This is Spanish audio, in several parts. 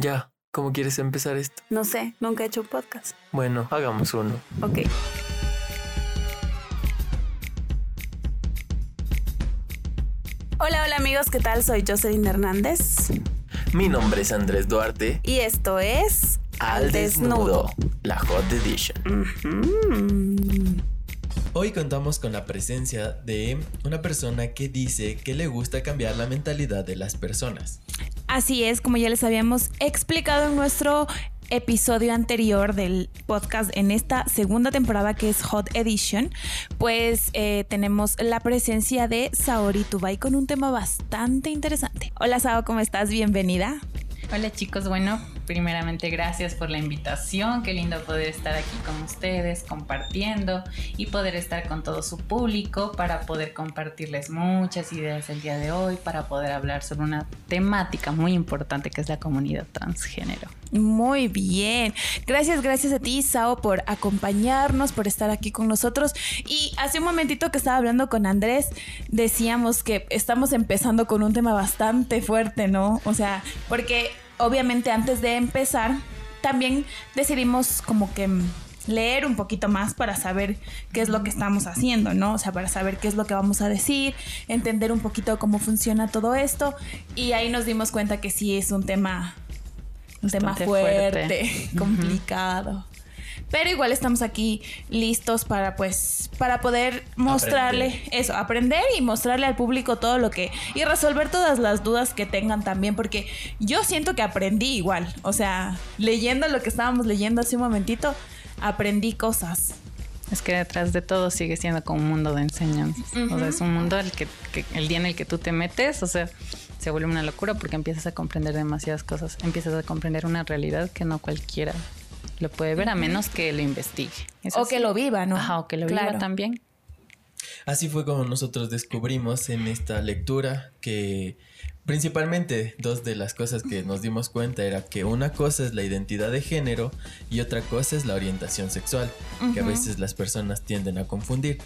Ya, ¿cómo quieres empezar esto? No sé, nunca he hecho un podcast. Bueno, hagamos uno. Ok. Hola, hola amigos, ¿qué tal? Soy Jocelyn Hernández Mi nombre es Andrés Duarte. y esto es Al desnudo, la Hot Edition. Mm. Hoy contamos con la presencia de una persona que dice que le gusta cambiar la mentalidad de las personas. Así es, como ya les habíamos explicado en nuestro episodio anterior del podcast en esta segunda temporada que es Hot Edition, pues eh, tenemos la presencia de Saori Tubay con un tema bastante interesante. Hola Sao, ¿cómo estás? Bienvenida. Hola chicos, bueno, primeramente gracias por la invitación, qué lindo poder estar aquí con ustedes compartiendo y poder estar con todo su público para poder compartirles muchas ideas el día de hoy, para poder hablar sobre una temática muy importante que es la comunidad transgénero. Muy bien. Gracias, gracias a ti, Sao, por acompañarnos, por estar aquí con nosotros. Y hace un momentito que estaba hablando con Andrés, decíamos que estamos empezando con un tema bastante fuerte, ¿no? O sea, porque obviamente antes de empezar, también decidimos como que leer un poquito más para saber qué es lo que estamos haciendo, ¿no? O sea, para saber qué es lo que vamos a decir, entender un poquito cómo funciona todo esto. Y ahí nos dimos cuenta que sí es un tema un tema fuerte, fuerte. complicado. Pero igual estamos aquí listos para pues para poder mostrarle Aprender. eso, aprender y mostrarle al público todo lo que y resolver todas las dudas que tengan también porque yo siento que aprendí igual, o sea, leyendo lo que estábamos leyendo hace un momentito, aprendí cosas. Es que detrás de todo sigue siendo como un mundo de enseñanzas. O sea, es un mundo el que, que el día en el que tú te metes, o sea, se vuelve una locura porque empiezas a comprender demasiadas cosas. Empiezas a comprender una realidad que no cualquiera lo puede ver a menos que lo investigue. Es o así. que lo viva, ¿no? Ajá, o que lo Claro. viva también. Así fue como nosotros descubrimos en esta lectura que principalmente dos de las cosas que nos dimos cuenta era que una cosa es la identidad de género y otra cosa es la orientación sexual, que a veces las personas tienden a confundir.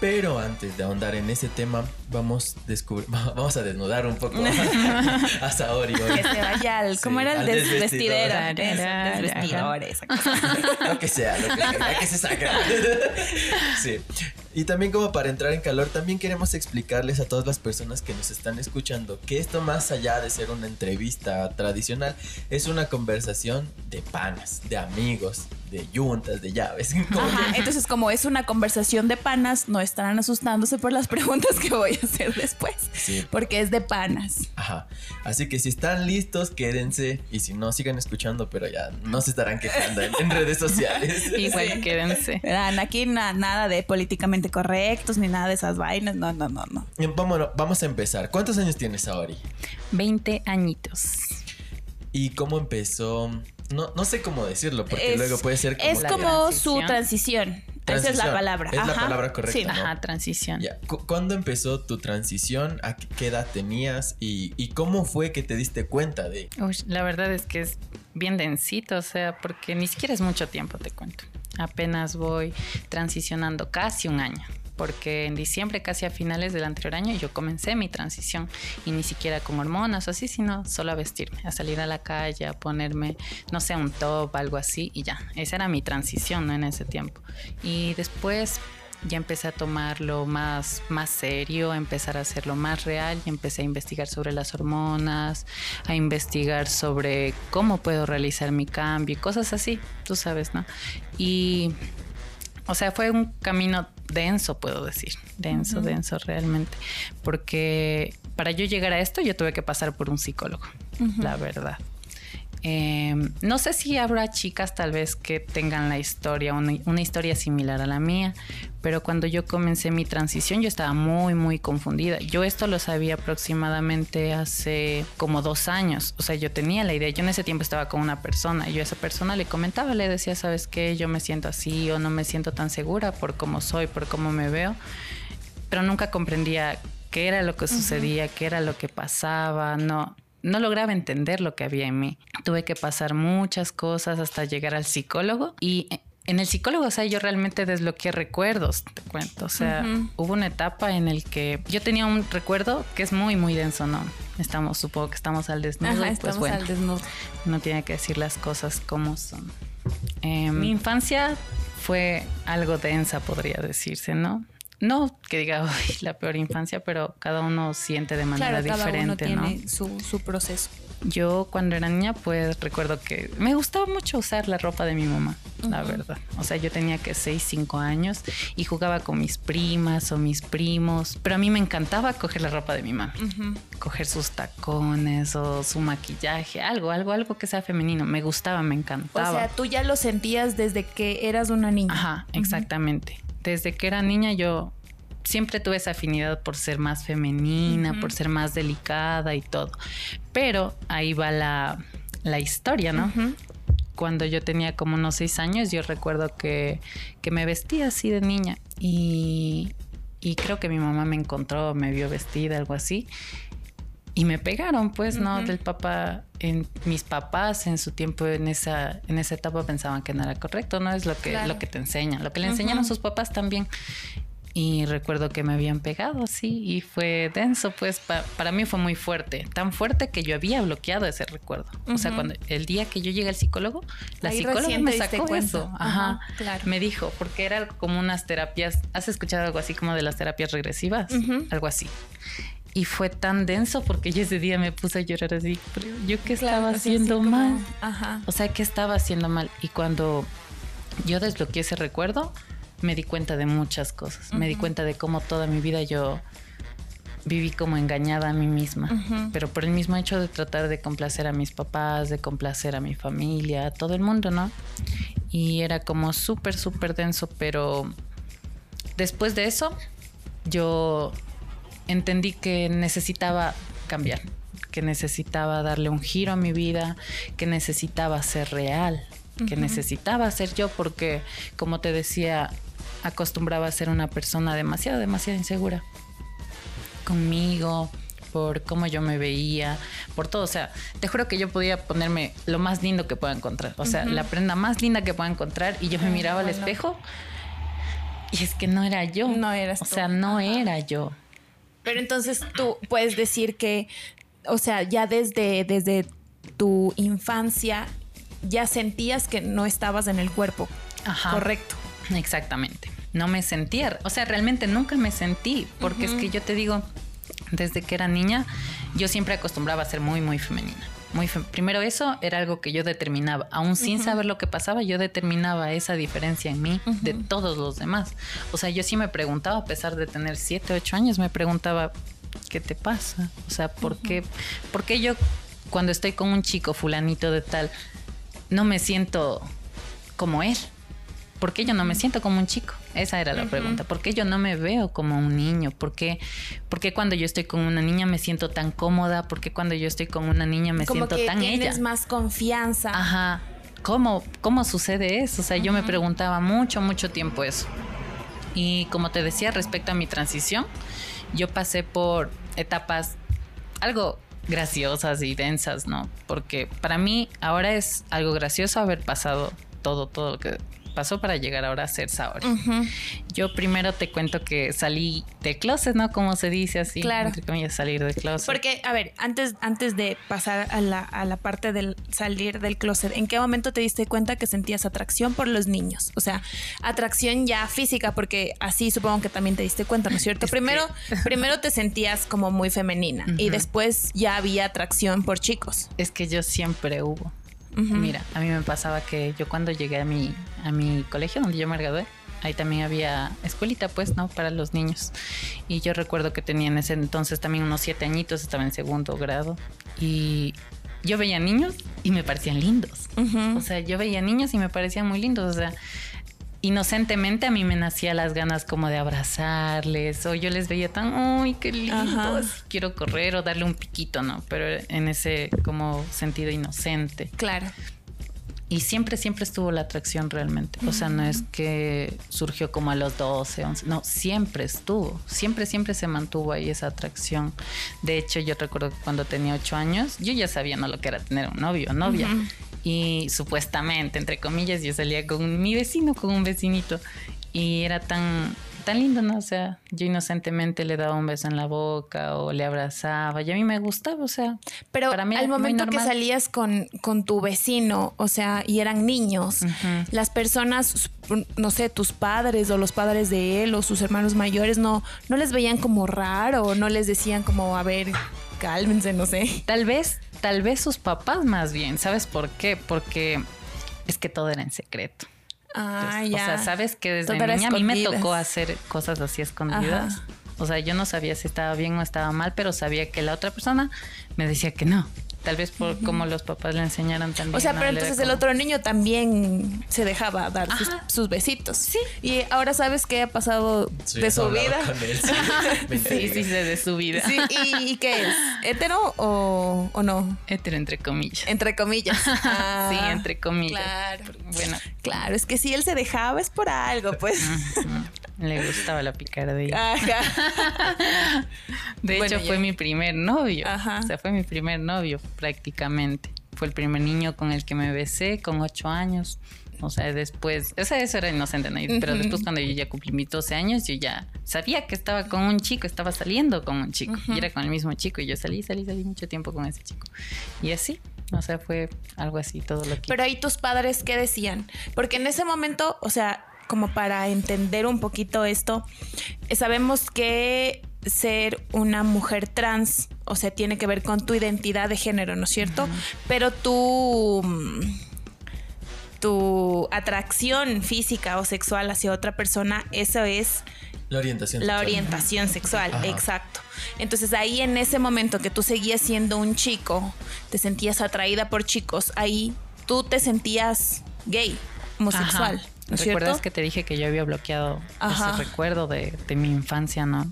Pero antes de ahondar en ese tema, vamos, descubri- vamos a desnudar un poco a Saori hoy. Que se vaya al, Sí, ¿cómo era el desvestidero? desvestidor. Eso, desvestidor, esa cosa. Lo que sea, lo que sea, que se saca. Sí. Y también como para entrar en calor, también queremos explicarles a todas las personas que nos están escuchando que esto más allá de ser una entrevista tradicional, es una conversación de panas, de amigos, de yuntas, de llaves. Ajá, entonces como es una conversación de panas, no estarán asustándose por las preguntas que voy a hacer después, Sí. porque es de panas. Ajá. Así que si están listos, quédense. Y si no, sigan escuchando, pero ya no se estarán quejando en, en redes sociales. Igual quédense. Verán, aquí na- nada de políticamente correctos ni nada de esas vainas, no, no, no, no. Vámonos, vamos a empezar. ¿Cuántos años tienes, Saori? 20 añitos. ¿Y cómo empezó? No, no sé cómo decirlo, porque Es- luego puede ser como... Es como su transición. transición. Esa es la palabra. Es la palabra correcta, Sí. ¿no? Ajá, transición. Cu- ¿Cuándo empezó tu transición? ¿A qué qué edad tenías? ¿Y, y cómo fue que te diste cuenta de...? Uy, la verdad es que es bien densito, o sea, porque ni siquiera es mucho tiempo, te cuento. Apenas voy transicionando casi un año, porque en diciembre, casi a finales del anterior año, yo comencé mi transición y ni siquiera con hormonas o así, sino solo a vestirme, a salir a la calle, a ponerme, no sé, un top, algo así, y ya. Esa era mi transición. En ese tiempo. Y después ya empecé a tomarlo más, más serio, a empezar a hacerlo más real y empecé a investigar sobre las hormonas, a investigar sobre cómo puedo realizar mi cambio y cosas así, tú sabes, ¿no? Y, o sea, fue un camino denso, puedo decir, denso, denso realmente, porque para yo llegar a esto yo tuve que pasar por un psicólogo, la verdad. Eh, no sé si habrá chicas tal vez que tengan la historia, una, una historia similar a la mía, pero cuando yo comencé mi transición yo estaba muy, muy confundida. Yo esto lo sabía aproximadamente hace como dos años, o sea, yo tenía la idea, yo en ese tiempo estaba con una persona. Y yo a esa persona le comentaba, le decía, ¿sabes qué? Yo me siento así o no me siento tan segura por cómo soy, por cómo me veo, pero nunca comprendía qué era lo que sucedía, qué era lo que pasaba, no no lograba entender lo que había en mí. Tuve que pasar muchas cosas hasta llegar al psicólogo y en el psicólogo, o sea, yo realmente desbloqueé recuerdos, te cuento. O sea, hubo una etapa en el que yo tenía un recuerdo que es muy, muy denso, ¿no? Estamos, supongo que estamos al desnudo, Ajá, pues estamos bueno, al desnudo. no tiene que decir las cosas como son. Eh, mi infancia fue algo densa, podría decirse, ¿no? No que diga "Ay, la peor infancia, pero cada uno siente de manera Claro, cada uno diferente, ¿no? tiene su, su proceso. Yo cuando era niña, pues recuerdo que me gustaba mucho usar la ropa de mi mamá, la verdad. O sea, yo tenía que 6, 5 años y jugaba con mis primas o mis primos, pero a mí me encantaba coger la ropa de mi mamá. Coger sus tacones o su maquillaje, algo, algo, algo que sea femenino. Me gustaba, me O encantaba. sea, tú ya lo sentías desde que eras una niña. Ajá, exactamente. Desde que era niña yo siempre tuve esa afinidad por ser más femenina, por ser más delicada y todo. Pero ahí va la, la historia, ¿no? Cuando yo tenía como unos seis años, yo recuerdo que, que me vestía así de niña y, y creo que mi mamá me encontró, me vio vestida, algo así. Y me pegaron, pues, ¿no? Del papá, en, mis papás en su tiempo, en esa, en esa etapa pensaban que no era correcto, ¿no? Es lo que, Claro. lo que te enseñan, lo que le enseñaron sus papás también. Y recuerdo que me habían pegado así y fue denso, pues pa- para mí fue muy fuerte, tan fuerte que yo había bloqueado ese recuerdo. O sea, cuando el día que yo llegué al psicólogo, la Ahí psicóloga me sacó eso. Ajá, claro. Me dijo, porque era como unas terapias, ¿has escuchado algo así como de las terapias regresivas? Algo así. Y fue tan denso porque yo ese día me puse a llorar así, pero yo qué estaba haciendo como- mal. Ajá. O sea, ¿qué estaba haciendo mal? Y cuando yo desbloqueé ese recuerdo, me di cuenta de muchas cosas. Me di cuenta de cómo toda mi vida yo viví como engañada a mí misma. Pero por el mismo hecho de tratar de complacer a mis papás, de complacer a mi familia, a todo el mundo, ¿no? Y era como súper, súper denso, pero después de eso, yo entendí que necesitaba cambiar, que necesitaba darle un giro a mi vida, que necesitaba ser real, que necesitaba ser yo porque, como te decía, acostumbraba a ser una persona demasiado, demasiado insegura conmigo, por cómo yo me veía, por todo. O sea, te juro que yo podía ponerme lo más lindo que pueda encontrar. O sea, la prenda más linda que pueda encontrar y yo me miraba al espejo y es que no era yo. No eras O tú. sea, no era yo. Pero entonces tú puedes decir que, o sea, ya desde, desde tu infancia ya sentías que no estabas en el cuerpo. Ajá. Correcto. Exactamente. No me sentía, o sea, realmente nunca me sentí, porque es que yo te digo, desde que era niña, yo siempre acostumbraba a ser muy, muy femenina. Muy Primero eso era algo que yo determinaba, aún sin saber lo que pasaba, yo determinaba esa diferencia en mí de todos los demás. O sea, yo sí me preguntaba, a pesar de tener 7, 8 años, me preguntaba, ¿qué te pasa? O sea, ¿por, qué, ¿por qué yo cuando estoy con un chico fulanito de tal, no me siento como él? ¿Por qué yo no me siento como un chico? Esa era la pregunta. ¿Por qué yo no me veo como un niño? ¿Por qué, por qué cuando yo estoy con una niña me siento tan cómoda? ¿Por qué cuando yo estoy con una niña me Como siento que tan tienes ella? más confianza. Ajá. ¿Cómo, ¿Cómo sucede eso? O sea, yo me preguntaba mucho, mucho tiempo eso. Y como te decía, respecto a mi transición, yo pasé por etapas algo graciosas y densas, ¿no? Porque para mí ahora es algo gracioso haber pasado todo, todo lo que pasó para llegar ahora a ser Saori. Yo primero te cuento que salí de closet, ¿no? Como se dice así. Claro. Entre comillas, salir de closet. Porque, a ver, antes, antes de pasar a la, a la parte del salir del closet, ¿en qué momento te diste cuenta que sentías atracción por los niños? O sea, atracción ya física, porque así supongo que también te diste cuenta, ¿no es cierto? Es primero, primero te sentías como muy femenina y después ya había atracción por chicos. Es que yo siempre hubo. Mira, a mí me pasaba que yo cuando llegué a mi, a mi colegio donde yo me gradué, ahí también había escuelita, pues, ¿no? Para los niños. Y yo recuerdo que tenía en ese entonces también unos siete añitos, estaba en segundo grado. Y yo veía niños y me parecían lindos. O sea, yo veía niños y me parecían muy lindos. O sea, inocentemente a mí me nacía las ganas como de abrazarles. O yo les veía tan, ¡ay, qué lindos! Quiero correr o darle un piquito, ¿no? Pero en ese como sentido inocente. Claro. Y siempre, siempre estuvo la atracción realmente. O sea, no es que surgió como a los 12, 11. No, siempre estuvo. Siempre, siempre se mantuvo ahí esa atracción. De hecho, yo recuerdo que cuando tenía 8 años, yo ya sabía no lo que era tener un novio o novia. Y supuestamente, entre comillas, yo salía con mi vecino, con un vecinito. Y era tan, tan lindo, ¿no? O sea, yo inocentemente le daba un beso en la boca o le abrazaba. Y a mí me gustaba, o sea. Pero para mí era al momento que salías con, con tu vecino, o sea, y eran niños, las personas, no sé, tus padres o los padres de él o sus hermanos mayores, no, no les veían como raro, no les decían como, a ver, cálmense, no sé. Tal vez, tal vez sus papás más bien. ¿Sabes por qué? Porque es que todo era en secreto. Ah, O ya. sea, sabes que desde niña a mí me tocó hacer cosas así escondidas. Ajá. O sea, yo no sabía si estaba bien o estaba mal, pero sabía que la otra persona me decía que no. Tal vez por cómo los papás le enseñaron también. O sea, ¿no? pero entonces el otro niño también se dejaba dar sus, sus besitos. Sí. Y ahora sabes qué ha pasado Sí, de su vida. con él, sí. Sí, de su vida. Sí, ¿y, y qué es? ¿Hetero o, o no? Hetero entre comillas. Entre comillas. Ah, sí, entre comillas. Claro. Bueno, Claro, es que si él se dejaba es por algo, pues. le gustaba la picardía. Ajá. De Bueno, hecho, ya. fue mi primer novio. Ajá. O sea, fue mi primer novio prácticamente. Fue el primer niño con el que me besé con ocho años. O sea, después, o sea, eso era inocente, ¿no? Pero después cuando yo ya cumplí mis 12 años, yo ya sabía que estaba con un chico, estaba saliendo con un chico. Y era con el mismo chico. Y yo salí, salí, salí mucho tiempo con ese chico. Y así, o sea, fue algo así, todo lo que... Pero ahí tus padres, ¿qué decían? Porque en ese momento, o sea, como para entender un poquito esto, eh, sabemos que ser una mujer trans, o sea, tiene que ver con tu identidad de género, ¿no es cierto? Pero tu mm, tu atracción física o sexual hacia otra persona, eso es La orientación. la sexual. orientación sexual, Ajá. exacto. Entonces ahí en ese momento que tú seguías siendo un chico, te sentías atraída por chicos, ahí tú te sentías gay, homosexual, Ajá. ¿no ¿Recuerdas cierto? que te dije que yo había bloqueado Ajá. ese recuerdo de, de mi infancia, no?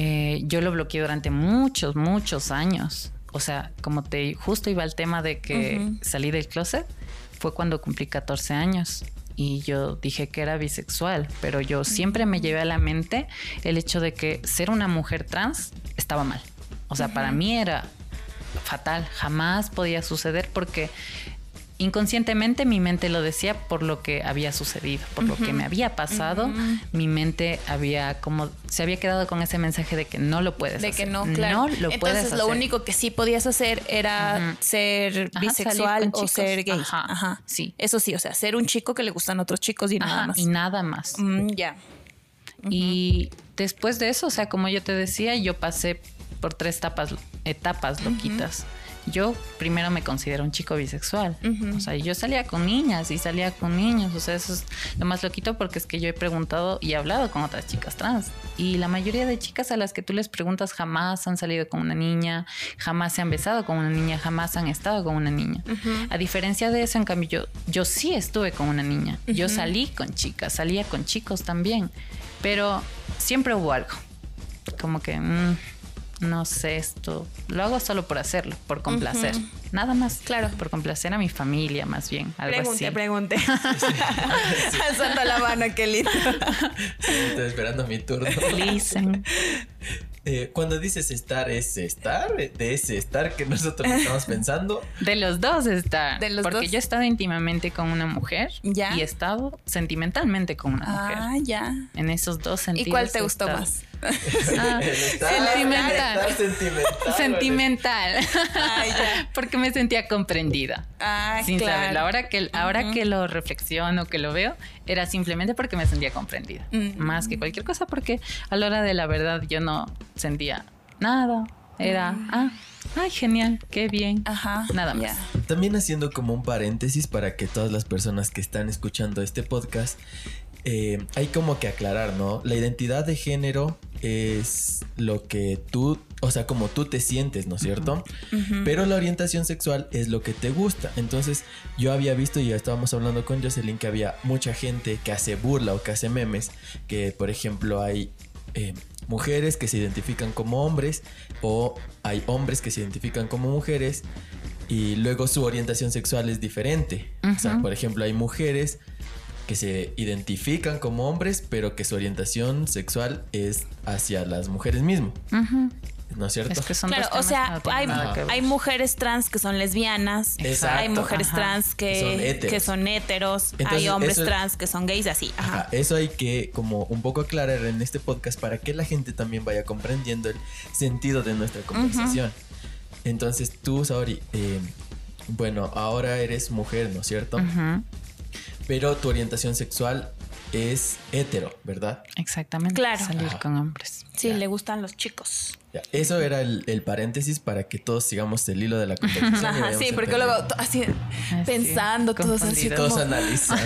Eh, yo lo bloqueé durante muchos, muchos años. O sea, como te justo iba al tema de que salí del closet, fue cuando cumplí 14 años. Y yo dije que era bisexual, pero yo siempre me llevé a la mente el hecho de que ser una mujer trans estaba mal. O sea, para mí era fatal, jamás podía suceder porque inconscientemente mi mente lo decía por lo que había sucedido, por lo que me había pasado, mi mente había como se había quedado con ese mensaje de que no lo puedes De hacer. que no, claro. No lo Entonces puedes lo hacer. único que sí podías hacer era ser Ajá, bisexual o ser gay. Ajá, Ajá. sí. Eso sí, o sea, ser un chico que le gustan otros chicos y nada más. y nada más. Mm, ya. Y después de eso, o sea, como yo te decía, yo pasé por tres etapas, etapas loquitas. Yo primero me considero un chico bisexual. Ujú. O sea, yo salía con niñas y salía con niños. O sea, eso es lo más loquito porque es que yo he preguntado y he hablado con otras chicas trans. Y la mayoría de chicas a las que tú les preguntas jamás han salido con una niña, jamás se han besado con una niña, jamás han estado con una niña. A diferencia de eso, en cambio, yo, yo sí estuve con una niña. Yo salí con chicas, salía con chicos también. Pero siempre hubo algo. Como que, mm, no sé, esto lo hago solo por hacerlo, por complacer. Nada más. Claro. Por complacer a mi familia, más bien. Algo Pregunte, así. pregunte. Alzando la mano, qué lindo. Sí, estoy esperando mi turno. Listen. Eh, cuando dices estar, ¿es estar? ¿De ese estar que nosotros estamos pensando? De los dos está. De los porque dos. yo he estado íntimamente con una mujer Ya. y he estado sentimentalmente con una mujer. Ah, ya. En esos dos sentidos. ¿Y cuál te gustó más? Ah, El estar, sentimental. sentimental. Sentimental. Ya. Porque me sentía comprendida. Ah, sin claro. saberlo. Ahora que, ahora que lo reflexiono, que lo veo, era simplemente porque me sentía comprendida. Más que cualquier cosa, porque a la hora de la verdad yo no sentía nada. Era, ah, ay, genial, qué bien. Ajá. Nada más. También haciendo como un paréntesis para que todas las personas que están escuchando este podcast, eh, hay como que aclarar, ¿no? La identidad de género es lo que tú, o sea, como tú te sientes, ¿no es cierto? Pero la orientación sexual es lo que te gusta. Entonces, yo había visto y ya estábamos hablando con Jocelyn que había mucha gente que hace burla o que hace memes, que por ejemplo hay eh, mujeres que se identifican como hombres o hay hombres que se identifican como mujeres y luego su orientación sexual es diferente. O sea, por ejemplo, hay mujeres que se identifican como hombres, pero que su orientación sexual es hacia las mujeres mismas. Ujú. ¿no es cierto? Es que son Claro, o sea, hay, hay mujeres trans que son lesbianas, Exacto. hay mujeres Ajá. trans Son que, héteros. que son heteros, hay hombres eso- trans que son gays, así. Ajá. Ajá, eso hay que como un poco aclarar en este podcast para que la gente también vaya comprendiendo el sentido de nuestra conversación. Entonces tú, Saori, eh, bueno, ahora eres mujer, ¿no es cierto? Ujú, Pero tu orientación sexual es hetero, ¿verdad? Exactamente. Claro. Salir Ajá. con hombres. Sí, Ya. le gustan los chicos. Ya, Eso era el, el paréntesis para que todos sigamos el hilo de la conversación. Ajá, sí, porque luego así Así, pensando todos así. Todos como... analizan.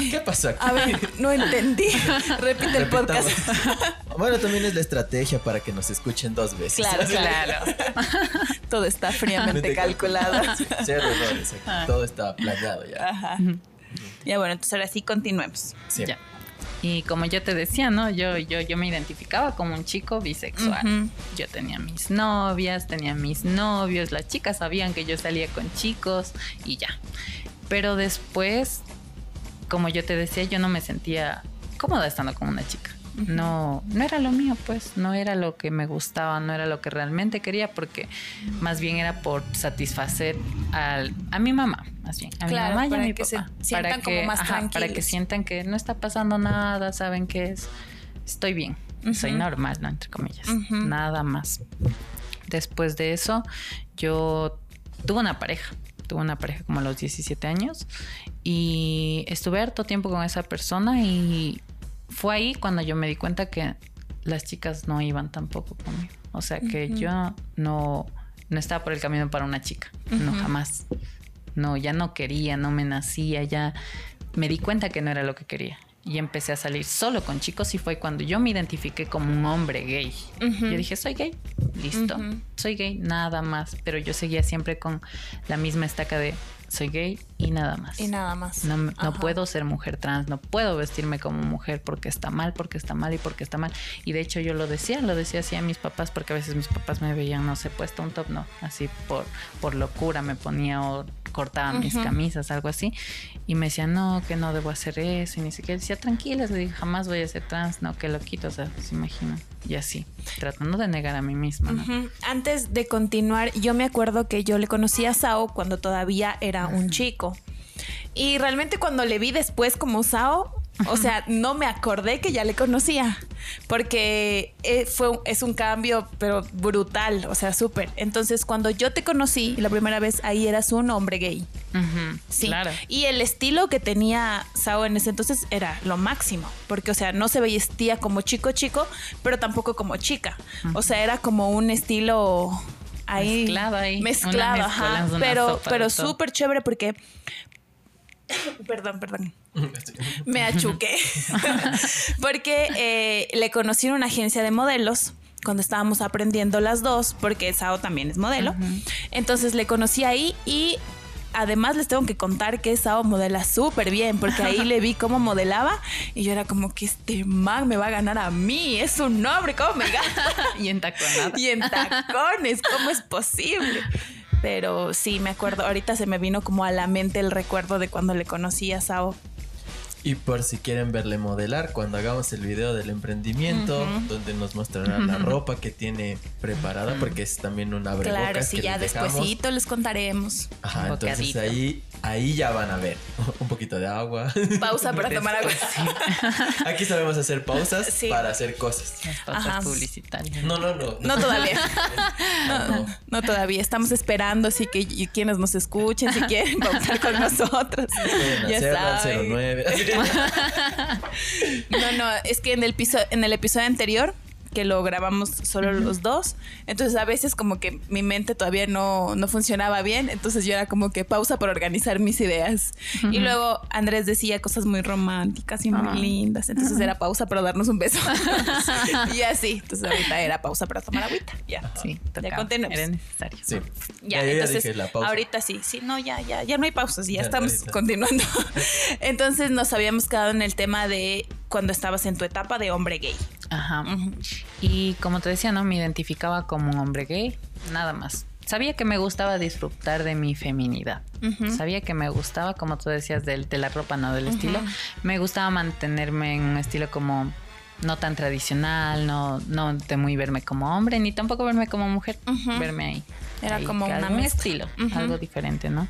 ¿Qué pasó aquí? A ver, no entendí. Repite el podcast. Bueno, también es la estrategia para que nos escuchen dos veces. Claro, Claro. Todo está fríamente calculado. Sí, cero errores aquí. Todo está planeado ya. Ajá. Ya bueno, entonces ahora sí continuemos. Sí. Ya. Y como yo te decía, ¿no? Yo, yo, yo me identificaba como un chico bisexual. Yo tenía mis novias, tenía mis novios, las chicas sabían que yo salía con chicos y ya. Pero después, como yo te decía, yo no me sentía cómoda estando con una chica. No, no era lo mío, pues, no era lo que me gustaba, no era lo que realmente quería, porque más bien era por satisfacer al, a mi mamá, más bien, a Claro, mi mamá y para a mi que se papá. sientan como más para que sientan que no está pasando nada, saben que es, estoy bien, soy normal, ¿no? Entre comillas, nada más. Después de eso, yo tuve una pareja, tuve una pareja como a los 17 años y estuve harto tiempo con esa persona y fue ahí cuando yo me di cuenta que las chicas no iban tampoco conmigo. O sea que yo no, no estaba por el camino para una chica, no jamás. No, ya no quería, no me nacía, ya me di cuenta que no era lo que quería. Y empecé a salir solo con chicos y fue cuando yo me identifiqué como un hombre gay. Yo dije, soy gay, listo, soy gay, nada más. Pero yo seguía siempre con la misma estaca de soy gay y nada más. Y nada más. No, no puedo ser mujer trans, no puedo vestirme como mujer porque está mal, porque está mal y porque está mal. Y de hecho yo lo decía, lo decía así a mis papás porque a veces mis papás me veían, no sé, puesta un top, no, así por, por locura me ponía o cortaba mis camisas, algo así. Y me decían, no, que no debo hacer eso. Y ni siquiera decía, tranquilas, le dije, jamás voy a ser trans, no, que lo quito, o sea, se imaginan. Y así, tratando de negar a mí misma, ¿no? Antes de continuar, yo me acuerdo que yo le conocí a Sao cuando todavía era un chico. Y realmente cuando le vi después como Sao, o sea, no me acordé que ya le conocía. Porque eh, fue, es un cambio, pero brutal, o sea, súper. Entonces, cuando yo te conocí la primera vez, ahí eras un hombre gay. Sí. Claro. Y el estilo que tenía Sao en ese entonces era lo máximo. Porque, o sea, no se vestía como chico chico, pero tampoco como chica. O sea, era como un estilo ahí. Mezclado ahí, Mezclado, ajá. Pero, pero súper chévere porque. perdón, perdón. Me achuqué. porque eh, le conocí en una agencia de modelos cuando estábamos aprendiendo las dos, porque Sao también es modelo. Entonces le conocí ahí y además les tengo que contar que Sao modela súper bien, porque ahí le vi cómo modelaba y yo era como que este man me va a ganar a mí, es un hombre, ¿cómo me gana? Y en taconada. y en tacones, ¿cómo es posible? Pero sí, me acuerdo, ahorita se me vino como a la mente el recuerdo de cuando le conocí a Sao. Y por si quieren verle modelar, cuando hagamos el video del emprendimiento, donde nos mostrará la ropa que tiene preparada, porque es también una Claro, sí, que ya despuesito les contaremos. Ajá, entonces ahí, ahí ya van a ver un poquito de agua. Pausa para tomar agua. Aquí sabemos hacer pausas Sí. para hacer cosas. Las pausas Ajá. publicitarias. No, no, no. No todavía. No, no. No todavía. Estamos esperando, así que y quienes nos escuchen, si quieren pausar con nosotros. Pueden Ya hacerlo al saben. 09. No, no, es que en el, piso, en el episodio anterior, que lo grabamos solo los dos, entonces a veces como que mi mente todavía no, no funcionaba bien, entonces yo era como que pausa por organizar mis ideas. Y luego Andrés decía cosas muy románticas y muy Ah. lindas, entonces era pausa para darnos un beso. y así, entonces ahorita era pausa para tomar agüita. Ya. Sí, Ya tocaba. continuemos. Era necesario. Sí. Ya, yo ya entonces dije la pausa. ahorita sí, sí, no, ya, ya, ya no hay pausas, ya, Ya, estamos ahorita. continuando. entonces nos habíamos quedado en el tema de cuando estabas en tu etapa de hombre gay. Ajá. Y como te decía, ¿no? Me identificaba como un hombre gay, nada más. Sabía que me gustaba disfrutar de mi feminidad. Sabía que me gustaba, como tú decías, del- de, la ropa, no del estilo. Me gustaba mantenerme en un estilo como no tan tradicional, no, no de muy verme como hombre, ni tampoco verme como mujer, verme ahí. Era ahí, como mezcla. estilo, algo diferente, ¿no?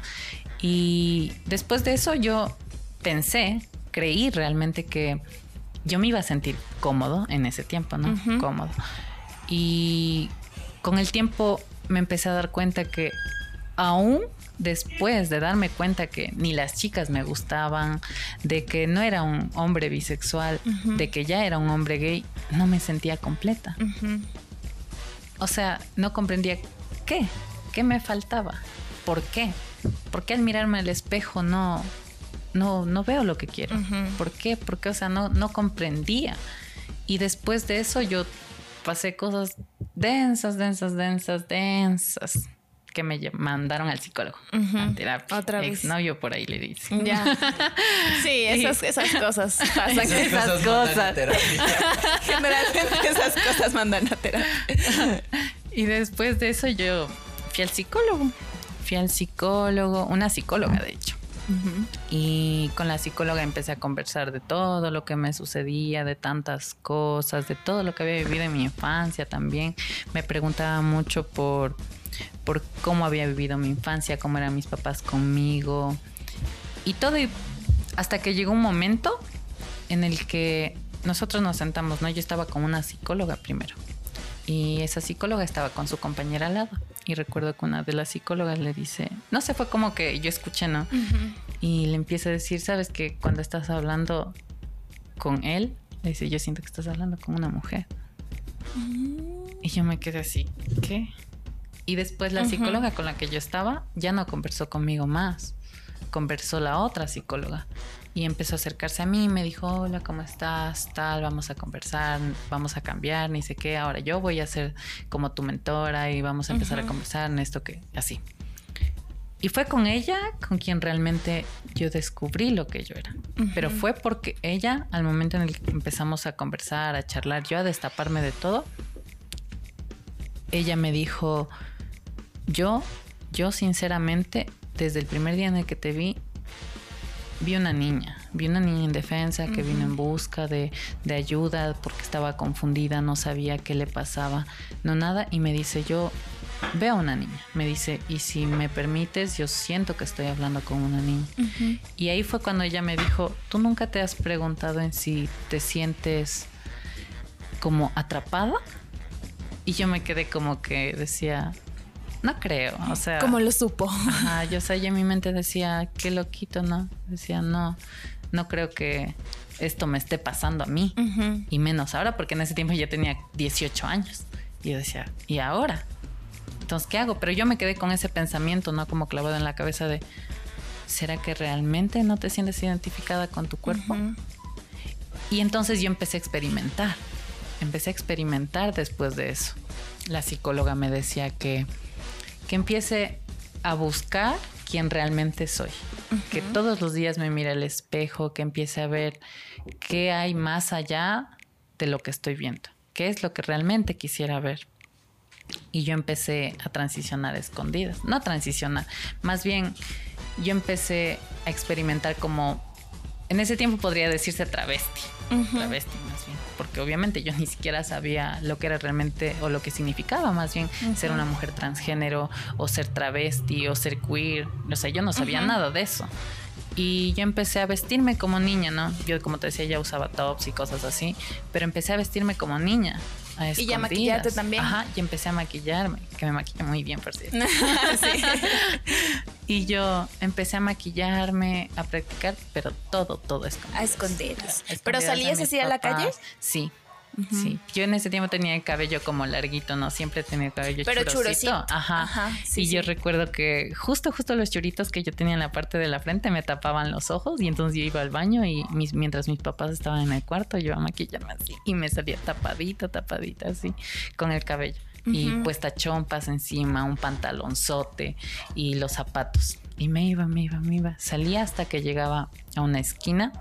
Y después de eso yo pensé, creí realmente que yo me iba a sentir cómodo en ese tiempo, ¿no? Cómodo. Y con el tiempo me empecé a dar cuenta que aún después de darme cuenta que ni las chicas me gustaban, de que no era un hombre bisexual, de que ya era un hombre gay, no me sentía completa. O sea, no comprendía qué, qué me faltaba, por qué, por qué al mirarme al espejo no, no, no veo lo que quiero, por qué, porque, o sea, no, no comprendía. Y después de eso yo pasé cosas densas, densas, densas, densas, que me mandaron al psicólogo, a terapia. Otra vez. Exnovio por ahí le dice. Ya. Sí, esas, esas cosas pasan. Esas Esas cosas cosas. Generalmente esas cosas mandan a terapia. Y después de eso yo fui al psicólogo. Fui al psicólogo, una psicóloga de hecho. Y con la psicóloga empecé a conversar de todo lo que me sucedía, de tantas cosas, de todo lo que había vivido en mi infancia también. Me preguntaba mucho por, por cómo había vivido mi infancia, cómo eran mis papás conmigo. Y todo, y hasta que llegó un momento en el que nosotros nos sentamos, ¿no? Yo estaba con una psicóloga primero. Y esa psicóloga estaba con su compañera al lado. Y recuerdo que una de las psicólogas le dice, no sé, fue como que yo escuché, ¿no? Y le empieza a decir, ¿sabes que cuando estás hablando con él, le dice, yo siento que estás hablando con una mujer? Y yo me quedé así, ¿qué? Y después la psicóloga con la que yo estaba ya no conversó conmigo más. Conversó la otra psicóloga. Y empezó a acercarse a mí, me dijo, hola, ¿cómo estás? Tal, vamos a conversar, vamos a cambiar, ni sé qué. Ahora yo voy a ser como tu mentora y vamos a empezar a conversar en esto que, así. Y fue con ella con quien realmente yo descubrí lo que yo era. Pero fue porque ella, al momento en el que empezamos a conversar, a charlar, yo a destaparme de todo, ella me dijo, yo, yo sinceramente, desde el primer día en el que te vi, vi una niña, vi una niña indefensa que vino en busca de, de ayuda porque estaba confundida, no sabía qué le pasaba, no nada, y me dice, yo veo a una niña, me dice, y si me permites, yo siento que estoy hablando con una niña. Y ahí fue cuando ella me dijo, ¿tú nunca te has preguntado en si te sientes como atrapada? Y yo me quedé como que decía, no creo, o sea... Como lo supo. Ajá, yo, o sea, yo en mi mente decía, qué loquito, ¿no? Decía, no, no creo que esto me esté pasando a mí. Y menos ahora, porque en ese tiempo ya tenía 18 años. Y yo decía, ¿y ahora? Entonces, ¿qué hago? Pero yo me quedé con ese pensamiento, ¿no? Como clavado en la cabeza de, ¿será que realmente no te sientes identificada con tu cuerpo? Y entonces yo empecé a experimentar. Empecé a experimentar después de eso. La psicóloga me decía que, que empiece a buscar quién realmente soy. Que todos los días me mire al espejo, que empiece a ver qué hay más allá de lo que estoy viendo. ¿Qué es lo que realmente quisiera ver? Y yo empecé a transicionar a escondidas. No a transicionar, más bien yo empecé a experimentar como, en ese tiempo podría decirse travesti. Travesti más bien. Porque obviamente yo ni siquiera sabía lo que era realmente o lo que significaba más bien ser una mujer transgénero o ser travesti o ser queer. O sea, yo no sabía nada de eso. Y yo empecé a vestirme como niña, ¿no? Yo, como te decía, ya usaba tops y cosas así, pero empecé a vestirme como niña. a Y ya maquillarte también. Ajá, y empecé a maquillarme, que me maquilla muy bien, por cierto. Sí. Y yo empecé a maquillarme, a practicar, pero todo, todo escondidas. A escondidas. Escondidas ¿Pero salías así a la calle? Sí. Sí, yo en ese tiempo tenía el cabello como larguito, no siempre tenía el cabello Pero churosito. Ajá. Ajá, sí, y yo recuerdo que justo, justo los churitos que yo tenía en la parte de la frente me tapaban los ojos y entonces yo iba al baño y mis, mientras mis papás estaban en el cuarto yo iba a maquillarme así y me salía tapadita, tapadita así con el cabello. Y Ujú. puesta chompas encima, un pantalonzote y los zapatos. Y me iba, me iba, me iba. Salía hasta que llegaba a una esquina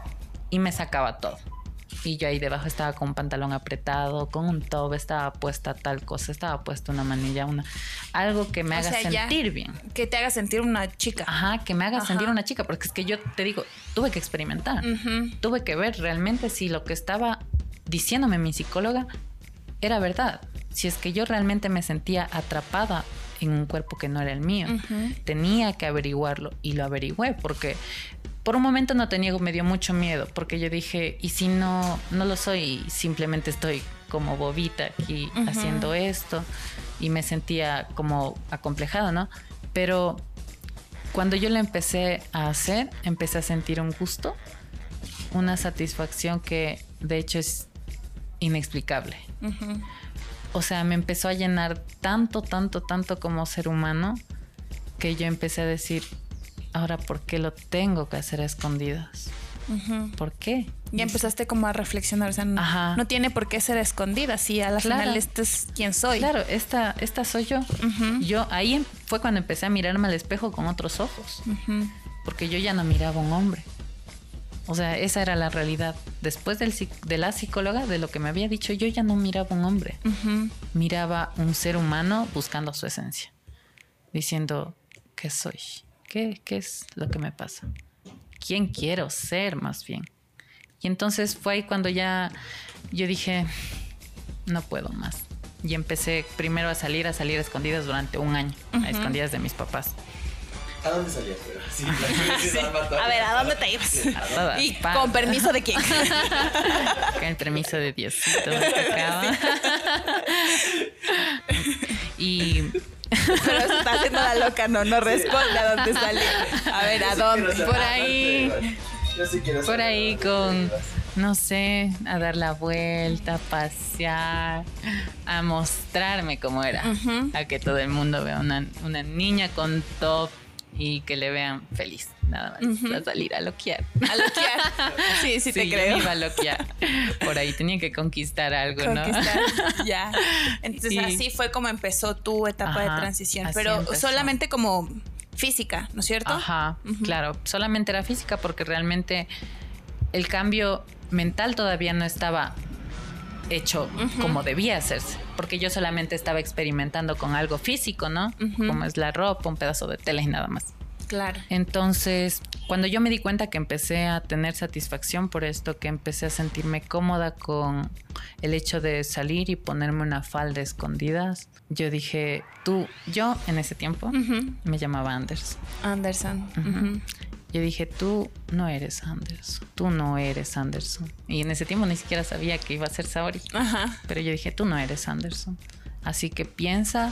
y me sacaba todo. Y yo ahí debajo estaba con un pantalón apretado, con un top, estaba puesta tal cosa, estaba puesta una manilla, una algo que me O haga sea, sentir bien. Que te haga sentir una chica. Ajá, que me haga Ajá. sentir una chica, porque es que yo te digo, tuve que experimentar. Ujú. Tuve que ver realmente si lo que estaba diciéndome mi psicóloga era verdad. Si es que yo realmente me sentía atrapada en un cuerpo que no era el mío, tenía que averiguarlo y lo averigüé porque por un momento no tenía, me dio mucho miedo porque yo dije, ¿y si no, no lo soy? Simplemente estoy como bobita aquí haciendo esto y me sentía como acomplejada, ¿no? Pero cuando yo lo empecé a hacer, empecé a sentir un gusto, una satisfacción que de hecho es inexplicable. O sea, me empezó a llenar tanto, tanto, tanto como ser humano que yo empecé a decir, ahora, ¿por qué lo tengo que hacer a escondidas? ¿Por qué? Ya empezaste como a reflexionar, o sea, no, no tiene por qué ser escondida, si a la final este es quien soy. Claro, esta, esta soy yo. Yo ahí em, fue cuando empecé a mirarme al espejo con otros ojos, porque yo ya no miraba a un hombre. O sea, esa era la realidad. Después del, de la psicóloga, de lo que me había dicho, yo ya no miraba un hombre. Miraba un ser humano buscando su esencia. Diciendo, ¿qué soy? ¿Qué, ¿Qué es lo que me pasa? ¿Quién quiero ser más bien? Y entonces fue ahí cuando ya yo dije, no puedo más. Y empecé primero a salir, a salir a escondidas durante un año, a escondidas de mis papás. ¿A dónde salías? Sí, A ver, ¿a dónde te ibas? ¿Y con permiso de quién? con el permiso de Diosito. y pero está haciendo la loca, no, no responde a dónde sale. A ver, ¿a dónde? Por ahí. Por ahí con, no sé, a dar la vuelta, a pasear, a mostrarme cómo era. A que todo el mundo vea una, una niña con top y que le vean feliz. Nada más. A salir a loquear. A loquear. Sí, sí, te creo. iba a loquear. Por ahí tenía que conquistar algo, conquistar, ¿no? Ya. Entonces así fue como empezó tu etapa de transición. Pero solamente como física, ¿no es cierto? Ajá, claro. Solamente era física porque realmente el cambio mental todavía no estaba hecho como debía hacerse, porque yo solamente estaba experimentando con algo físico, ¿no? Como es la ropa, un pedazo de tela y nada más. Claro. Entonces, cuando yo me di cuenta que empecé a tener satisfacción por esto, que empecé a sentirme cómoda con el hecho de salir y ponerme una falda escondidas, yo dije, tú, yo en ese tiempo me llamaba Anders. Anderson. Yo dije, tú no eres Anderson, tú no eres Anderson. Y en ese tiempo ni siquiera sabía que iba a ser Saori. Ajá. Pero yo dije, tú no eres Anderson. Así que piensa,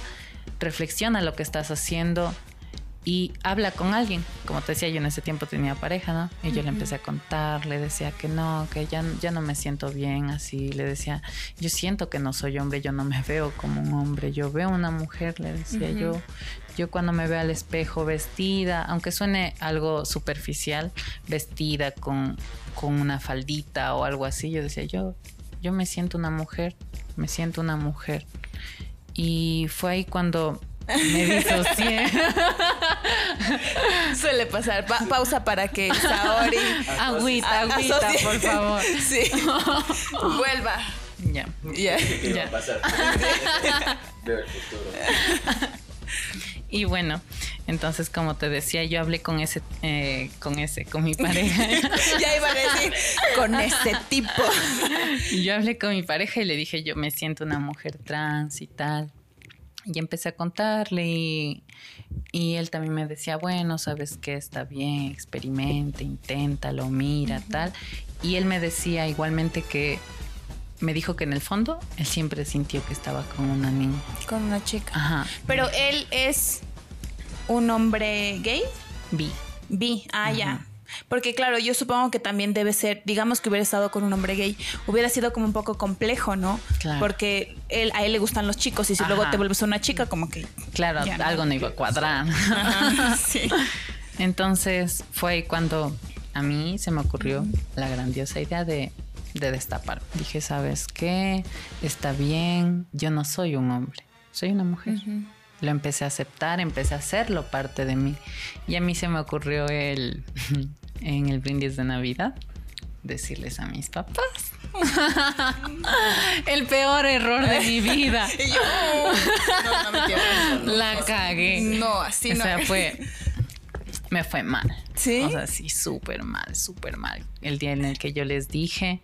reflexiona lo que estás haciendo y habla con alguien. Como te decía, yo en ese tiempo tenía pareja, ¿no? Y yo le empecé a contar, le decía que no, que ya, ya no me siento bien así. Le decía, yo siento que no soy hombre, yo no me veo como un hombre, yo veo una mujer, le decía yo. Yo cuando me veo al espejo vestida, aunque suene algo superficial, vestida con, con una faldita o algo así, yo decía, yo, yo me siento una mujer, me siento una mujer. Y fue ahí cuando me disocié. Suele pasar. pausa para que Saori. Agüita, agüita, por favor. Sí. Vuelva. Ya. Ya. Ya. pasar. Veo el futuro. Y bueno, entonces como te decía, yo hablé con ese, eh, con ese, con mi pareja. ya iba a decir, con ese tipo. Yo hablé con mi pareja y le dije, yo me siento una mujer trans y tal. Y empecé a contarle y, y él también me decía, bueno, sabes que está bien, experimente, inténtalo, mira, tal. Y él me decía igualmente que me dijo que en el fondo él siempre sintió que estaba con una niña. Con una chica. Ajá. Pero él es un hombre gay. Vi. Vi, ah, ya. Porque claro, yo supongo que también debe ser, digamos que hubiera estado con un hombre gay, hubiera sido como un poco complejo, ¿no? Claro. Porque él, a él le gustan los chicos y si luego te vuelves una chica, como que... Claro, algo no iba a cuadrar. sí. Entonces fue cuando a mí se me ocurrió la grandiosa idea de de destapar. Dije, ¿sabes qué? Está bien, yo no soy un hombre, soy una mujer. Lo empecé a aceptar, empecé a hacerlo parte de mí. Y a mí se me ocurrió el, en el brindis de Navidad decirles a mis papás. el peor error de mi vida. yo, no, no, La cagué. No, así no. O sea, fue, me fue mal. Sí. O sea, sí, súper mal, súper mal. El día en el que yo les dije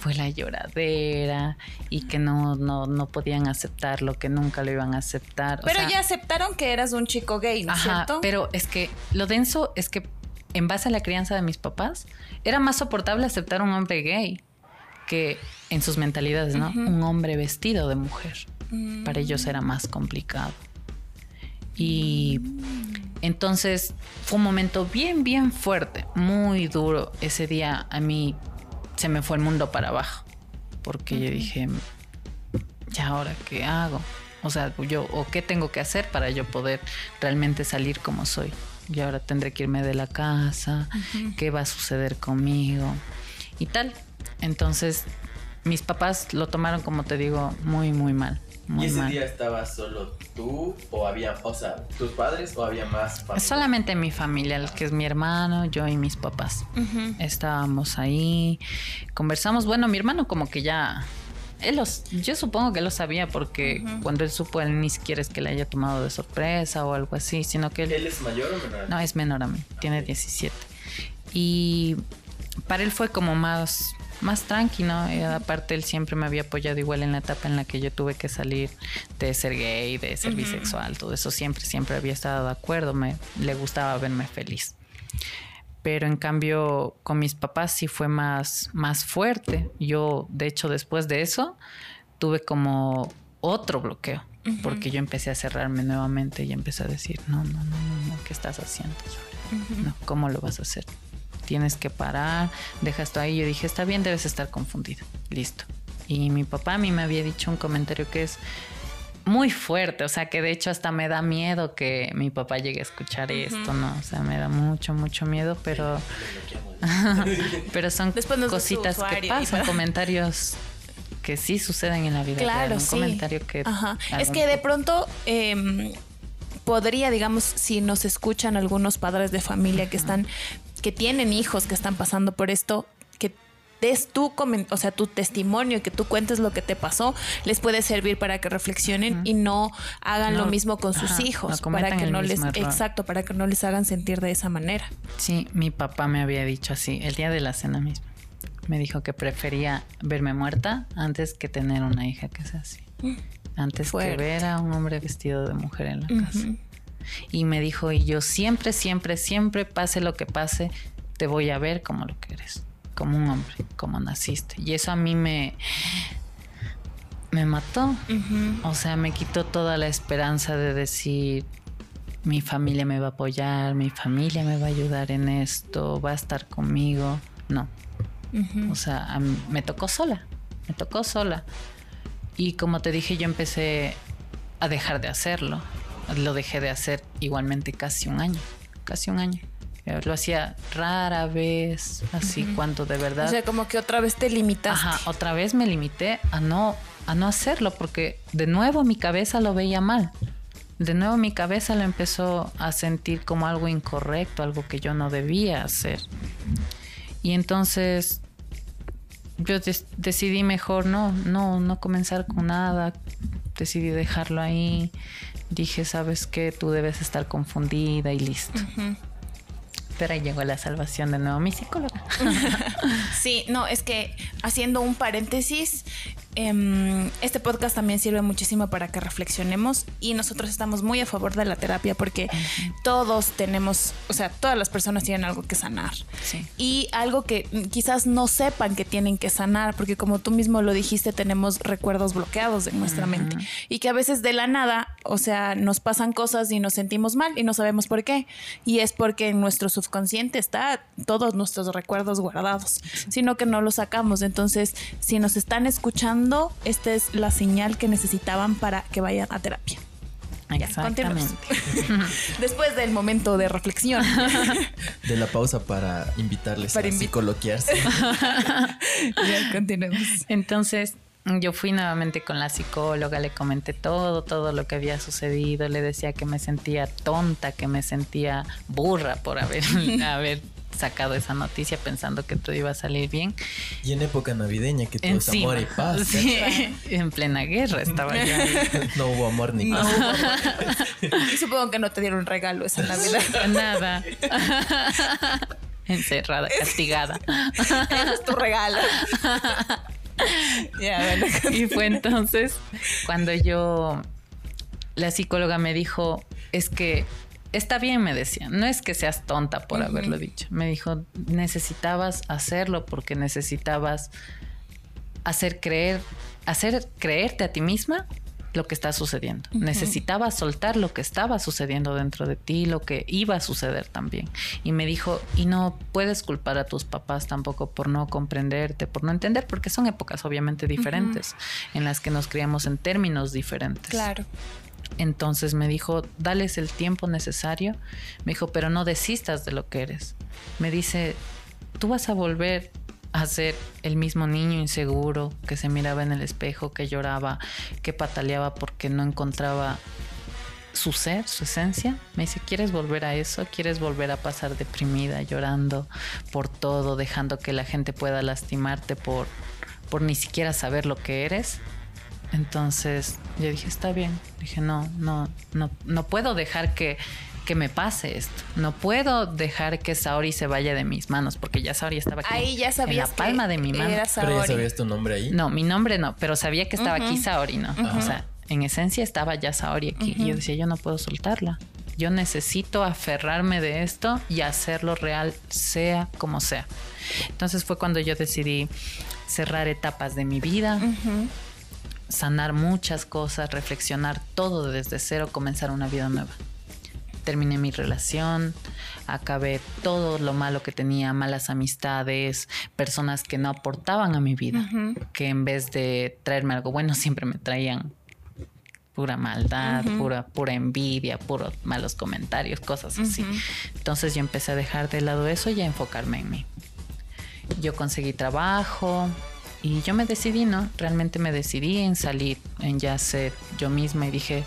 fue la lloradera y que no, no, no podían aceptarlo, que nunca lo iban a aceptar. O Pero sea, ya aceptaron que eras un chico gay, ¿no es cierto? pero es que lo denso es que en base a la crianza de mis papás, era más soportable aceptar un hombre gay que en sus mentalidades, ¿no? Un hombre vestido de mujer. Para ellos era más complicado. Y entonces fue un momento bien, bien fuerte, muy duro. Ese día a mí se me fue el mundo para abajo, porque yo dije, ¿ya ahora qué hago? O sea, yo, ¿o qué tengo que hacer para yo poder realmente salir como soy? Y ahora tendré que irme de la casa, ¿qué va a suceder conmigo? Y tal. Entonces, mis papás lo tomaron, como te digo, muy, muy mal. Muy ¿Y ese mal. día estabas solo tú o había, o sea, tus padres o había más familia? Solamente mi familia, el que es mi hermano, yo y mis papás. Estábamos ahí, conversamos. Bueno, mi hermano como que ya... Él los, yo supongo que él lo sabía porque cuando él supo, él ni siquiera es que le haya tomado de sorpresa o algo así, sino que él... ¿Él es mayor o menor? No, es menor a mí, tiene 17. Y para él fue como más, más tranqui, ¿no? Y aparte, él siempre me había apoyado igual en la etapa en la que yo tuve que salir de ser gay, de ser bisexual, todo eso siempre, siempre había estado de acuerdo, me, le gustaba verme feliz. Pero en cambio, con mis papás sí fue más, más fuerte. Yo, de hecho, después de eso, tuve como otro bloqueo. Porque yo empecé a cerrarme nuevamente y empecé a decir, no, no, no, no, no, ¿qué estás haciendo? No, ¿cómo lo vas a hacer? Tienes que parar, deja esto ahí. Yo dije, está bien, debes estar confundido. Listo. Y mi papá a mí me había dicho un comentario que es muy fuerte, o sea, que de hecho hasta me da miedo que mi papá llegue a escuchar esto, ¿no? O sea, me da mucho, mucho miedo, pero... pero son cositas que pasan, para- comentarios que sí suceden en la vida real. Claro, Un sí. comentario que... Ajá. Es que de pronto em, podría, digamos, si nos escuchan algunos padres de familia que están, que tienen hijos que están pasando por esto, que des tu o sea, tu testimonio, que tú cuentes lo que te pasó, les puede servir para que reflexionen y no hagan lo mismo con sus ajá, hijos, no para que no les, error. exacto, para que no les hagan sentir de esa manera. Sí, mi papá me había dicho así, el día de la cena mismo. Me dijo que prefería verme muerta antes que tener una hija que sea así. Antes Fuerte. que ver a un hombre vestido de mujer en la casa. Y me dijo, y yo siempre, siempre, siempre, pase lo que pase, te voy a ver como lo que eres, como un hombre, como naciste. Y eso a mí me, me mató. O sea, me quitó toda la esperanza de decir, mi familia me va a apoyar, mi familia me va a ayudar en esto, va a estar conmigo. No. O sea, mí- me tocó sola, me tocó sola. Y como te dije, yo empecé a dejar de hacerlo. Lo dejé de hacer igualmente casi un año, casi un año. Eh, Lo hacía rara vez, así cuando de verdad... O sea, como que otra vez te limitaste. Ajá, otra vez me limité a no, a no hacerlo porque de nuevo mi cabeza lo veía mal. De nuevo mi cabeza lo empezó a sentir como algo incorrecto, algo que yo no debía hacer. Y entonces yo decidí mejor no, no, no comenzar con nada. Decidí dejarlo ahí. Dije, sabes qué, tú debes estar confundida y listo. Pero ahí llegó la salvación de nuevo mi psicóloga. Sí, no, es que haciendo un paréntesis, este podcast también sirve muchísimo para que reflexionemos y nosotros estamos muy a favor de la terapia porque todos tenemos, o sea, todas las personas tienen algo que sanar. Sí. Y algo que quizás no sepan que tienen que sanar, porque como tú mismo lo dijiste, tenemos recuerdos bloqueados en nuestra mente. Y que a veces de la nada, o sea, nos pasan cosas y nos sentimos mal y no sabemos por qué. Y es porque en nuestro subconsciente está todos nuestros recuerdos guardados, sino que no los sacamos. Entonces, si nos están escuchando, esta es la señal que necesitaban para que vayan a terapia. Ya, continuemos. Exactamente. Después del momento de reflexión. De la pausa para invitarles Para a invi- psicoloquearse. ya, continuemos. Entonces yo fui nuevamente con la psicóloga, le comenté todo, todo lo que había sucedido, le decía que me sentía tonta, que me sentía burra por haber, haber sacado esa noticia pensando que todo iba a salir bien. Y en época navideña, que todo es amor y paz. Sí, en plena guerra estaba yo. No hubo amor ni paz. Y supongo que no te dieron regalo esa Navidad. Nada. Encerrada, castigada. Ese es tu regalo. bueno. Y fue entonces cuando yo, la psicóloga me dijo, es que está bien, me decía, no es que seas tonta por haberlo dicho. Me dijo, necesitabas hacerlo porque necesitabas hacer creer, hacer creerte a ti misma lo que está sucediendo. Necesitabas soltar lo que estaba sucediendo dentro de ti, lo que iba a suceder también. Y me dijo, y no puedes culpar a tus papás tampoco por no comprenderte, por no entender, porque son épocas obviamente diferentes en las que nos criamos en términos diferentes. Claro. Entonces me dijo, dales el tiempo necesario. Me dijo, pero no desistas de lo que eres. Me dice, tú vas a volver a ser el mismo niño inseguro que se miraba en el espejo, que lloraba, que pataleaba porque no encontraba su ser, su esencia. Me dice, ¿quieres volver a eso? ¿Quieres volver a pasar deprimida, llorando por todo, dejando que la gente pueda lastimarte por, por ni siquiera saber lo que eres? Entonces yo dije, está bien. Dije, no, no, no, no puedo dejar que, que me pase esto. No puedo dejar que Saori se vaya de mis manos, porque ya Saori estaba aquí. Ahí ya sabías En la palma que de mi mano. era Pero ya Saori. sabías tu nombre ahí. No, mi nombre no, pero sabía que estaba aquí. Saori, ¿no? O sea, en esencia estaba ya Saori aquí. Y yo decía, yo no puedo soltarla. Yo necesito aferrarme de esto y hacerlo real, sea como sea. Entonces fue cuando yo decidí cerrar etapas de mi vida. Sanar muchas cosas, reflexionar todo desde cero, comenzar una vida nueva. Terminé mi relación, acabé todo lo malo que tenía, malas amistades, personas que no aportaban a mi vida, que en vez de traerme algo bueno siempre me traían pura maldad, pura, pura envidia, puros malos comentarios, cosas así. Entonces yo empecé a dejar de lado eso y a enfocarme en mí. Yo conseguí trabajo y yo me decidí, ¿no? Realmente me decidí en salir, en ya ser yo misma y dije,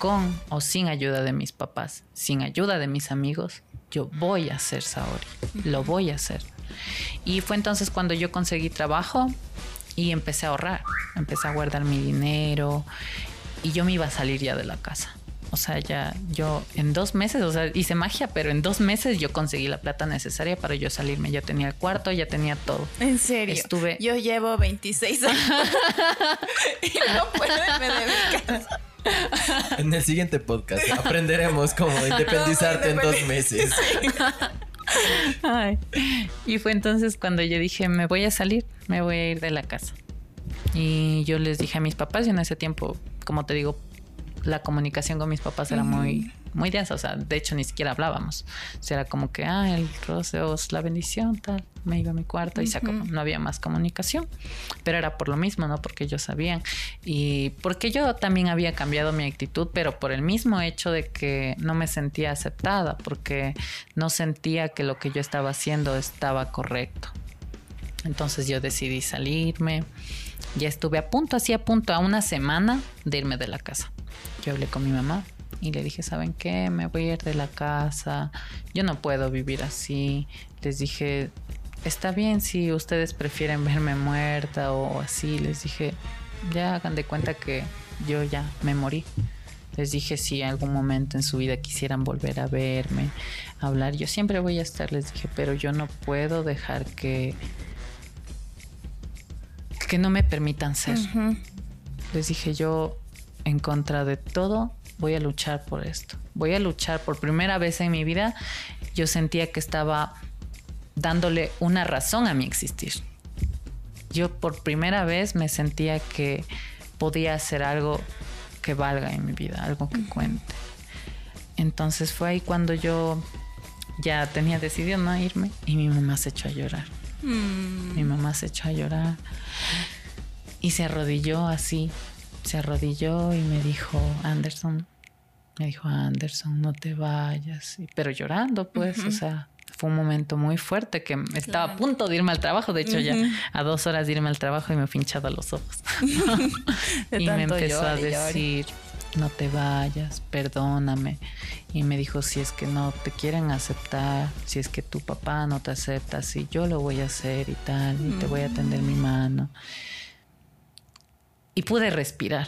con o sin ayuda de mis papás, sin ayuda de mis amigos, yo voy a ser Saori, lo voy a hacer. Y fue entonces cuando yo conseguí trabajo y empecé a ahorrar, empecé a guardar mi dinero y yo me iba a salir ya de la casa. O sea, ya yo en dos meses, o sea, hice magia, pero en dos meses yo conseguí la plata necesaria para yo salirme. Ya tenía el cuarto, ya tenía todo. En serio. Estuve- Yo llevo 26 años. y no puedo irme de mi casa. En el siguiente podcast aprenderemos cómo independizarte en dos meses. Ay. Y fue entonces cuando yo dije, me voy a salir, me voy a ir de la casa. Y yo les dije a mis papás, y en ese tiempo, como te digo, la comunicación con mis papás era muy, muy densa. O sea, de hecho, ni siquiera hablábamos. O sea, era como que, ah, el roce o la bendición, tal. Me iba a mi cuarto y se acabó. No había más comunicación. Pero era por lo mismo, ¿no? Porque ellos sabían. Y porque yo también había cambiado mi actitud, pero por el mismo hecho de que no me sentía aceptada, porque no sentía que lo que yo estaba haciendo estaba correcto. Entonces yo decidí salirme. Ya estuve a punto, así a punto, a una semana de irme de la casa. Yo hablé con mi mamá y le dije, ¿saben qué? Me voy a ir de la casa. Yo no puedo vivir así. Les dije, está bien si ustedes prefieren verme muerta o así. Les dije, ya hagan de cuenta que yo ya me morí. Les dije si algún momento en su vida quisieran volver a verme, hablar, yo siempre voy a estar, les dije, pero yo no puedo dejar que que no me permitan ser. Les dije, yo en contra de todo voy a luchar por esto. Voy a luchar por primera vez en mi vida. Yo sentía que estaba dándole una razón a mi existir. Yo por primera vez me sentía que podía hacer algo que valga en mi vida, algo que cuente. Entonces fue ahí cuando yo ya tenía decidido no irme y mi mamá se echó a llorar. Mm. Mi mamá se echó a llorar y se arrodilló así. Se arrodilló y me dijo, Anderson, me dijo, Anderson, no te vayas. Y- Pero llorando, pues, o sea, fue un momento muy fuerte que estaba a punto de irme al trabajo. De hecho, ya a dos horas de irme al trabajo y me he pinchado los ojos. Y me empezó a llore. decir, no te vayas, perdóname. Y me dijo, si es que no te quieren aceptar, si es que tu papá no te acepta, si yo lo voy a hacer y tal, y te voy a tender mi mano. Y pude respirar.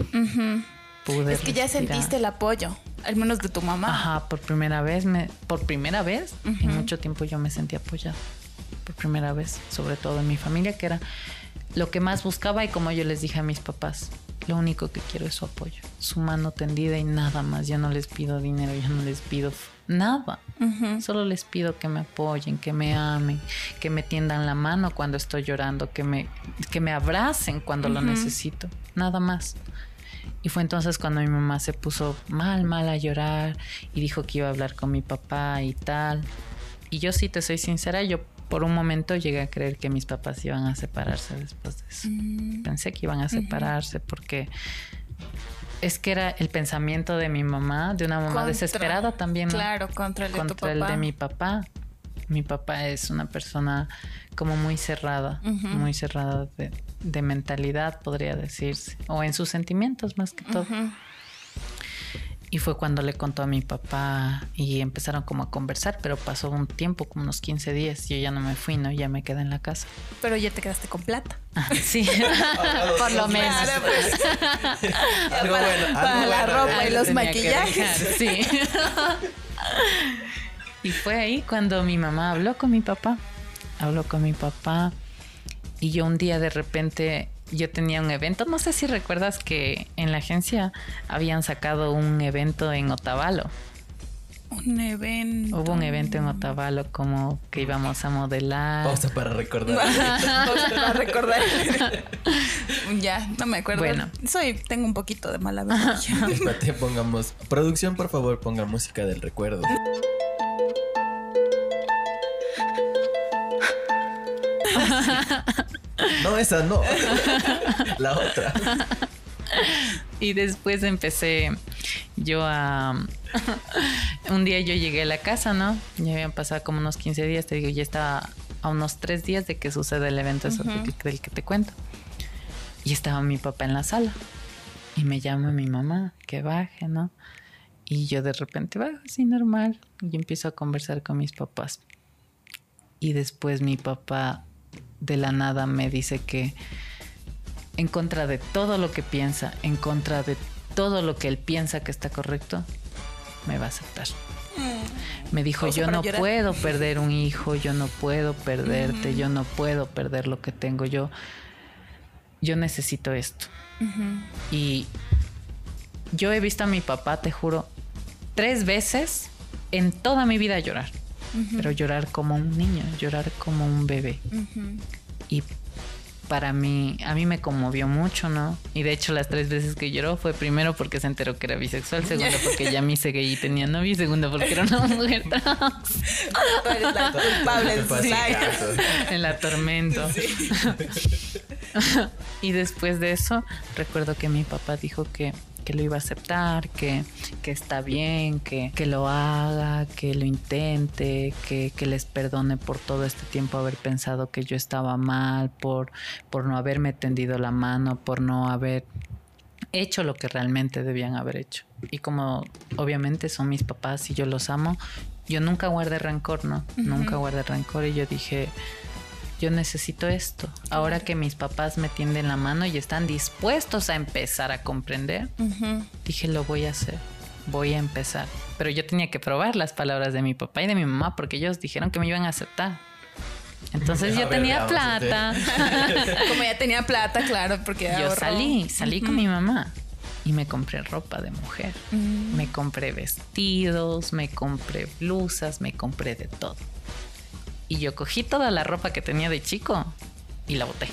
Pude Es que ya sentiste el apoyo, al menos de tu mamá. Ajá, por primera vez, me, por primera vez en mucho tiempo yo me sentí apoyada. Por primera vez, sobre todo en mi familia, que era lo que más buscaba y como yo les dije a mis papás, lo único que quiero es su apoyo, su mano tendida y nada más. Yo no les pido dinero, yo no les pido nada. Solo les pido que me apoyen, que me amen, que me tiendan la mano cuando estoy llorando, que me, que me abracen cuando lo necesito. Nada más. Y fue entonces cuando mi mamá se puso mal, mal a llorar y dijo que iba a hablar con mi papá y tal. Y yo sí te soy sincera, yo por un momento llegué a creer que mis papás iban a separarse después de eso. Pensé que iban a separarse porque es que era el pensamiento de mi mamá, de una mamá Contra- desesperada también. ¿no? Claro, contra el de tu contra el papá. de mi papá. Mi papá es una persona como muy cerrada, muy cerrada de, de mentalidad, podría decirse, o en sus sentimientos más que todo. Y fue cuando le contó a mi papá y empezaron como a conversar, pero pasó un tiempo, como unos 15 días, yo ya no me fui, ¿no? Ya me quedé en la casa. Pero ya te quedaste con plata. Ah, sí, por lo menos. Claro, pues. Algo Para- bueno, algo para la bueno, ropa y los maquillajes. sí. y fue ahí cuando mi mamá habló con mi papá. Habló con mi papá. Y yo un día de repente, yo tenía un evento. No sé si recuerdas que en la agencia habían sacado un evento en Otavalo. Un evento. Hubo un evento en Otavalo como que íbamos a modelar. Pausa para recordar. Vamos a recordar. ya, no me acuerdo. Bueno. Soy, tengo un poquito de mala memoria. Espérate, pongamos. Producción, por favor, ponga música del recuerdo. No, esa no. La otra. Y después empecé yo a... un día yo llegué a la casa, ¿no? Ya habían pasado como unos 15 días, te digo, ya estaba a unos 3 días de que sucede el evento eso del que- del que te cuento. Y estaba mi papá en la sala. Y me llama mi mamá, que baje, ¿no? Y yo de repente bajo así normal. Y empiezo a conversar con mis papás. Y después mi papá de la nada me dice que en contra de todo lo que piensa, en contra de todo lo que él piensa que está correcto, me va a aceptar. Me dijo, yo no llorar". puedo perder un hijo, yo no puedo perderte, yo no puedo perder lo que tengo, yo, yo necesito esto. Y yo he visto a mi papá, te juro, tres veces en toda mi vida llorar. Pero llorar como un niño, llorar como un bebé. Y para mí, a mí me conmovió mucho, ¿no? Y de hecho las tres veces que lloró fue primero porque se enteró que era bisexual, segundo porque ya me hice gay y tenía novio, y segundo porque era una mujer trans Tú eres la culpable en la tormenta. y después de eso, recuerdo que mi papá dijo que, que lo iba a aceptar, que, que está bien, que, que lo haga, que lo intente, que, que les perdone por todo este tiempo haber pensado que yo estaba mal, por, por no haberme tendido la mano, por no haber hecho lo que realmente debían haber hecho. Y como obviamente son mis papás y yo los amo, yo nunca guardé rencor, ¿no? Nunca guardé rencor y yo dije, yo necesito esto. Ahora que mis papás me tienden la mano y están dispuestos a empezar a comprender, dije, lo voy a hacer. Voy a empezar. Pero yo tenía que probar las palabras de mi papá y de mi mamá porque ellos dijeron que me iban a aceptar. Entonces A yo ver, tenía veamos, este. plata. Como ya tenía plata, claro, porque Yo ahorró. salí, salí con mi mamá y me compré ropa de mujer. Me compré vestidos, me compré blusas, me compré de todo. Y yo cogí toda la ropa que tenía de chico y la boté.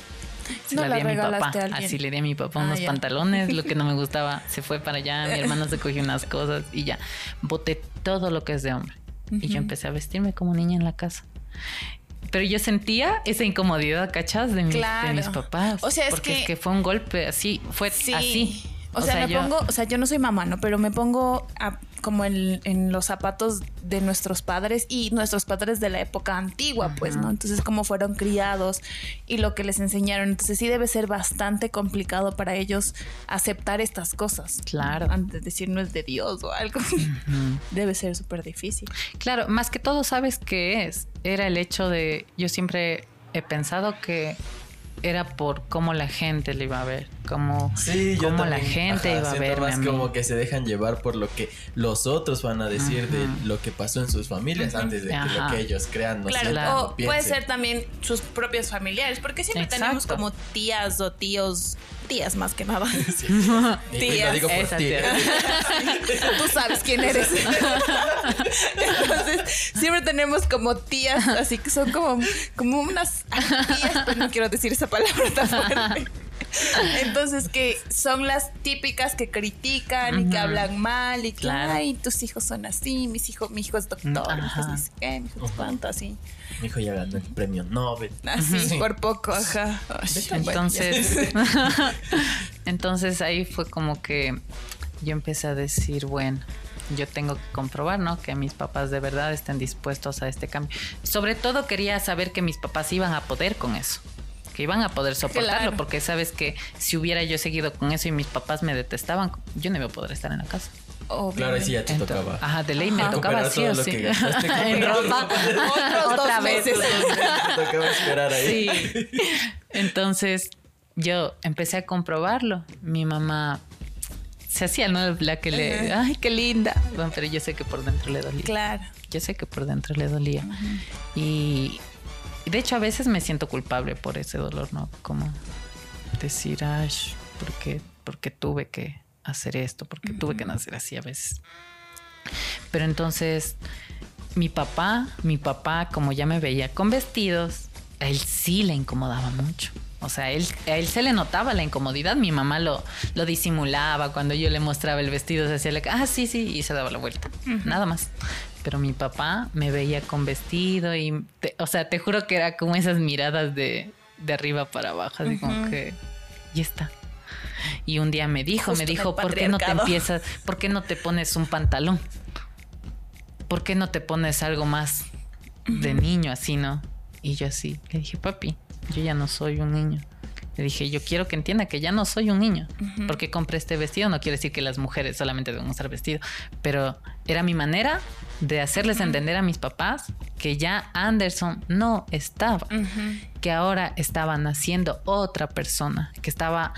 Se No la la di a mi papá. a. Así le di a mi papá Ah, unos pantalones, lo que no me gustaba se fue para allá, mi hermano se cogió unas cosas y ya. Boté todo lo que es de hombre. Y yo empecé a vestirme como niña en la casa. Pero yo sentía esa incomodidad, ¿cachas? De, mis- de Claro. mis papás. O sea, es porque que- es que fue un golpe así, fue Sí. así. O, sea, me yo- pongo, o sea, yo no soy mamá, ¿no? Pero me pongo a como en, en los zapatos de nuestros padres y nuestros padres de la época antigua, pues, ¿no? Entonces, cómo fueron criados y lo que les enseñaron. Entonces, sí debe ser bastante complicado para ellos aceptar estas cosas. Claro. Antes de decir no es de Dios o algo. debe ser súper difícil. Claro, más que todo, ¿sabes qué es? Era el hecho de, yo siempre he pensado que era por cómo la gente le iba a ver, cómo, Sí, cómo la también, gente ajá, iba a verme más a mí. como que se dejan llevar por lo que los otros van a decir de lo que pasó en sus familias antes de que lo que ellos crean, no Claro, sientan, o no puede ser también sus propios familiares, porque siempre Exacto. tenemos como tías o tíos, tías más que nada. Sí. Tías, lo digo por esa ti. tía. Tú sabes quién eres. Entonces, siempre tenemos como tías, así que son como, como unas tías, pues no quiero decir esa palabra tan fuerte. Entonces, que son las típicas que critican y que hablan mal y que, Claro. ay, tus hijos son así, mis hijos, mi hijo es doctor, mi hijo es Ajá. no sé qué, mi hijo es cuánto, así. Mi hijo ya ganó el premio Nobel. Así, Sí. por poco, ajá. Ay, Entonces, entonces ahí fue como que yo empecé a decir, bueno, yo tengo que comprobar, ¿no? Que mis papás de verdad estén dispuestos a este cambio. Sobre todo quería saber que mis papás iban a poder con eso. Que iban a poder soportarlo, Claro. porque sabes que si hubiera yo seguido con eso y mis papás me detestaban, yo no iba a poder estar en la casa. Claro, ahí sí ya te Entonces, tocaba. Ajá, de ley me Ajá. tocaba sí o sí. que gastaste con- en ropa. Otros Otra dos vez. meses. Te tocaba esperar ahí. Sí. Entonces yo empecé a comprobarlo. Mi mamá se hacía, ¿no? La que le, ay, qué linda. Bueno, pero yo sé que por dentro le dolía. Claro. Yo sé que por dentro le dolía. Y de hecho a veces me siento culpable por ese dolor, ¿no? Como decir, ay, ¿por qué, por qué tuve que hacer esto? ¿Por qué tuve que nacer así a veces? Pero entonces mi papá, mi papá, como ya me veía con vestidos, a él sí le incomodaba mucho. O sea, él, a él se le notaba la incomodidad. Mi mamá lo, lo disimulaba cuando yo le mostraba el vestido. Se hacía la, ah, sí, sí, y se daba la vuelta. Nada más. Pero mi papá me veía con vestido y, te- o sea, te juro que era como esas miradas de, de arriba para abajo, así como que, y está. Y un día me dijo, Justo me dijo, ¿por qué no te patriarcado". empiezas, por qué no te pones un pantalón? ¿Por qué no te pones algo más de niño así, no? Y yo así, le dije, papi, yo ya no soy un niño. Le dije, yo quiero que entienda que ya no soy un niño. Porque compré este vestido. No quiere decir que las mujeres solamente deben usar vestido. Pero era mi manera de hacerles entender a mis papás que ya Anderson no estaba. Que ahora estaba naciendo otra persona. Que estaba...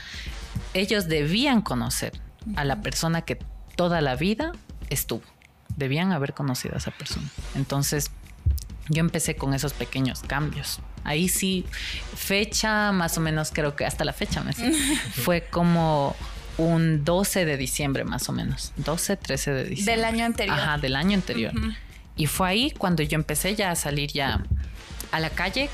Ellos debían conocer a la persona que toda la vida estuvo. Debían haber conocido a esa persona. Entonces, yo empecé con esos pequeños cambios. Ahí sí, fecha más o menos, creo que hasta la fecha me sé. fue como un 12 de diciembre más o menos. 12, 13 de diciembre. Del año anterior. Ajá, del año anterior. Y fue ahí cuando yo empecé ya a salir ya a la calle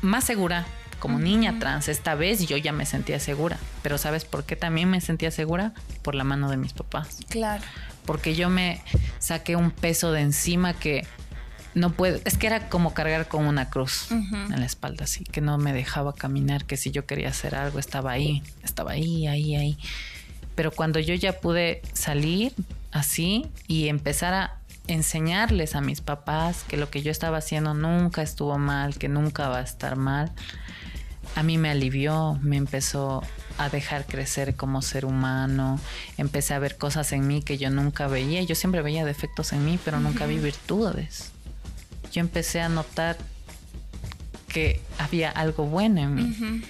más segura. Como niña trans, esta vez yo ya me sentía segura. Pero ¿sabes por qué también me sentía segura? Por la mano de mis papás Claro. porque yo me saqué un peso de encima que no puedo, es que era como cargar con una cruz en la espalda, así que no me dejaba caminar, que si yo quería hacer algo estaba ahí, estaba ahí, ahí, ahí. Pero cuando yo ya pude salir así y empezar a enseñarles a mis papás que lo que yo estaba haciendo nunca estuvo mal, que nunca va a estar mal, a mí me alivió, me empezó a dejar crecer como ser humano, empecé a ver cosas en mí que yo nunca veía, yo siempre veía defectos en mí, pero nunca vi virtudes. Yo empecé a notar que había algo bueno en mí,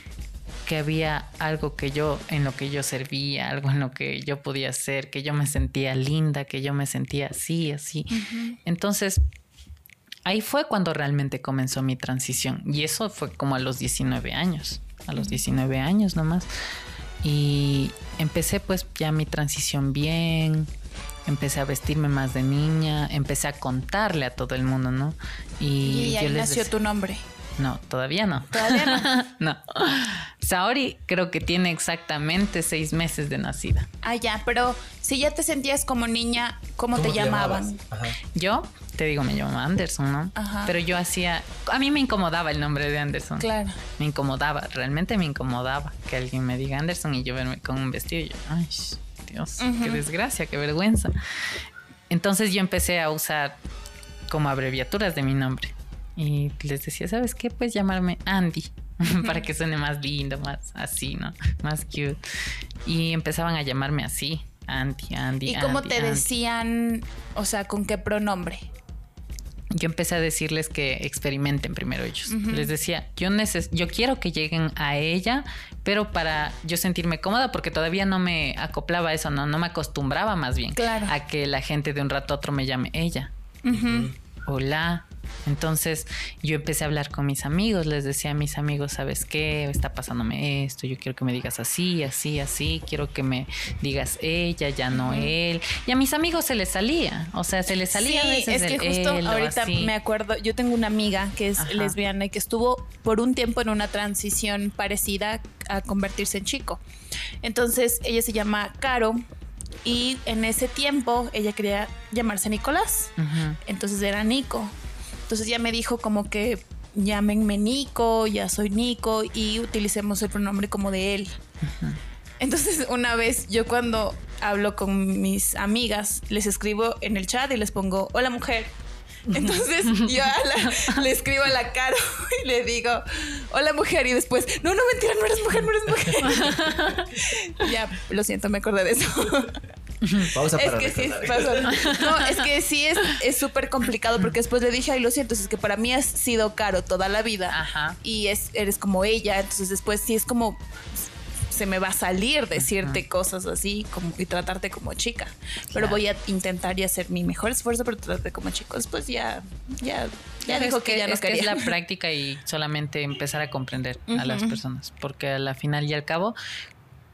que había algo que yo en lo que yo servía, algo en lo que yo podía hacer, que yo me sentía linda, que yo me sentía así, así. Entonces, ahí fue cuando realmente comenzó mi transición. Y eso fue como a los 19 años. A los 19 años nomás. Y empecé pues ya mi transición bien. Empecé a vestirme más de niña. Empecé a contarle a todo el mundo, ¿no? Y, yo ahí les nació tu nombre. No, todavía no. Todavía no. no. Saori creo que tiene exactamente seis meses de nacida. Ah, ya, pero si ya te sentías como niña, ¿cómo, te llamaban? llamabas? Ajá. Yo, te digo, me llamo Anderson, ¿no? Ajá. Pero yo hacía... A mí me incomodaba el nombre de Anderson. Claro. Me incomodaba, realmente me incomodaba que alguien me diga Anderson y yo verme con un vestido y yo, ay, Dios, qué desgracia, qué vergüenza. Entonces yo empecé a usar como abreviaturas de mi nombre. Y les decía, ¿sabes qué? Puedes llamarme Andy, para que suene más lindo, más así, ¿no? Más cute. Y empezaban a llamarme así, Andy, Andy. ¿Y cómo te Andy. decían, o sea, con qué pronombre? Yo empecé a decirles que experimenten primero ellos. Les decía, yo, neces yo quiero que lleguen a ella, pero para yo sentirme cómoda, porque todavía no me acoplaba a eso, no, no me acostumbraba más bien Claro. a que la gente de un rato a otro me llame ella. Hola. Entonces yo empecé a hablar con mis amigos, les decía a mis amigos, ¿sabes qué? Está pasándome esto, yo quiero que me digas así, así, así, quiero que me digas ella, ya no él. Y a mis amigos se les salía, o sea, se les salía a Sí, veces es que el justo él ahorita me acuerdo, yo tengo una amiga que es Ajá. lesbiana y que estuvo por un tiempo en una transición parecida a convertirse en chico. Entonces ella se llama Caro y en ese tiempo ella quería llamarse Nicolás. Entonces era Nico. Entonces ya me dijo como que llámenme Nico, ya soy Nico y utilicemos el pronombre como de él. Entonces una vez yo cuando hablo con mis amigas les escribo en el chat y les pongo hola mujer. Entonces yo a la- le escribo a la Caro y le digo hola mujer y después no no mentira no eres mujer no eres mujer. ya lo siento me acordé de eso. Pausa Es para que sí, recordar. pasa. No, es que sí es es súper complicado porque después le dije, ay, lo siento, es que para mí has sido caro toda la vida Ajá. y es, eres como ella, entonces después sí es como se me va a salir decirte cosas así como, y tratarte como chica. Pero voy a intentar y hacer mi mejor esfuerzo para tratarte como chico. Después ya, ya, ya dijo es que, ya no es que es quería. la práctica y solamente empezar a comprender a las personas. Porque a la final y al cabo,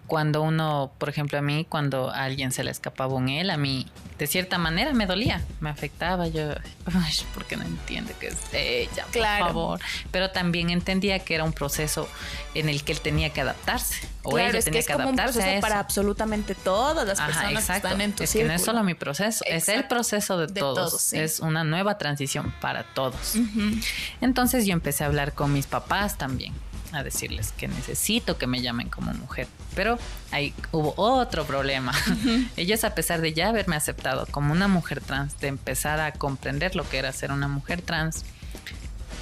cuando uno, por ejemplo, a mí, cuando a alguien se le escapaba un él, a mí, de cierta manera, me dolía, me afectaba. Yo, ay, ¿por qué no entiende que es ella? Por Claro. favor. Pero también entendía que era un proceso en el que él tenía que adaptarse. O Claro, ella es que tenía es que, como un a proceso eso. para absolutamente todas las Ajá, personas que están en tu es que no es solo mi proceso, es el proceso de, De todos. todos, sí. Es una nueva transición para todos. Entonces yo empecé a hablar con mis papás también, a decirles que necesito que me llamen como mujer. Pero ahí hubo otro problema. Ellos, a pesar de ya haberme aceptado como una mujer trans, de empezar a comprender lo que era ser una mujer trans,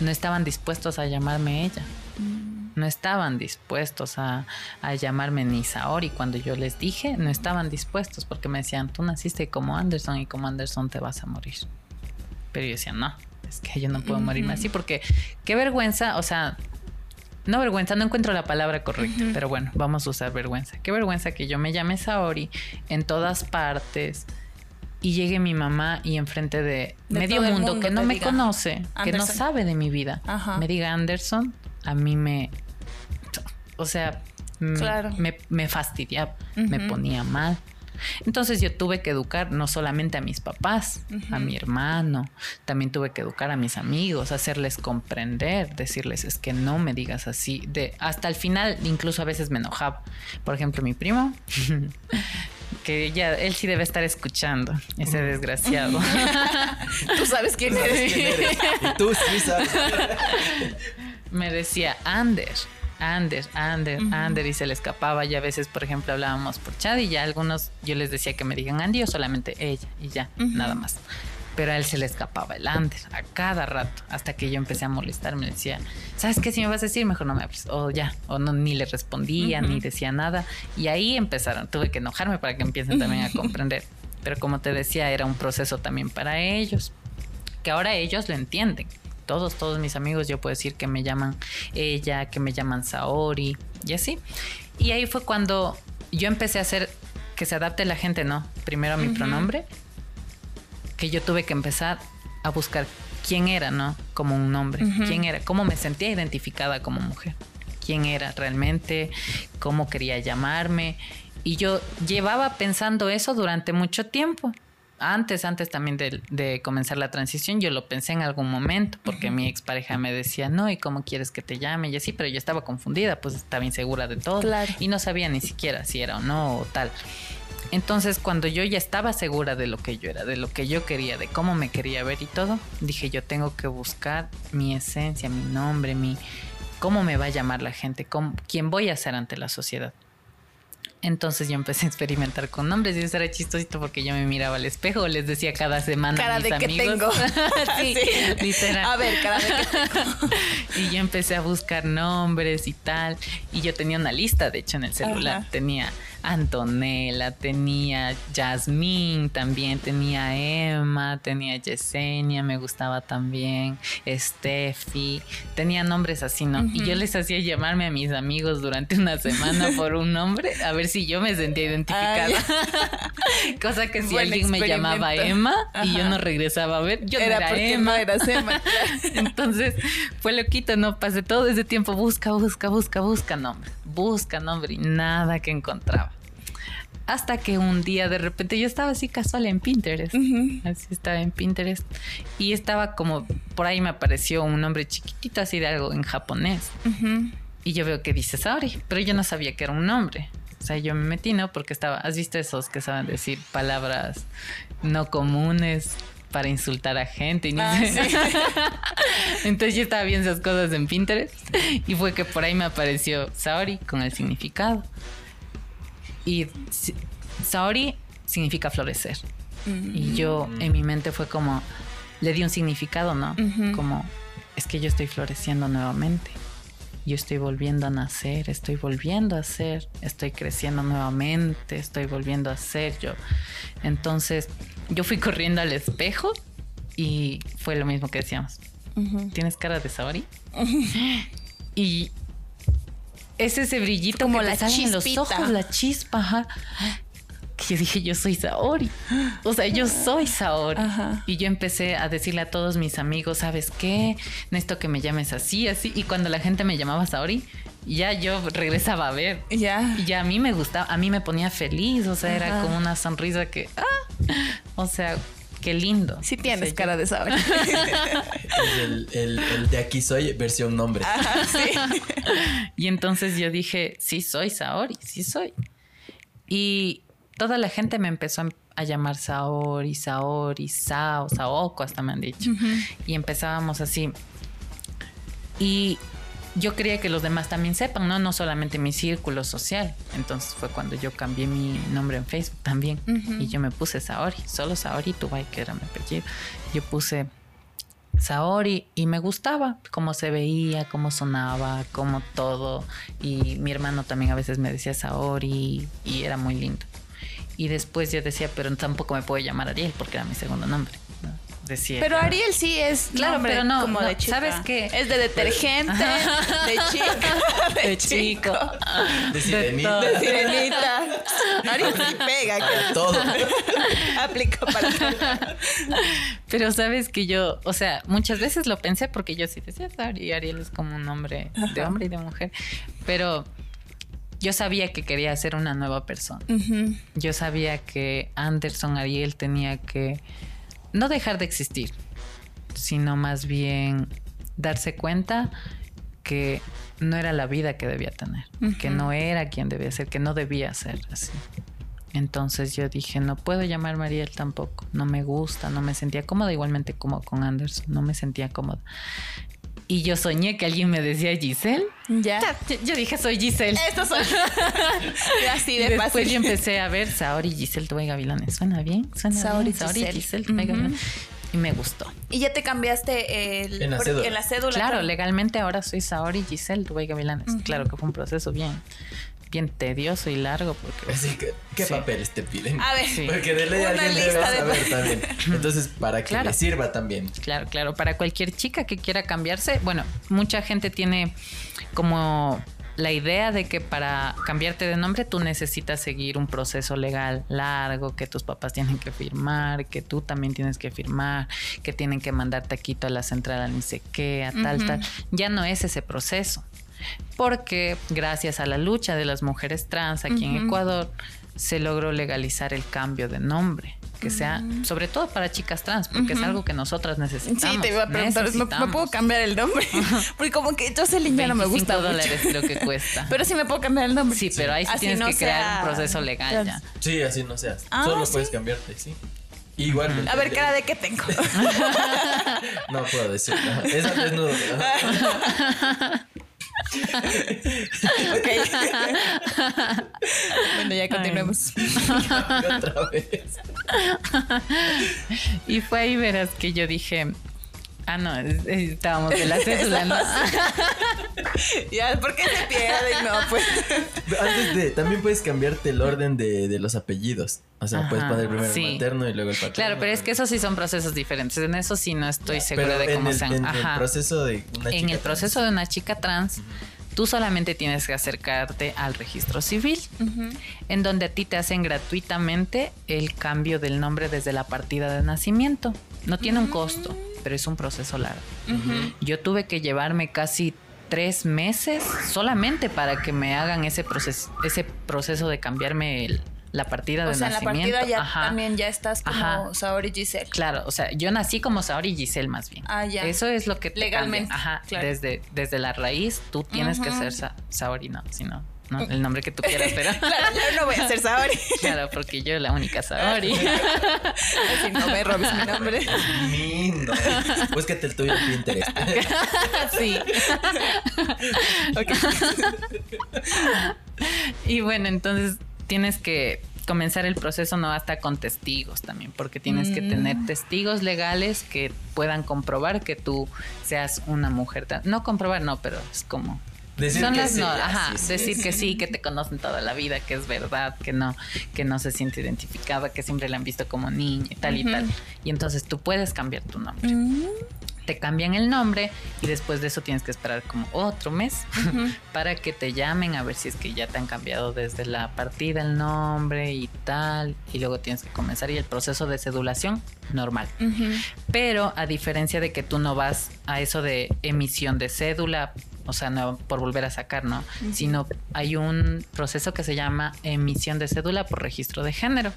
no estaban dispuestos a llamarme ella. No estaban dispuestos a, a llamarme ni Saori. Cuando yo les dije, no estaban dispuestos porque me decían, tú naciste como Anderson y como Anderson te vas a morir. Pero yo decía, no, es que yo no puedo morirme así porque qué vergüenza, o sea, no vergüenza, no encuentro la palabra correcta, pero bueno, vamos a usar vergüenza. Qué vergüenza que yo me llame Saori en todas partes y llegue mi mamá y enfrente de, De medio mundo, mundo que no me conoce, que no sabe de mi vida, Ajá. me diga Anderson, a mí me, o sea, m- Claro. me, me fastidiaba, me ponía mal. Entonces yo tuve que educar no solamente a mis papás, a mi hermano, también tuve que educar a mis amigos, hacerles comprender, decirles es que no me digas así. De, hasta el final incluso a veces me enojaba. Por ejemplo, mi primo, que ya él sí debe estar escuchando, ese desgraciado. Tú sabes quién eres. ¿Quién eres? Y tú sí sabes. me decía Ander, Ander, Ander, Ander y se le escapaba y a veces, por ejemplo, hablábamos por chat y ya algunos yo les decía que me digan Andy o solamente ella y ya, nada más. Pero a él se le escapaba el Ander a cada rato hasta que yo empecé a molestarme. Le decía, ¿sabes qué? Si me vas a decir, mejor no me hables. O ya, o no, ni le respondía, ni decía nada. Y ahí empezaron, tuve que enojarme para que empiecen también a comprender. Pero como te decía, era un proceso también para ellos que ahora ellos lo entienden. Todos, todos mis amigos, yo puedo decir que me llaman ella, que me llaman Saori y así. Y ahí fue cuando yo empecé a hacer que se adapte la gente, ¿no? Primero a mi pronombre, que yo tuve que empezar a buscar quién era, ¿no? Como un nombre, quién era, cómo me sentía identificada como mujer, quién era realmente, cómo quería llamarme. Y yo llevaba pensando eso durante mucho tiempo. Antes, antes también de, de comenzar la transición, yo lo pensé en algún momento, porque mi expareja me decía, no, ¿y cómo quieres que te llame? Y así, pero yo estaba confundida, pues estaba insegura de todo. Claro. Y no sabía ni siquiera si era o no o tal. Entonces, cuando yo ya estaba segura de lo que yo era, de lo que yo quería, de cómo me quería ver y todo, dije, yo tengo que buscar mi esencia, mi nombre, mi cómo me va a llamar la gente, cómo, quién voy a ser ante la sociedad. Entonces yo empecé a experimentar con nombres y eso era chistosito porque yo me miraba al espejo, les decía cada semana Cara a mis de que amigos. tengo. sí, Sí. literal. A ver, cara de que tengo. y yo empecé a buscar nombres y tal. Y yo tenía una lista, de hecho, en el celular. Ajá. Tenía Antonella, tenía Jasmine también, tenía Emma, tenía Yesenia, me gustaba también, Steffi. Tenía nombres así, ¿no? Y yo les hacía llamarme a mis amigos durante una semana por un nombre, a ver si yo me sentía identificada. Cosa que si Buen alguien me llamaba. Emma y yo no regresaba a ver, yo no Era era porque Emma. no eras Emma. Entonces fue loquito, ¿no? Pasé todo ese tiempo, busca, busca, busca, busca nombre, busca nombre y nada que encontraba. Hasta que un día de repente yo estaba así casual en Pinterest. Así estaba en Pinterest. Y estaba como, por ahí me apareció un nombre chiquitito así de algo en japonés. Y yo veo que dice Saori, pero yo no sabía que era un nombre. O sea, yo me metí, ¿no? Porque estaba, ¿has visto esos que saben decir palabras no comunes para insultar a gente? Y no Ah, sé. sí. Entonces yo estaba viendo esas cosas en Pinterest y fue que por ahí me apareció Saori con el significado. Y Saori significa florecer. Y yo en mi mente fue como, le di un significado, ¿no? Como, es que yo estoy floreciendo nuevamente. Yo estoy volviendo a nacer, estoy volviendo a ser, estoy creciendo nuevamente, estoy volviendo a ser yo. Entonces, yo fui corriendo al espejo y fue lo mismo que decíamos. ¿Tienes cara de Saori? y es ese brillito Como que la sale en los ojos, la chispa, ajá. Que yo dije, yo soy Saori. O sea, yo soy Saori. Ajá. Y yo empecé a decirle a todos mis amigos, ¿sabes qué? Necesito que me llames así, así. Y cuando la gente me llamaba Saori, ya yo regresaba a ver. Ya. Y ya a mí me gustaba, a mí me ponía feliz, o sea, era como una sonrisa que, ah, o sea, qué lindo. Sí tienes yo- cara de saber. Es el, el- el de aquí soy versión nombre. Ajá, sí. Y entonces yo dije, sí soy Saori, sí soy. Y toda la gente me empezó a- a llamar Saori, Saori, Sao, Saoko, hasta me han dicho. Y empezábamos así. Y yo quería que los demás también sepan, ¿no? No solamente mi círculo social. Entonces fue cuando yo cambié mi nombre en Facebook también. Y yo me puse Saori, solo Saori Tubai, que era mi apellido. Yo puse Saori y me gustaba cómo se veía, cómo sonaba, cómo todo. Y mi hermano también a veces me decía Saori y era muy lindo. Y después yo decía, pero tampoco me puedo llamar Ariel porque era mi segundo nombre. Pero Ariel sí es Claro, nombre pero no, como no, de chica. ¿sabes qué? Es de detergente, de chica, de, de chico. De De sirenita. de sirenita. Ariel sí pega, que todo. aplica para todo. Pero sabes que yo, o sea, muchas veces lo pensé porque yo sí decía y Ariel es como un nombre de hombre y de mujer. Pero yo sabía que quería ser una nueva persona. Yo sabía que Anderson Ariel tenía que no dejar de existir, sino más bien darse cuenta que no era la vida que debía tener, que no era quien debía ser, que no debía ser así. Entonces yo dije, no puedo llamar Mariel tampoco, no me gusta, no me sentía cómoda, igualmente como con Anderson, no me sentía cómoda. Y yo soñé que alguien me decía Giselle. Ya. Yo, yo dije, soy Giselle. Estos son así Y de después fácil. yo empecé a ver Saori Giselle Tuve Gavilanes. ¿Suena bien? ¿Suena Saori bien? Saori Giselle. Giselle Tuve Ujú. Gavilanes. Y me gustó. Y ya te cambiaste el, En la porque- cédula. en la cédula. Claro, legalmente ahora soy Saori Giselle Tuve Gavilanes. Claro que fue un proceso bien, bien tedioso y largo porque... Así que, ¿qué Sí. papeles te piden? A ver, Sí. Porque de ley alguien debe lista de- saber también. Entonces, para que Claro. le sirva también. Claro, claro. Para cualquier chica que quiera cambiarse, bueno, mucha gente tiene como la idea de que para cambiarte de nombre tú necesitas seguir un proceso legal largo, que tus papás tienen que firmar, que tú también tienes que firmar, que tienen que mandarte a Quito a la central a ni sé qué, a tal, tal. Ya no es ese proceso. Porque gracias a la lucha de las mujeres trans aquí en. Ecuador se logró legalizar el cambio de nombre, que sea sobre todo para chicas trans, porque es algo que nosotras necesitamos. Sí, te iba a preguntar, ¿me, puedo cambiar el nombre? Porque como que Jocelyn ya no me 25 gusta mucho. dólares creo que cuesta. Pero sí me puedo cambiar el nombre. sí, pero ahí sí Así tienes no que crear un proceso legal ya. Sí, así no seas. Ah, Solo sí. puedes cambiarte, sí. Igual. A ver, cara de qué tengo. No puedo decirlo. Esa desnudo. Ok. Bueno, ya continuemos. Otra vez. Y fue ahí, verás, que yo dije. Ah, no, es- es- estábamos de la cédula, ¿no? ya, ¿por qué se pierde? No, pues. Antes de, también puedes cambiarte el orden de, de los apellidos. O sea, puedes poner primero sí. el materno y luego el paterno. Claro, pero es que esos sí son procesos diferentes. En eso sí no estoy segura Pero de cómo el, sean. en Ajá. el proceso de una en chica el proceso de una chica trans, tú solamente tienes que acercarte al registro civil, en donde a ti te hacen gratuitamente el cambio del nombre desde la partida de nacimiento. No tiene un costo, pero es un proceso largo. Yo tuve que llevarme casi tres meses solamente para que me hagan ese proceso, ese proceso de cambiarme el- la partida O de sea, en la nacimiento. partida ya Ajá. también ya estás como Ajá. Saori Giselle. Claro, o sea, yo nací como Saori Giselle más bien. Ah, ya. Eso es lo que te Legalmente, cambia. Ajá, claro. desde, desde la raíz tú tienes que ser Sa- Saori, no, si no, no, el nombre que tú quieras, pero Claro, yo no voy a ser Saori. claro, porque yo la única Saori. Así no me robes mi nombre. Lindo. Búscate el tuyo en Pinterest. sí. y bueno, entonces tienes que comenzar el proceso no hasta con testigos también, porque tienes que tener testigos legales que puedan comprobar que tú seas una mujer. No comprobar, no, pero es como Decir son que las sí, no, ajá, sí, sí, decir sí. que sí, que te conocen toda la vida, que es verdad, que no, que no se siente identificada, que siempre la han visto como niña y tal y tal. Y entonces tú puedes cambiar tu nombre. Te cambian el nombre y después de eso tienes que esperar como otro mes para que te llamen a ver si es que ya te han cambiado desde la partida el nombre y tal. Y luego tienes que comenzar y el proceso de cedulación normal. Pero a diferencia de que tú no vas a eso de emisión de cédula, o sea, no por volver a sacar, ¿no? Sino hay un proceso que se llama emisión de cédula por registro de género.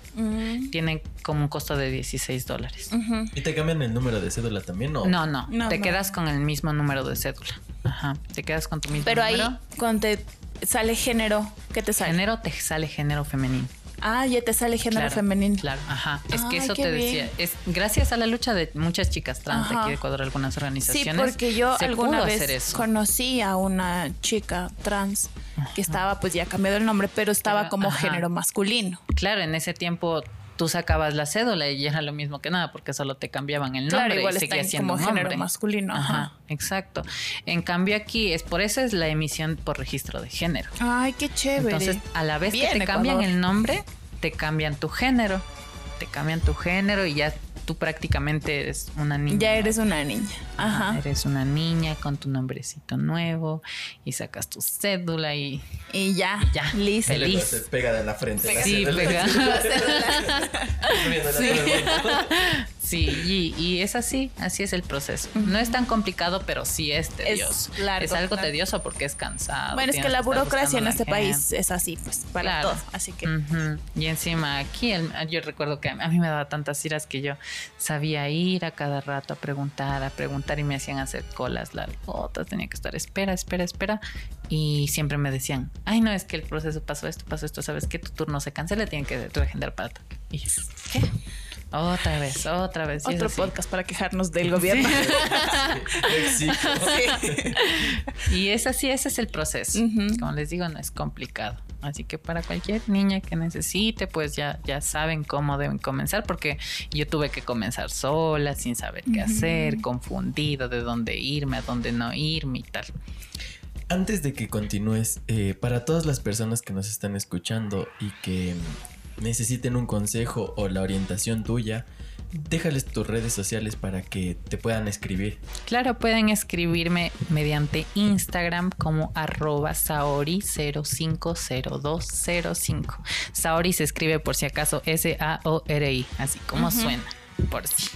Tiene como un costo de 16 dólares. ¿Y te cambian el número de cédula también? No. No, no, No, te no. quedas con el mismo número de cédula. Ajá, te quedas con tu mismo Pero ahí, número. cuando te sale género, ¿qué te sale? Género te sale género femenino. Ah, ya te sale género Claro, femenino. Claro, ajá. Es que Ay, eso te bien. decía. Es gracias a la lucha de muchas chicas trans de aquí de Ecuador, algunas Sí, organizaciones. porque yo alguna vez conocí a una chica trans que estaba, pues ya cambiado el nombre, pero estaba como ajá. género masculino. Claro, en ese tiempo tú sacabas la cédula y era lo mismo que nada, porque solo te cambiaban el nombre Claro, igual y seguía en siendo como género masculino. Ajá, Ajá. exacto. En cambio aquí es por eso es la emisión por registro de género. Ay, qué chévere. Entonces, a la vez Bien, que te cambian el nombre, te cambian tu género. Te cambian tu género y ya tú prácticamente eres una niña. ya eres una niña. Ajá. Eres una niña con tu nombrecito nuevo y sacas tu cédula y Y ya, Ya, listo. Y luego feliz. se pega en la frente. la Sí, cédula. pega. Viéndola Sí. Sí, y, y es así, así es el proceso. No es tan complicado, pero sí es tedioso. largo, es algo claro. tedioso porque es cansado. Bueno, es que la burocracia en este país es así, pues, para Claro. todo. Así que. Y encima aquí, el- yo recuerdo que a mí me daba tantas iras que yo sabía ir a cada rato a preguntar, a preguntar y me hacían hacer colas largotas, tenía que estar espera, espera, espera. Y siempre me decían, ay no, es que el proceso pasó esto, pasó esto, ¿sabes qué? Tu turno se cancela, tienen que reagendar para tal". Y yo, ¿qué? Otra vez, otra vez. Otro podcast para quejarnos del gobierno. Éxito. Y es así, ese es el proceso. Como les digo, no es complicado. Así que para cualquier niña que necesite, pues ya, ya saben cómo deben comenzar, porque yo tuve que comenzar sola, sin saber qué hacer, confundido de dónde irme, a dónde no irme y tal. Antes de que continúes, eh, para todas las personas que nos están escuchando y que necesiten un consejo o la orientación tuya, déjales tus redes sociales para que te puedan escribir. Claro, pueden escribirme mediante Instagram como arroba Saori050205. Saori se escribe por si acaso S-A-O-R-I, así como suena, por si.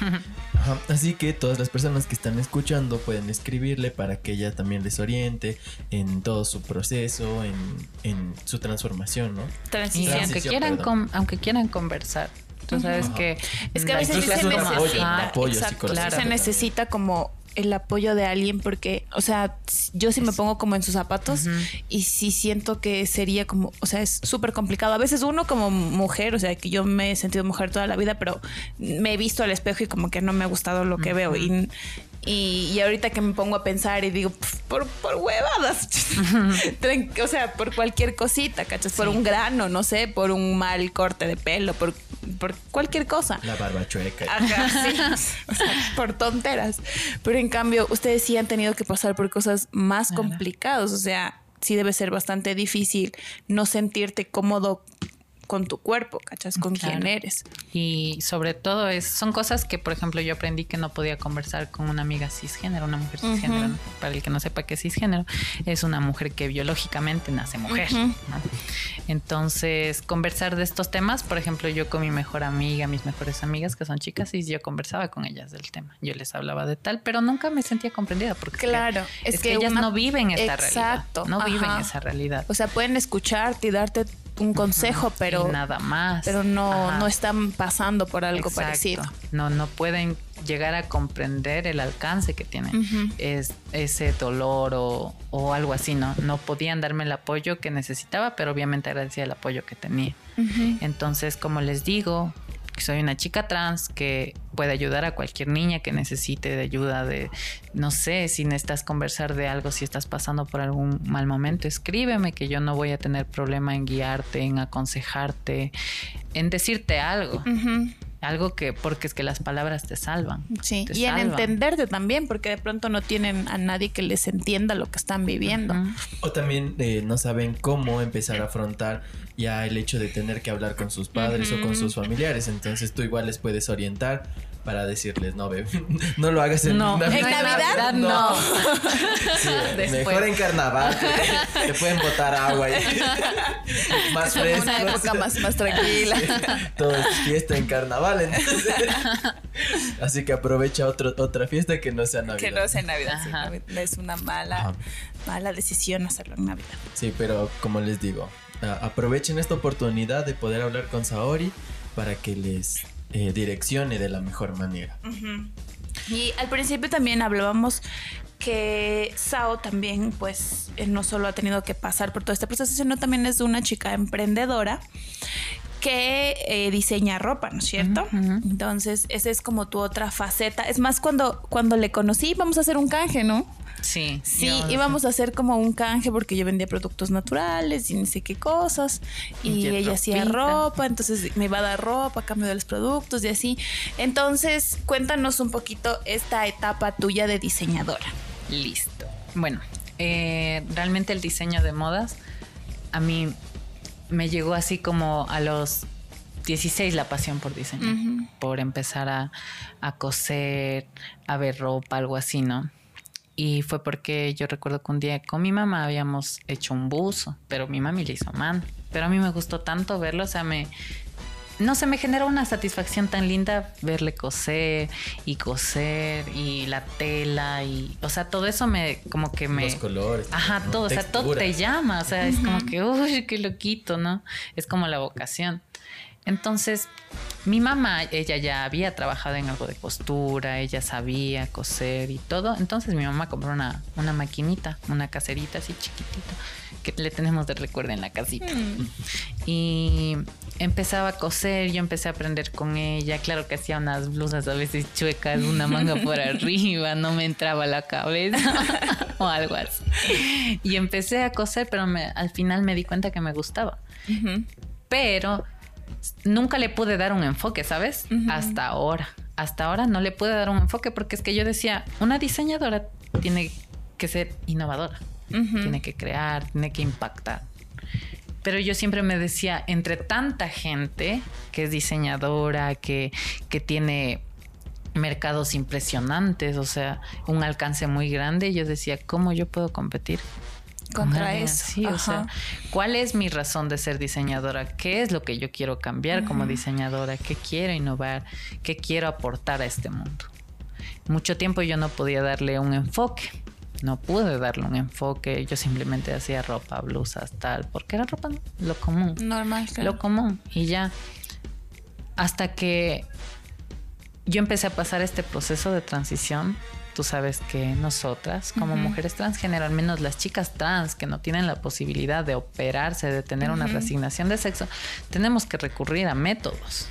Ajá, Así que todas las personas que están escuchando pueden escribirle para que ella también les oriente en todo su proceso, en, en su transformación, ¿no? Transición. aunque quieran, con- aunque quieran conversar, tú sabes Ajá. que... Es que a veces sí se necesita. apoyo exacto, psicológico. se necesita como el apoyo de alguien porque, o sea, yo sí me pongo como en sus zapatos y sí siento que sería como, o sea, es súper complicado. A veces uno como mujer, o sea, que yo me he sentido mujer toda la vida, pero me he visto al espejo y como que no me ha gustado lo que veo y, Y, y ahorita que me pongo a pensar y digo, "Pf, por, por huevadas. O sea, por cualquier cosita, ¿cachas? Por un grano, no sé, por un mal corte de pelo, por, por cualquier cosa. La barba chueca. Ajá, sí. O sea, por tonteras. Pero en cambio, ustedes sí han tenido que pasar por cosas más complicadas. O sea, sí debe ser bastante difícil no sentirte cómodo con tu cuerpo, ¿cachas? Con Claro. quién eres. Y sobre todo es, son cosas que, por ejemplo, yo aprendí que no podía conversar con una amiga cisgénero, una mujer cisgénero. ¿no? Para el que no sepa qué es cisgénero, es una mujer que biológicamente nace mujer. ¿no? Entonces, conversar de estos temas, por ejemplo, yo con mi mejor amiga, mis mejores amigas que son chicas, y yo conversaba con ellas del tema. Yo les hablaba de tal, pero nunca me sentía comprendida porque Claro, es, es que, que ellas una- no viven esta Exacto, realidad. No viven esa realidad. O sea, pueden escucharte y darte un consejo, pero, Y nada más. pero no, Ajá. no están pasando por algo Exacto. parecido. No, no pueden llegar a comprender el alcance que tiene es, ese dolor o, o algo así, ¿no? No podían darme el apoyo que necesitaba, pero obviamente agradecía el apoyo que tenía. Entonces, como les digo, que soy una chica trans que puede ayudar a cualquier niña que necesite de ayuda de, no sé, si necesitas conversar de algo, si estás pasando por algún mal momento, escríbeme que yo no voy a tener problema en guiarte, en aconsejarte, en decirte algo. Algo que, porque es que las palabras te salvan. Sí, te y en salvan. entenderte también, porque de pronto no tienen a nadie que les entienda lo que están viviendo. O también eh, no saben cómo empezar a afrontar ya el hecho de tener que hablar con sus padres o con sus familiares. Entonces tú igual les puedes orientar para decirles, no, bebé, no lo hagas en No, Navidad. en Navidad, no. Sí, mejor en carnaval. que Te pueden botar agua y más Es fresco. una época más, más tranquila. Todo es fiesta en carnaval. entonces. Así que aprovecha otro, otra fiesta que no sea Navidad. que no sea Navidad. sí. Navidad es una mala, Ajá. mala decisión hacerlo en Navidad. Sí, pero como les digo, aprovechen esta oportunidad de poder hablar con Saori para que les eh, direccione de la mejor manera. Y al principio también hablábamos que Sao también, pues, eh, no solo ha tenido que pasar por todo este proceso, sino también es una chica emprendedora que eh, diseña ropa, ¿no es cierto? Entonces, esa es como tu otra faceta. Es más, cuando, cuando le conocí, vamos a hacer un canje, ¿no? Sí. Sí, íbamos a íbamos a hacer como un canje porque yo vendía productos naturales y no sé qué cosas. Y, ella hacía ropa, entonces me iba a dar ropa a cambio de los productos y así. Entonces, cuéntanos un poquito esta etapa tuya de diseñadora. Listo. Bueno, eh, realmente el diseño de modas a mí me llegó así como a los 16 la pasión por diseño, por empezar a, a coser, a ver ropa, algo así, ¿no? Y fue porque yo recuerdo que un día con mi mamá habíamos hecho un buzo, pero mi mami le hizo a mano. Pero a mí me gustó tanto verlo, o sea, me, no sé, me generó una satisfacción tan linda verle coser y coser y la tela y, o sea, todo eso me, como que me... Los colores. Ajá, ¿no? todo, o sea, todo te llama, o sea, es como que, uy, qué loquito, ¿no? Es como la vocación. Entonces, mi mamá, ella ya había trabajado en algo de costura, ella sabía coser y todo. Entonces, mi mamá compró una, una maquinita, una caserita así chiquitita, que le tenemos de recuerdo en la casita. Y empezaba a coser, yo empecé a aprender con ella. Claro que hacía unas blusas a veces chuecas, una manga por arriba, no me entraba a la cabeza o algo así. Y empecé a coser, pero me- al final me di cuenta que me gustaba. Pero nunca le pude dar un enfoque, ¿sabes? Hasta ahora. Hasta ahora no le pude dar un enfoque porque es que yo decía, una diseñadora tiene que ser innovadora, tiene que crear, tiene que impactar. Pero yo siempre me decía, entre tanta gente que es diseñadora, que, que tiene mercados impresionantes, o sea, un alcance muy grande, yo decía, ¿cómo yo puedo competir? Con Contra eso. así? O sea. ¿cuál es mi razón de ser diseñadora? ¿Qué es lo que yo quiero cambiar como diseñadora? ¿Qué quiero innovar? ¿Qué quiero aportar a este mundo? Mucho tiempo yo no podía darle un enfoque. No pude darle un enfoque. Yo simplemente hacía ropa, blusas, tal, porque era ropa lo común Normal, claro. lo común y ya hasta que yo empecé a pasar este proceso de transición tú sabes que nosotras como mujeres transgénero al menos las chicas trans que no tienen la posibilidad de operarse de tener una reasignación de sexo tenemos que recurrir a métodos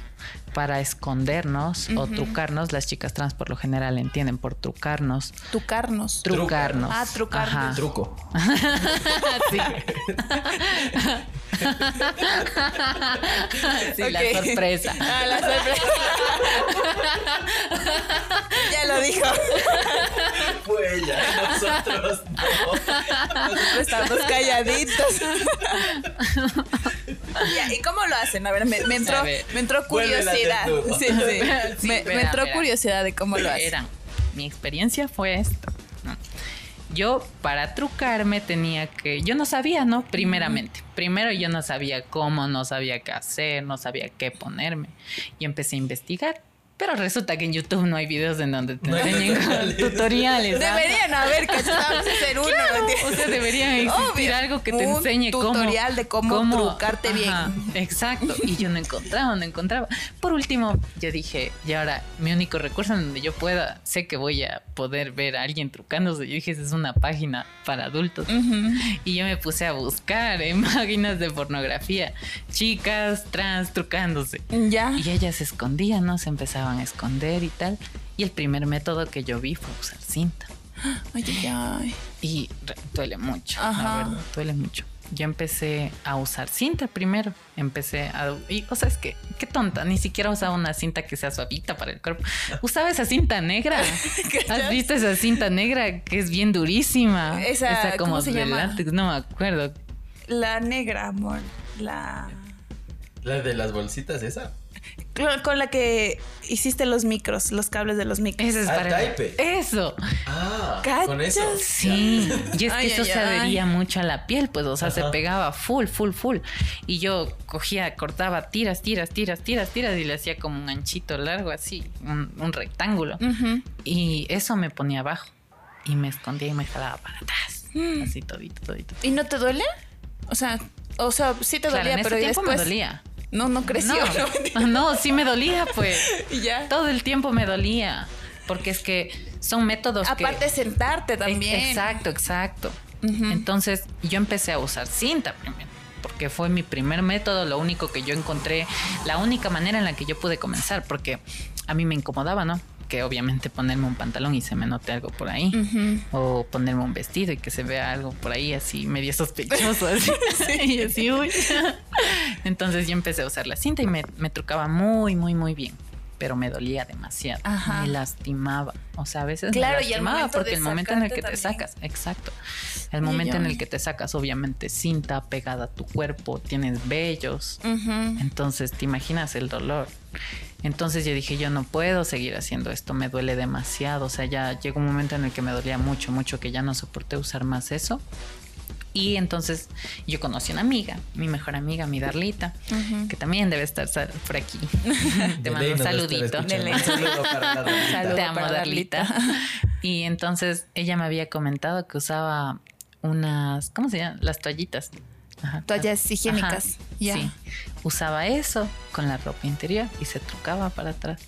para escondernos o trucarnos. Las chicas trans por lo general entienden por trucarnos. Tucarnos. Trucarnos. Ah, trucarnos. Ajá. Truco. Sí. Sí, la sorpresa. Ah, la sorpresa. ya lo dijo. Fue ella, nosotros no. Nosotros estamos calladitos. ¿Y cómo lo hacen? A ver, me, me entró, A ver. me entró curiosidad. Desnudo. Sí, sí. Sí, me, me verá, entró verá. curiosidad de cómo lo hacen. Mi experiencia fue esto. ¿no? Yo para trucarme tenía que, yo no sabía, ¿no? Primeramente, primero yo no sabía cómo, no sabía qué hacer, no sabía qué ponerme. Y empecé a investigar. Pero resulta que en YouTube no hay videos en donde te No enseñen tutoriales. tutoriales. ¿ah? Deberían haber, que hacer uno. O sea, debería existir Obvio. algo que te Un enseñe cómo. tutorial de cómo trucarte bien. Exacto. Y yo no encontraba, no encontraba. Por último, yo dije, y ahora mi único recurso en donde yo pueda, sé que voy a poder ver a alguien trucándose. Yo dije, es una página para adultos. Y yo me puse a buscar en páginas de pornografía, chicas trans trucándose. Ya. Y ellas se escondían, ¿no? Se empezaban a esconder y tal. Y el primer método que yo vi fue usar cinta. Ay, ay, ay. Y duele mucho, Ajá. la verdad, duele mucho. Yo empecé a usar cinta primero. Empecé a. Y, o sea, es que, qué tonta, ni siquiera usaba una cinta que sea suavita para el cuerpo. Usaba esa cinta negra. ¿Has visto esa cinta negra que es bien durísima? Esa, como ¿cómo se de llama? látex, no me acuerdo. La negra, amor. La. La de las bolsitas, esa. Con la que hiciste los micros, los cables de los micros. Ese es Ah, para. Eso. Ah, ¿Cachas? con eso. Sí, y es Ay, que eso ay, se ay. adhería mucho a la piel, pues, o sea, se pegaba full, full, full. Y yo cogía, cortaba tiras, tiras, tiras, tiras, tiras y le hacía como un anchito largo así, un, un rectángulo. Y eso me ponía abajo y me escondía y me jalaba para atrás. Mm. Así todito, todito. ¿Y no te duele? O sea, o sea, sí te Claro, dolía, en ese pero tiempo después. me dolía. No, no creció. No, no, sí me dolía, pues. Y ya. Todo el tiempo me dolía. Porque es que son métodos que... Aparte sentarte también. Exacto, exacto. Entonces yo empecé a usar cinta primero, porque fue mi primer método, lo único que yo encontré, la única manera en la que yo pude comenzar, porque a mí me incomodaba, ¿no? Que obviamente ponerme un pantalón y se me note algo por ahí. O ponerme un vestido y que se vea algo por ahí así medio sospechoso. Así, y así, uy. Entonces yo empecé a usar la cinta y me, me trucaba muy, muy, muy bien. Pero me dolía demasiado. Ajá. Me lastimaba. O sea, a veces Claro, me y lastimaba momento porque el momento en el que te sacas, exacto. El momento en el que te sacas, obviamente, cinta pegada a tu cuerpo, tienes vellos. Entonces, te imaginas el dolor. Entonces yo dije, yo no puedo seguir haciendo esto, me duele demasiado. O sea, ya llegó un momento en el que me dolía mucho, mucho, que ya no soporté usar más eso. Y entonces yo conocí una amiga, mi mejor amiga, mi Darlita, que también debe estar sal- por aquí. Te mando un saludito. Un saludo para Darlita. Te amo, para Darlita. Y entonces ella me había comentado que usaba unas, ¿cómo se llama? Las toallitas. Ajá. Toallas higiénicas. Ajá. Sí. Usaba eso con la ropa interior y se trucaba para atrás.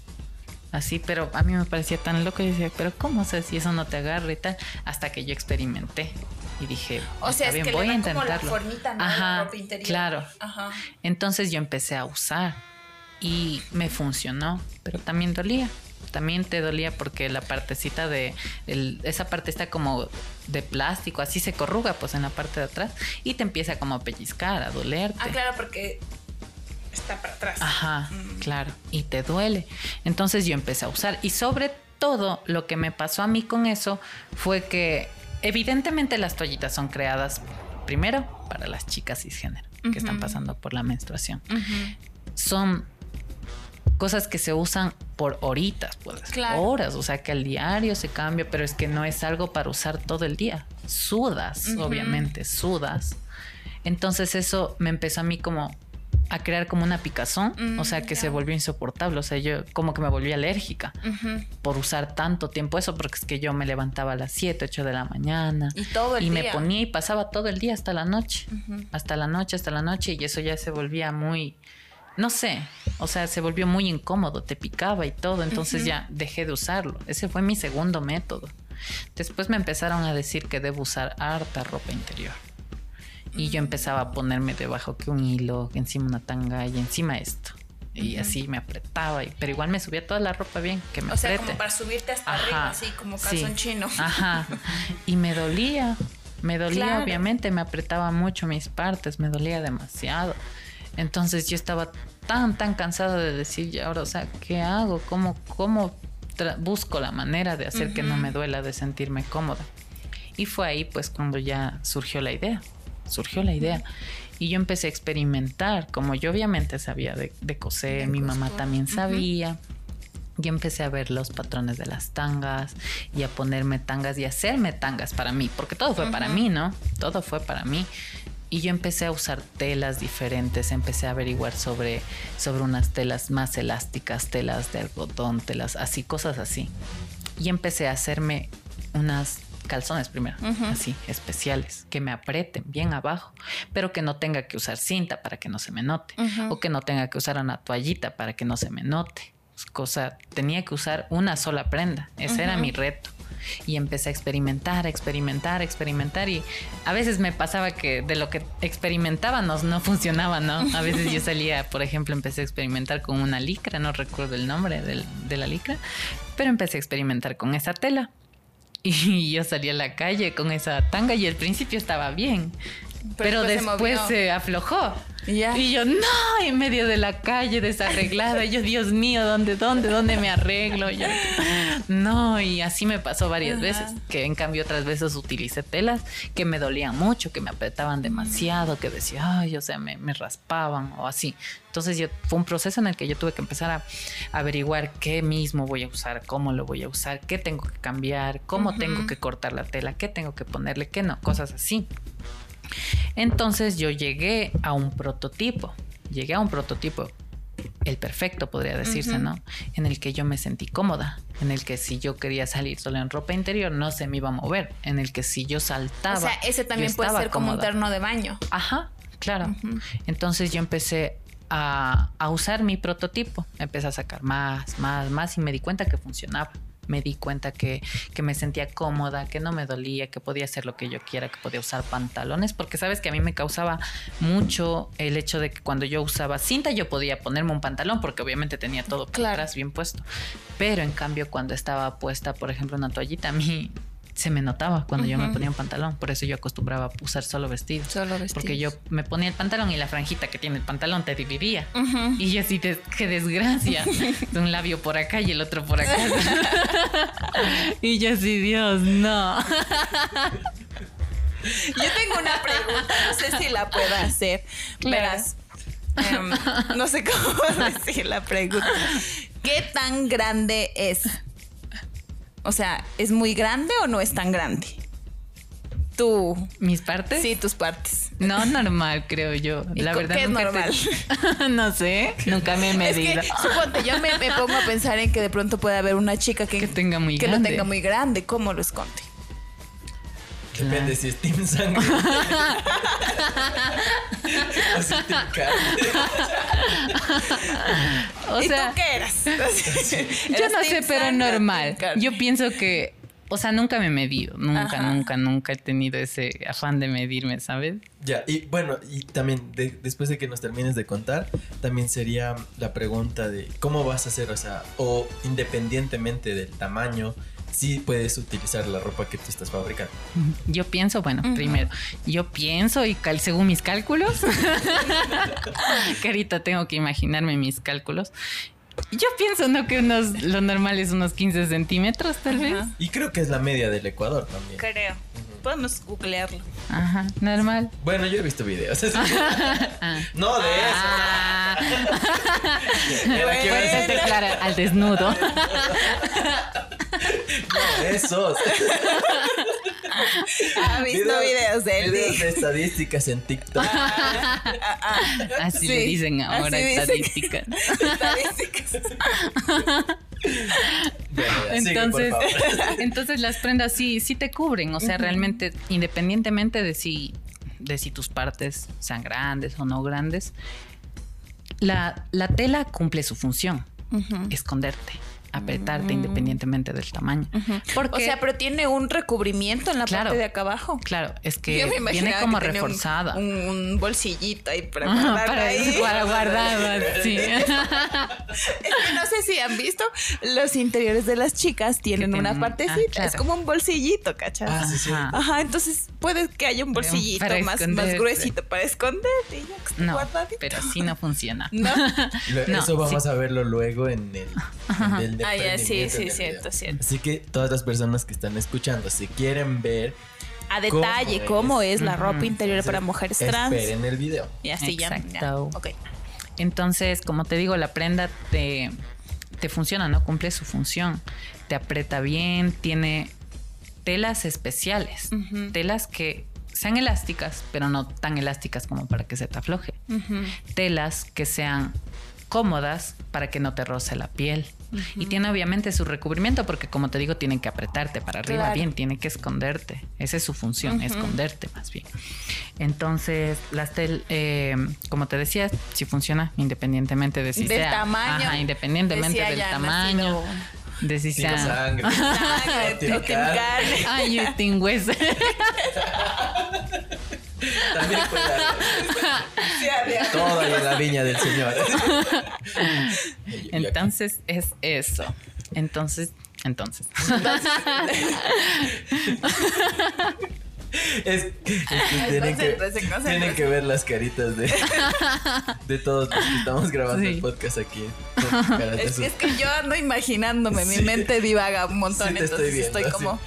Así, pero a mí me parecía tan loco. y decía, pero ¿cómo? O sea, si eso no te agarra y tal. Hasta que yo experimenté. Y dije, O sea, está es bien, que voy le a dan como la intentarlo. formita, ¿no? Ajá, ropa interior. claro. Ajá. Entonces yo empecé a usar y me funcionó, pero también dolía. También te dolía porque la partecita de el- esa parte está como de plástico, así se corruga pues en la parte de atrás y te empieza como a pellizcar, a dolerte. Ah, claro, porque está para atrás. Ajá, Mm. claro, y te duele. Entonces yo empecé a usar y sobre todo lo que me pasó a mí con eso fue que evidentemente las toallitas son creadas primero para las chicas cisgénero que están pasando por la menstruación. Son cosas que se usan por horitas, pues Claro. horas, o sea que al diario se cambia, pero es que no es algo para usar todo el día. Sudas, obviamente, sudas. Entonces eso me empezó a mí como a crear como una picazón, Mm, o sea que ya. se volvió insoportable, o sea, yo como que me volví alérgica por usar tanto tiempo eso, porque es que yo me levantaba a las 7, 8 de la mañana Y todo el y día. me ponía y pasaba todo el día hasta la noche hasta la noche, hasta la noche, y eso ya se volvía muy, no sé, o sea, se volvió muy incómodo, te picaba y todo, entonces ya dejé de usarlo. Ese fue mi segundo método. Después me empezaron a decir que debo usar harta ropa interior. Y yo empezaba a ponerme debajo que un hilo, encima una tanga y encima esto. Y así me apretaba, y, pero igual me subía toda la ropa bien, que me O sea, como para subirte hasta Ajá. arriba, así como Sí. calzón chino. Ajá. Y me dolía. Me dolía, Claro. obviamente, me apretaba mucho mis partes, me dolía demasiado. Entonces yo estaba tan, tan cansada de decir, ya ahora, o sea, ¿qué hago? ¿Cómo, cómo busco la manera de hacer que no me duela, de sentirme cómoda? Y fue ahí, pues, cuando ya surgió la idea. Surgió la idea. Y yo empecé a experimentar, como yo obviamente sabía de, de coser, De mi mamá también sabía. Y empecé a ver los patrones de las tangas y a ponerme tangas y hacerme tangas para mí, porque todo fue para mí, ¿no? Todo fue para mí. Y yo empecé a usar telas diferentes, empecé a averiguar sobre, sobre unas telas más elásticas, telas de algodón, telas así, cosas así. Y empecé a hacerme unas calzones primero, así, especiales, que me aprieten bien abajo, pero que no tenga que usar cinta para que no se me note, Ujú. o que no tenga que usar una toallita para que no se me note. Cosa, tenía que usar una sola prenda, ese era mi reto. Y empecé a experimentar, experimentar, experimentar. Y a veces me pasaba que de lo que experimentaba no, no funcionaba, ¿no? A veces yo salía, por ejemplo, empecé a experimentar con una licra, no recuerdo el nombre del- de la licra, pero empecé a experimentar con esa tela. Y yo salí a la calle con esa tanga y al principio estaba bien. Pero, después se aflojó. Ya. Y yo, no, en medio de la calle desarreglada. Y yo, Dios mío, ¿dónde, dónde, dónde me arreglo? Yo, no, y así me pasó varias veces. Que en cambio otras veces utilicé telas que me dolían mucho, que me apretaban demasiado, que decía, ay, o sea, me, me raspaban o así. Entonces yo, fue un proceso en el que yo tuve que empezar a averiguar qué mismo voy a usar, cómo lo voy a usar, qué tengo que cambiar, cómo tengo que cortar la tela, qué tengo que ponerle, qué no, cosas así. Entonces yo llegué a un prototipo, llegué a un prototipo, el perfecto podría decirse. ¿no? En el que yo me sentí cómoda, en el que si yo quería salir solo en ropa interior no se me iba a mover, en el que si yo saltaba... O sea, ese también puede ser como un terno de baño. Ajá, claro. Entonces yo empecé a, a usar mi prototipo. Empecé a sacar más, más, más y me di cuenta que funcionaba. Me di cuenta que, que me sentía cómoda, que no me dolía, que podía hacer lo que yo quiera, que podía usar pantalones, porque sabes que a mí me causaba mucho el hecho de que cuando yo usaba cinta yo podía ponerme un pantalón, porque obviamente tenía todo atrás bien puesto. Pero en cambio cuando estaba puesta, por ejemplo, una toallita, a mí se me notaba cuando yo me ponía un pantalón. Por eso yo acostumbraba a usar solo vestidos. Solo vestidos. Porque yo me ponía el pantalón y la franjita que tiene el pantalón te dividía. Y yo así, de, qué desgracia. Un labio por acá y el otro por acá. y yo así, Dios, no. Yo tengo una pregunta, no sé si la pueda hacer. Claro. Verás, em, no sé cómo decir la pregunta. ¿Qué tan grande es? O sea, ¿es muy grande o no es tan grande? Tú. ¿Mis partes? Sí, tus partes. No, normal, creo yo. ¿Y La verdad qué es nunca normal? te- no sé, nunca me he Es medido. que, suponte, yo me, me pongo a pensar en que de pronto puede haber una chica que, Que tenga muy que grande. lo tenga muy grande. ¿Cómo lo esconde? Depende si es Team Sangre. o si Team Carne. O ¿Y sea, tú qué eras? Yo ¿Eras no sé, pero normal. Yo pienso que, o sea, nunca me he medido. Nunca, Ajá. nunca, nunca he tenido ese afán de medirme, ¿sabes? Ya, y bueno, y también de- después de que nos termines de contar, también sería la pregunta de cómo vas a hacer, o sea, o independientemente del tamaño, si puedes utilizar la ropa que tú estás fabricando. Yo pienso, bueno, primero, yo pienso y cal- según mis cálculos, carita, tengo que imaginarme mis cálculos. Yo pienso, ¿no? Que unos, lo normal es unos 15 centímetros, tal vez. Ajá. Y creo que es la media del Ecuador también. Creo. Podemos googlearlo. Ajá, normal. Bueno, yo he visto videos. Ah. no de eso. Ah, eso al desnudo. No, esos. ¿Ha visto videos de él? Videos de estadísticas en TikTok. Así Sí, le dicen ahora estadísticas. Estadísticas. Bueno, sigue, Entonces, entonces las prendas sí, sí te cubren. O sea, realmente, independientemente de si, de si tus partes sean grandes o no grandes, la, la tela cumple su función, esconderte. Apretarte independientemente del tamaño. Porque, O sea, pero tiene un recubrimiento en la Claro. parte de acá abajo. claro, es que viene como que reforzada. Un, un bolsillito ahí para guardar para, ahí. para guardar, sí. Es que no sé si han visto, los interiores de las chicas tienen una tienen- partecita. ah, claro. Es como un bolsillito, ¿cachas? Ah, sí, sí. Ajá. Ajá, entonces puede que haya un bolsillito Para más, más gruesito para esconderte y ya que No, guardadito. pero así no funciona. No. Lo- No, Eso vamos sí. a verlo luego en el, en el Ah, ya, sí, sí, cierto, cierto. Así que todas las personas que están escuchando, si quieren ver, A detalle, cómo es la ropa interior para mujeres trans. esperen el video. Y así ya. ya. Exacto. Ok. Entonces, como te digo, la prenda te, te funciona, ¿no? Cumple su función. Te aprieta bien, tiene telas especiales. Telas que sean elásticas, pero no tan elásticas como para que se te afloje. Telas que sean cómodas para que no te roce la piel. Y tiene obviamente su recubrimiento porque como te digo tienen que apretarte para arriba Claro. bien, tiene que esconderte. Esa es su función, esconderte más bien. Entonces, las tel, eh, como te decía, si funciona independientemente de si Del sea- tamaño. ajá, independientemente del tamaño, nacido- de si sea sangre. Sangre, carne. Ay, yo tengo hueso. También cuidado. Todo en la viña del Señor. Entonces es eso. Entonces, entonces. Es, es que tienen, que, tienen ver las caritas de, de todos los que estamos grabando Sí. el podcast aquí. Es, es que yo ando imaginándome, mi mente divaga un montón, Sí, te estoy entonces estoy, como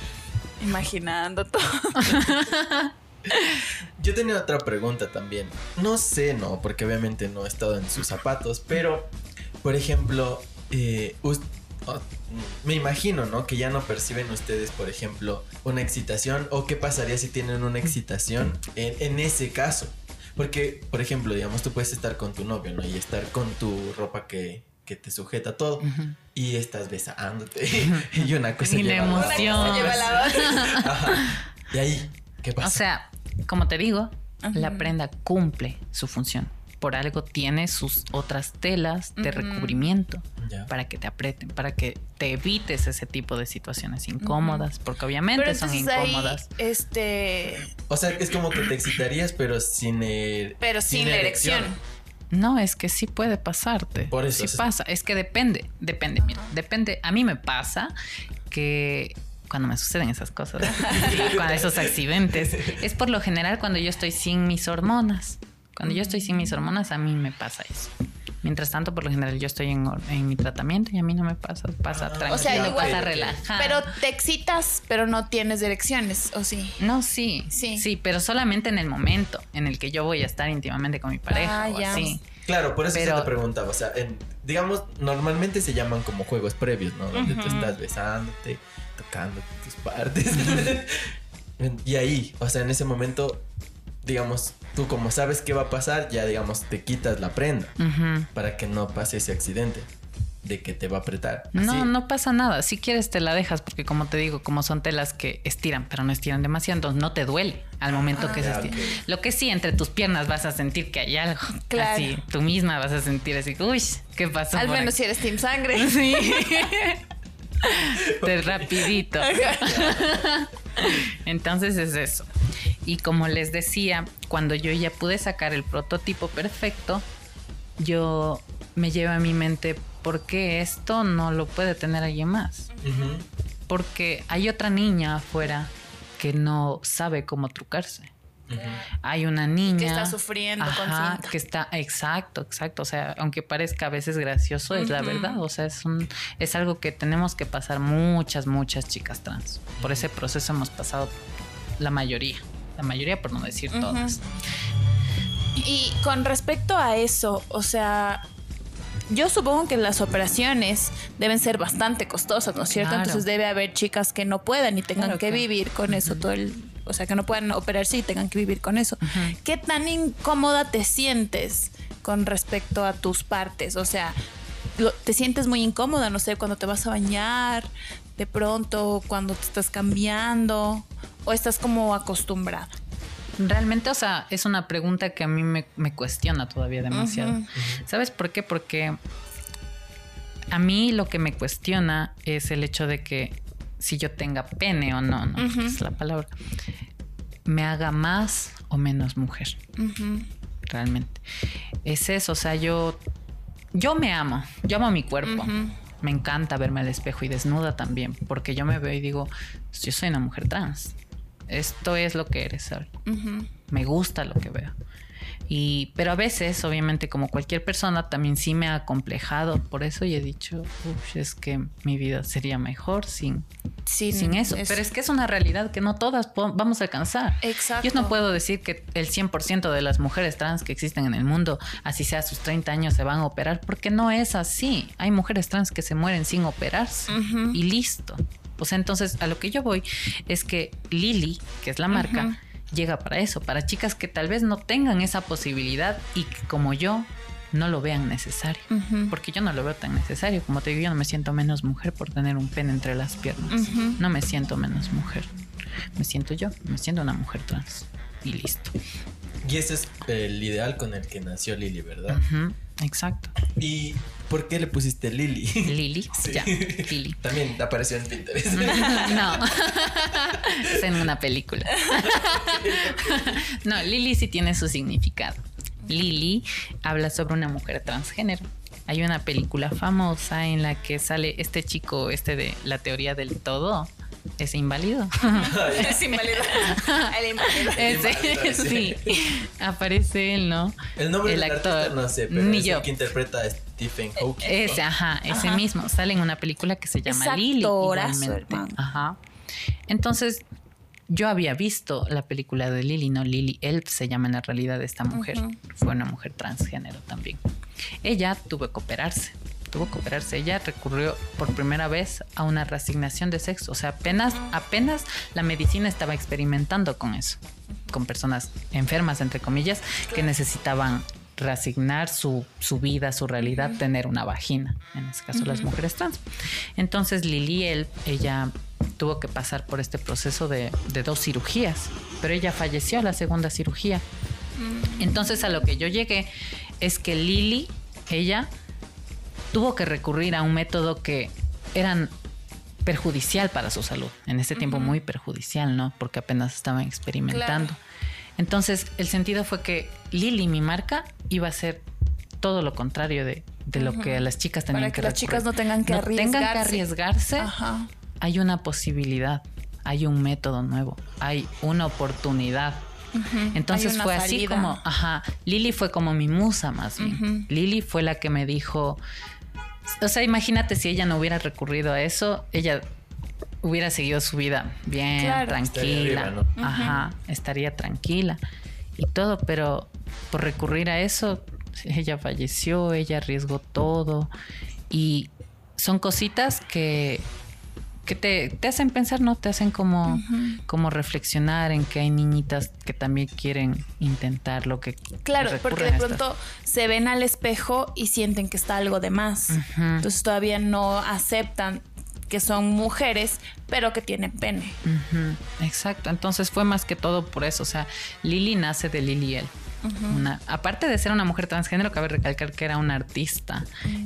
imaginando todo. Yo tenía otra pregunta también. No sé, no, porque obviamente no he estado en sus zapatos, pero, por ejemplo, eh, oh, me imagino, ¿no? Que ya no perciben ustedes, por ejemplo, una excitación o qué pasaría si tienen una excitación en, en ese caso. Porque, por ejemplo, digamos, tú puedes estar con tu novio, ¿no? Y estar con tu ropa que, que te sujeta todo y estás besándote y una cosa Y la lleva la emoción. lleva la otra. Ajá. Y ahí, ¿qué pasa? O sea, como te digo, Ajá. la prenda cumple su función. Por algo tiene sus otras telas de recubrimiento Ya. para que te aprieten, para que te evites ese tipo de situaciones incómodas, porque obviamente Pero son ahí, incómodas. este, O sea, es como que te excitarías, pero sin er- pero sin, la erección. No, es que sí puede pasarte. Por eso, Sí pasa. Es que depende, depende, mira, depende. A mí me pasa que cuando me suceden esas cosas, cuando esos accidentes, es por lo general cuando yo estoy sin mis hormonas. Cuando yo estoy sin mis hormonas, a mí me pasa eso. Mientras tanto, por lo general, yo estoy en, en mi tratamiento y a mí no me pasa, pasa Ah, tranquilo, O sea, igual- pasa relajado. Pero te excitas, pero no tienes erecciones, ¿o sí? No, sí, Sí. sí, pero solamente en el momento en el que yo voy a estar íntimamente con mi pareja Ah, o ya. así. Claro, por eso Pero- se te preguntaba. O sea, en- digamos, normalmente se llaman como juegos previos, ¿no? Donde tú Ujú. estás besándote, tocando tus partes. y ahí, o sea, en ese momento, digamos, tú como sabes qué va a pasar, ya, digamos, te quitas la prenda Ujú. para que no pase ese accidente de que te va a apretar. No, Así. no pasa nada. Si quieres te la dejas porque como te digo, como son telas que estiran, pero no estiran demasiado, entonces no te duele al momento que se ya, estira. ok. Lo que sí, entre tus piernas vas a sentir que hay algo. Claro. Así, tú misma vas a sentir así, uy, ¿qué pasó? Al menos si aquí?" eres Team Sangre. Sí. de rapidito. Entonces es eso. Y como les decía, cuando yo ya pude sacar el prototipo perfecto, yo me llevo a mi mente, ¿por qué esto no lo puede tener alguien más? Porque hay otra niña afuera que no sabe cómo trucarse. Hay una niña Que está sufriendo Ajá, que está exacto, exacto, o sea, aunque parezca a veces gracioso, es la verdad, o sea, es un es algo que tenemos que pasar muchas muchas chicas trans. Por ese proceso hemos pasado la mayoría, la mayoría por no decir todas. Y con respecto a eso, o sea, yo supongo que las operaciones deben ser bastante costosas, ¿no es cierto? Claro. Entonces debe haber chicas que no puedan y tengan Claro que que- vivir con eso todo el... O sea, que no puedan operarse y tengan que vivir con eso. ¿Qué tan incómoda te sientes con respecto a tus partes? O sea, lo- ¿te sientes muy incómoda? No sé, cuando te vas a bañar, de pronto, cuando te estás cambiando, o estás como acostumbrada. Realmente, o sea, es una pregunta que a mí me, me cuestiona todavía demasiado. ¿Sabes por qué? Porque a mí lo que me cuestiona es el hecho de que si yo tenga pene o no, ¿no? Es la palabra, me haga más o menos mujer, realmente. Es eso, o sea, yo, yo me amo, yo amo mi cuerpo. Me encanta verme al espejo y desnuda también, porque yo me veo y digo, yo soy una mujer trans. Esto es lo que eres, ¿sabes? Me gusta lo que veo. Y, pero a veces, obviamente, como cualquier persona, también sí me ha acomplejado por eso y he dicho, "Uf, es que mi vida sería mejor sin, Sin, sin eso. Pero es que es una realidad que no todas vamos a alcanzar. Exacto. Yo no puedo decir que el 100% de las mujeres trans que existen en el mundo, así sea a sus 30 años, se van a operar, porque no es así. Hay mujeres trans que se mueren sin operarse y listo. O sea, entonces a lo que yo voy es que Lily, que es la marca. Llega para eso, para chicas que tal vez no tengan esa posibilidad y que como yo no lo vean necesario. Porque yo no lo veo tan necesario. Como te digo, yo no me siento menos mujer por tener un pene entre las piernas. No me siento menos mujer. Me siento yo, me siento una mujer trans. Y listo. Y ese es el ideal con el que nació Lili, ¿verdad? Exacto. ¿Y por qué le pusiste Lili? Lili, Sí. ya, Lili. También apareció en Pinterest. No, es en una película. No, Lili sí tiene su significado. Lili habla sobre una mujer transgénero. Hay una película famosa en la que sale este chico, este de la teoría del todo, es inválido. Es inválido. El inválido. Ese, sí, aparece él, ¿no? El nombre El del actor, artista no sé, pero ni es yo. el que interpreta a Stephen Hawking. Ese, ajá, ese Ajá. mismo. Sale en una película que se llama Lily. Ajá. Entonces, yo había visto la película de Lily, no Lily Elf se llama en la realidad esta mujer. Fue una mujer transgénero también. Ella tuvo que operarse. Tuvo que operarse. Ella recurrió por primera vez a una reasignación de sexo. O sea, apenas, apenas la medicina estaba experimentando con eso. Con personas enfermas, entre comillas, que necesitaban reasignar su, su vida, su realidad, tener una vagina. En este caso, las mujeres trans. Entonces, Lili, él, ella tuvo que pasar por este proceso de, de dos cirugías, pero ella falleció a la segunda cirugía. Entonces, a lo que yo llegué es que Lili, ella, tuvo que recurrir a un método que eran perjudicial para su salud. En ese tiempo muy perjudicial, ¿no? Porque apenas estaban experimentando. Claro. Entonces, el sentido fue que Lili, mi marca, iba a ser todo lo contrario de, de lo que las chicas tenían Para que las chicas no tengan que No tengan que arriesgarse. arriesgarse. Ajá. Hay una posibilidad, hay un método nuevo, hay una oportunidad. Entonces fue así como, ajá, Lili fue como mi musa más bien. Ujú. Lili fue la que me dijo, o sea, imagínate si ella no hubiera recurrido a eso, ella hubiera seguido su vida bien, Claro. tranquila, Estaría arriba, ajá, estaría tranquila y todo, pero por recurrir a eso, ella falleció, ella arriesgó todo y son cositas que que te, te hacen pensar, ¿no? Te hacen como, como reflexionar en que hay niñitas que también quieren intentar lo que Claro, porque de pronto se ven al espejo y sienten que está algo de más. Entonces todavía no aceptan que son mujeres, pero que tienen pene. Exacto, entonces fue más que todo por eso, o sea, Lili nace de Una, aparte de ser una mujer transgénero, cabe recalcar que era una artista,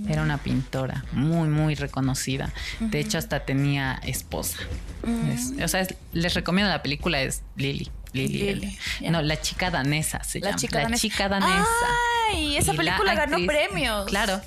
era una pintora muy, muy reconocida. De hecho, hasta tenía esposa. Es- o sea, es- les recomiendo la película, es. Lili. Lili, ya. No, la chica danesa se La llama. chica la danesa. chica danesa. Ay, esa Y película ganó actriz- premios. Claro.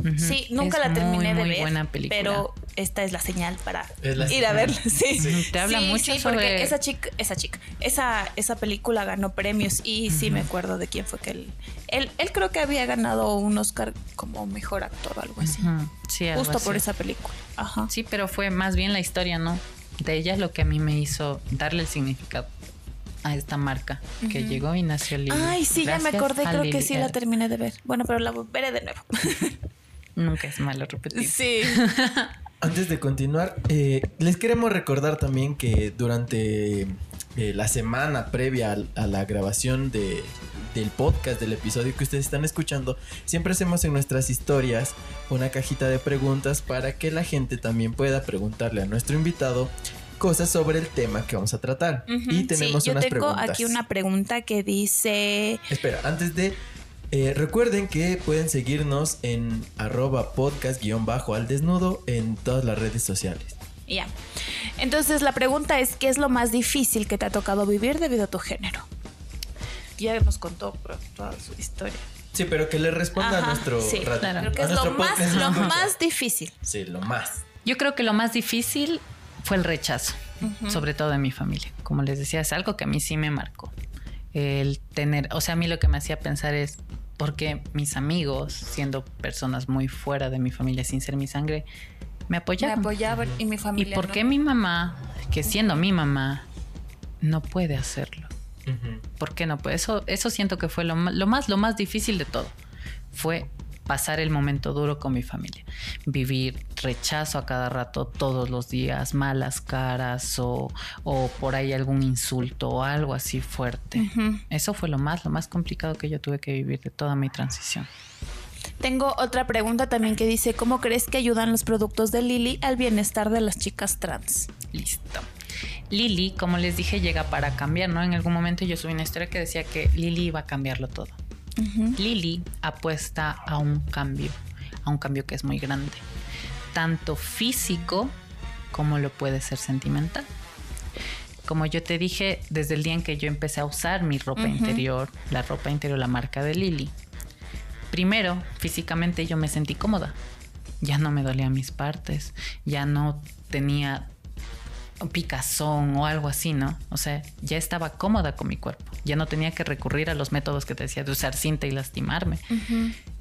Ujú. Sí, nunca Es la terminé muy, de muy ver. buena película. Pero esta es la señal para la ir a verla. Sí. Te habla Sí, mucho sí, sobre porque esa chica, esa chica, esa, esa película ganó premios y sí me acuerdo de quién fue que él, él, él creo que había ganado un Oscar como mejor actor o algo así. Ujú, sí, algo Justo por así. esa película. Ajá. Sí, pero fue más bien la historia, ¿no? De ella es lo que a mí me hizo darle el significado a esta marca que llegó y nació Lili. Ay, sí, ya me Gracias acordé, creo que Lili sí la terminé de ver. Bueno, pero la veré de nuevo. Nunca es malo repetir. sí. Antes de continuar, eh, les queremos recordar también que durante eh, la semana previa a, la grabación de, del podcast, del episodio que ustedes están escuchando, siempre hacemos en nuestras historias una cajita de preguntas para que la gente también pueda preguntarle a nuestro invitado cosas sobre el tema que vamos a tratar. Y tenemos sí, yo unas tengo preguntas. aquí una pregunta que dice... Espera, antes de Eh, recuerden que pueden seguirnos en arroba podcast guion bajo al desnudo en todas las redes sociales. Ya. Entonces la pregunta es, ¿qué es lo más difícil que te ha tocado vivir debido a tu género? Ya nos contó toda su historia. Sí, pero que le responda a nuestro sí, radio- claro. Creo que a es lo más, lo más difícil. Sí, lo más. Yo creo que lo más difícil fue el rechazo, sobre todo de mi familia. Como les decía, es algo que a mí sí me marcó. El tener, o sea, a mí lo que me hacía pensar es por qué mis amigos, siendo personas muy fuera de mi familia, sin ser mi sangre, me Me apoyaban. apoyaban y mi ¿Y familia. por no. qué mi mamá, que siendo mi mamá, no puede hacerlo? ¿Por qué no? Pues eso, eso siento que fue lo, lo más, lo más difícil de todo. Fue pasar el momento duro con mi familia. Vivir rechazo a cada rato, todos los días, malas caras o, o por ahí algún insulto o algo así fuerte. Eso fue lo más, lo más complicado que yo tuve que vivir de toda mi transición. Tengo otra pregunta también que dice, ¿cómo crees que ayudan los productos de Lili al bienestar de las chicas trans? Listo. Lili, como les dije, llega para cambiar, ¿no? En algún momento yo subí una historia que decía que Lili iba a cambiarlo todo. Lili apuesta a un cambio, a un cambio que es muy grande, tanto físico como lo puede ser sentimental. Como yo te dije, desde el día en que yo empecé a usar mi ropa interior, la ropa interior, la marca de Lili, primero, físicamente yo me sentí cómoda. Ya no me dolían mis partes, ya no tenía picazón o algo así, ¿no? O sea, ya estaba cómoda con mi cuerpo. Ya no tenía que recurrir a los métodos que te decía de usar cinta y lastimarme.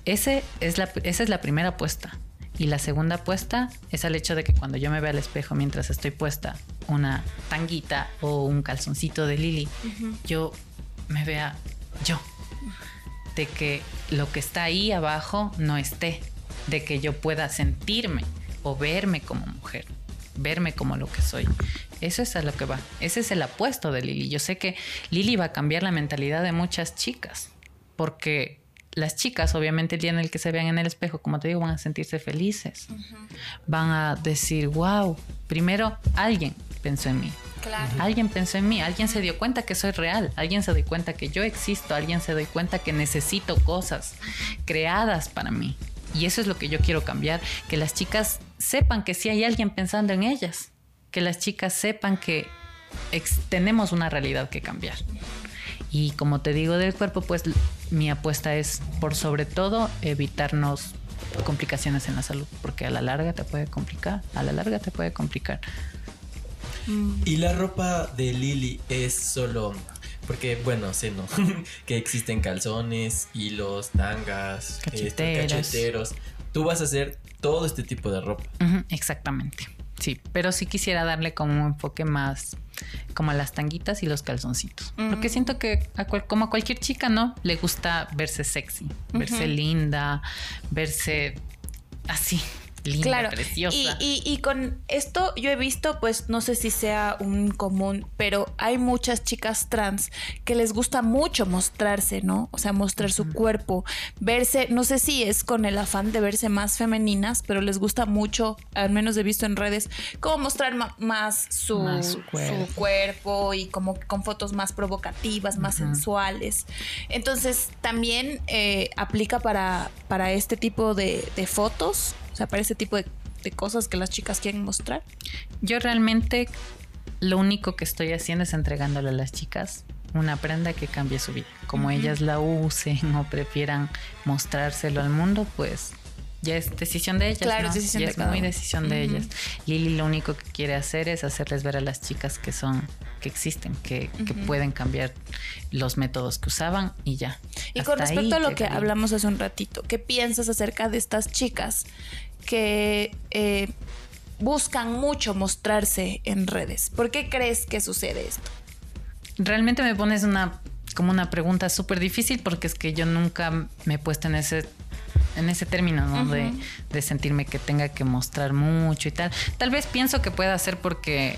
Ese es la, esa es la primera apuesta. Y la segunda apuesta es al hecho de que cuando yo me vea al espejo mientras estoy puesta una tanguita o un calzoncito de Lili, yo me vea yo. De que lo que está ahí abajo no esté. De que yo pueda sentirme o verme como mujer. Verme como lo que soy. Eso es a lo que va. Ese es el apuesto de Lili. Yo sé que Lili va a cambiar la mentalidad de muchas chicas. Porque las chicas, obviamente, el día en el que se vean en el espejo, como te digo, van a sentirse felices. Van a decir, wow, primero alguien pensó en mí. Claro. Alguien pensó en mí, alguien se dio cuenta que soy real, alguien se dio cuenta que yo existo, alguien se dio cuenta que necesito cosas creadas para mí. Y eso es lo que yo quiero cambiar, que las chicas sepan que sí hay alguien pensando en ellas, que las chicas sepan que tenemos una realidad que cambiar. Y como te digo del cuerpo, pues mi apuesta es por sobre todo evitarnos complicaciones en la salud, porque a la larga te puede complicar, a la larga te puede complicar. Y la ropa de Lili es solo. Porque, bueno, sé, ¿no? que existen calzones, hilos, tangas, este, Cacheteros. cacheteros. Tú vas a hacer todo este tipo de ropa. Exactamente. Sí, pero sí quisiera darle como un enfoque más como a las tanguitas y los calzoncitos. Porque siento que a cual- como a cualquier chica, ¿no? Le gusta verse sexy, verse linda, verse así, linda, Claro, preciosa. Y, y- y con esto yo he visto, pues no sé si sea un común, pero hay muchas chicas trans que les gusta mucho mostrarse, ¿no? O sea, mostrar su cuerpo, verse, no sé si es con el afán de verse más femeninas, pero les gusta mucho, al menos he visto en redes, como mostrar más su, Más su su cuerpo. y como con fotos más provocativas, más sensuales. Entonces, también eh, aplica para, para este tipo de, de fotos, sea, para este tipo de, de cosas que las chicas quieren mostrar. Yo realmente lo único que estoy haciendo es entregándole a las chicas una prenda que cambie su vida. Como ellas la usen o prefieran mostrárselo al mundo, pues ya es decisión de ellas. Claro, ¿no? es decisión Ya de es muy uno. decisión de ellas. Lili lo único que quiere hacer es hacerles ver a las chicas que son, que existen, que, que pueden cambiar los métodos que usaban y ya. Y Hasta con respecto a lo que hablamos hace un ratito, ¿qué piensas acerca de estas chicas que eh, buscan mucho mostrarse en redes? ¿Por qué crees que sucede esto? Realmente me pones una como una pregunta súper difícil porque es que yo nunca me he puesto en ese en ese término, ¿no? de, de sentirme que tenga que mostrar mucho y tal. Tal vez pienso que pueda ser porque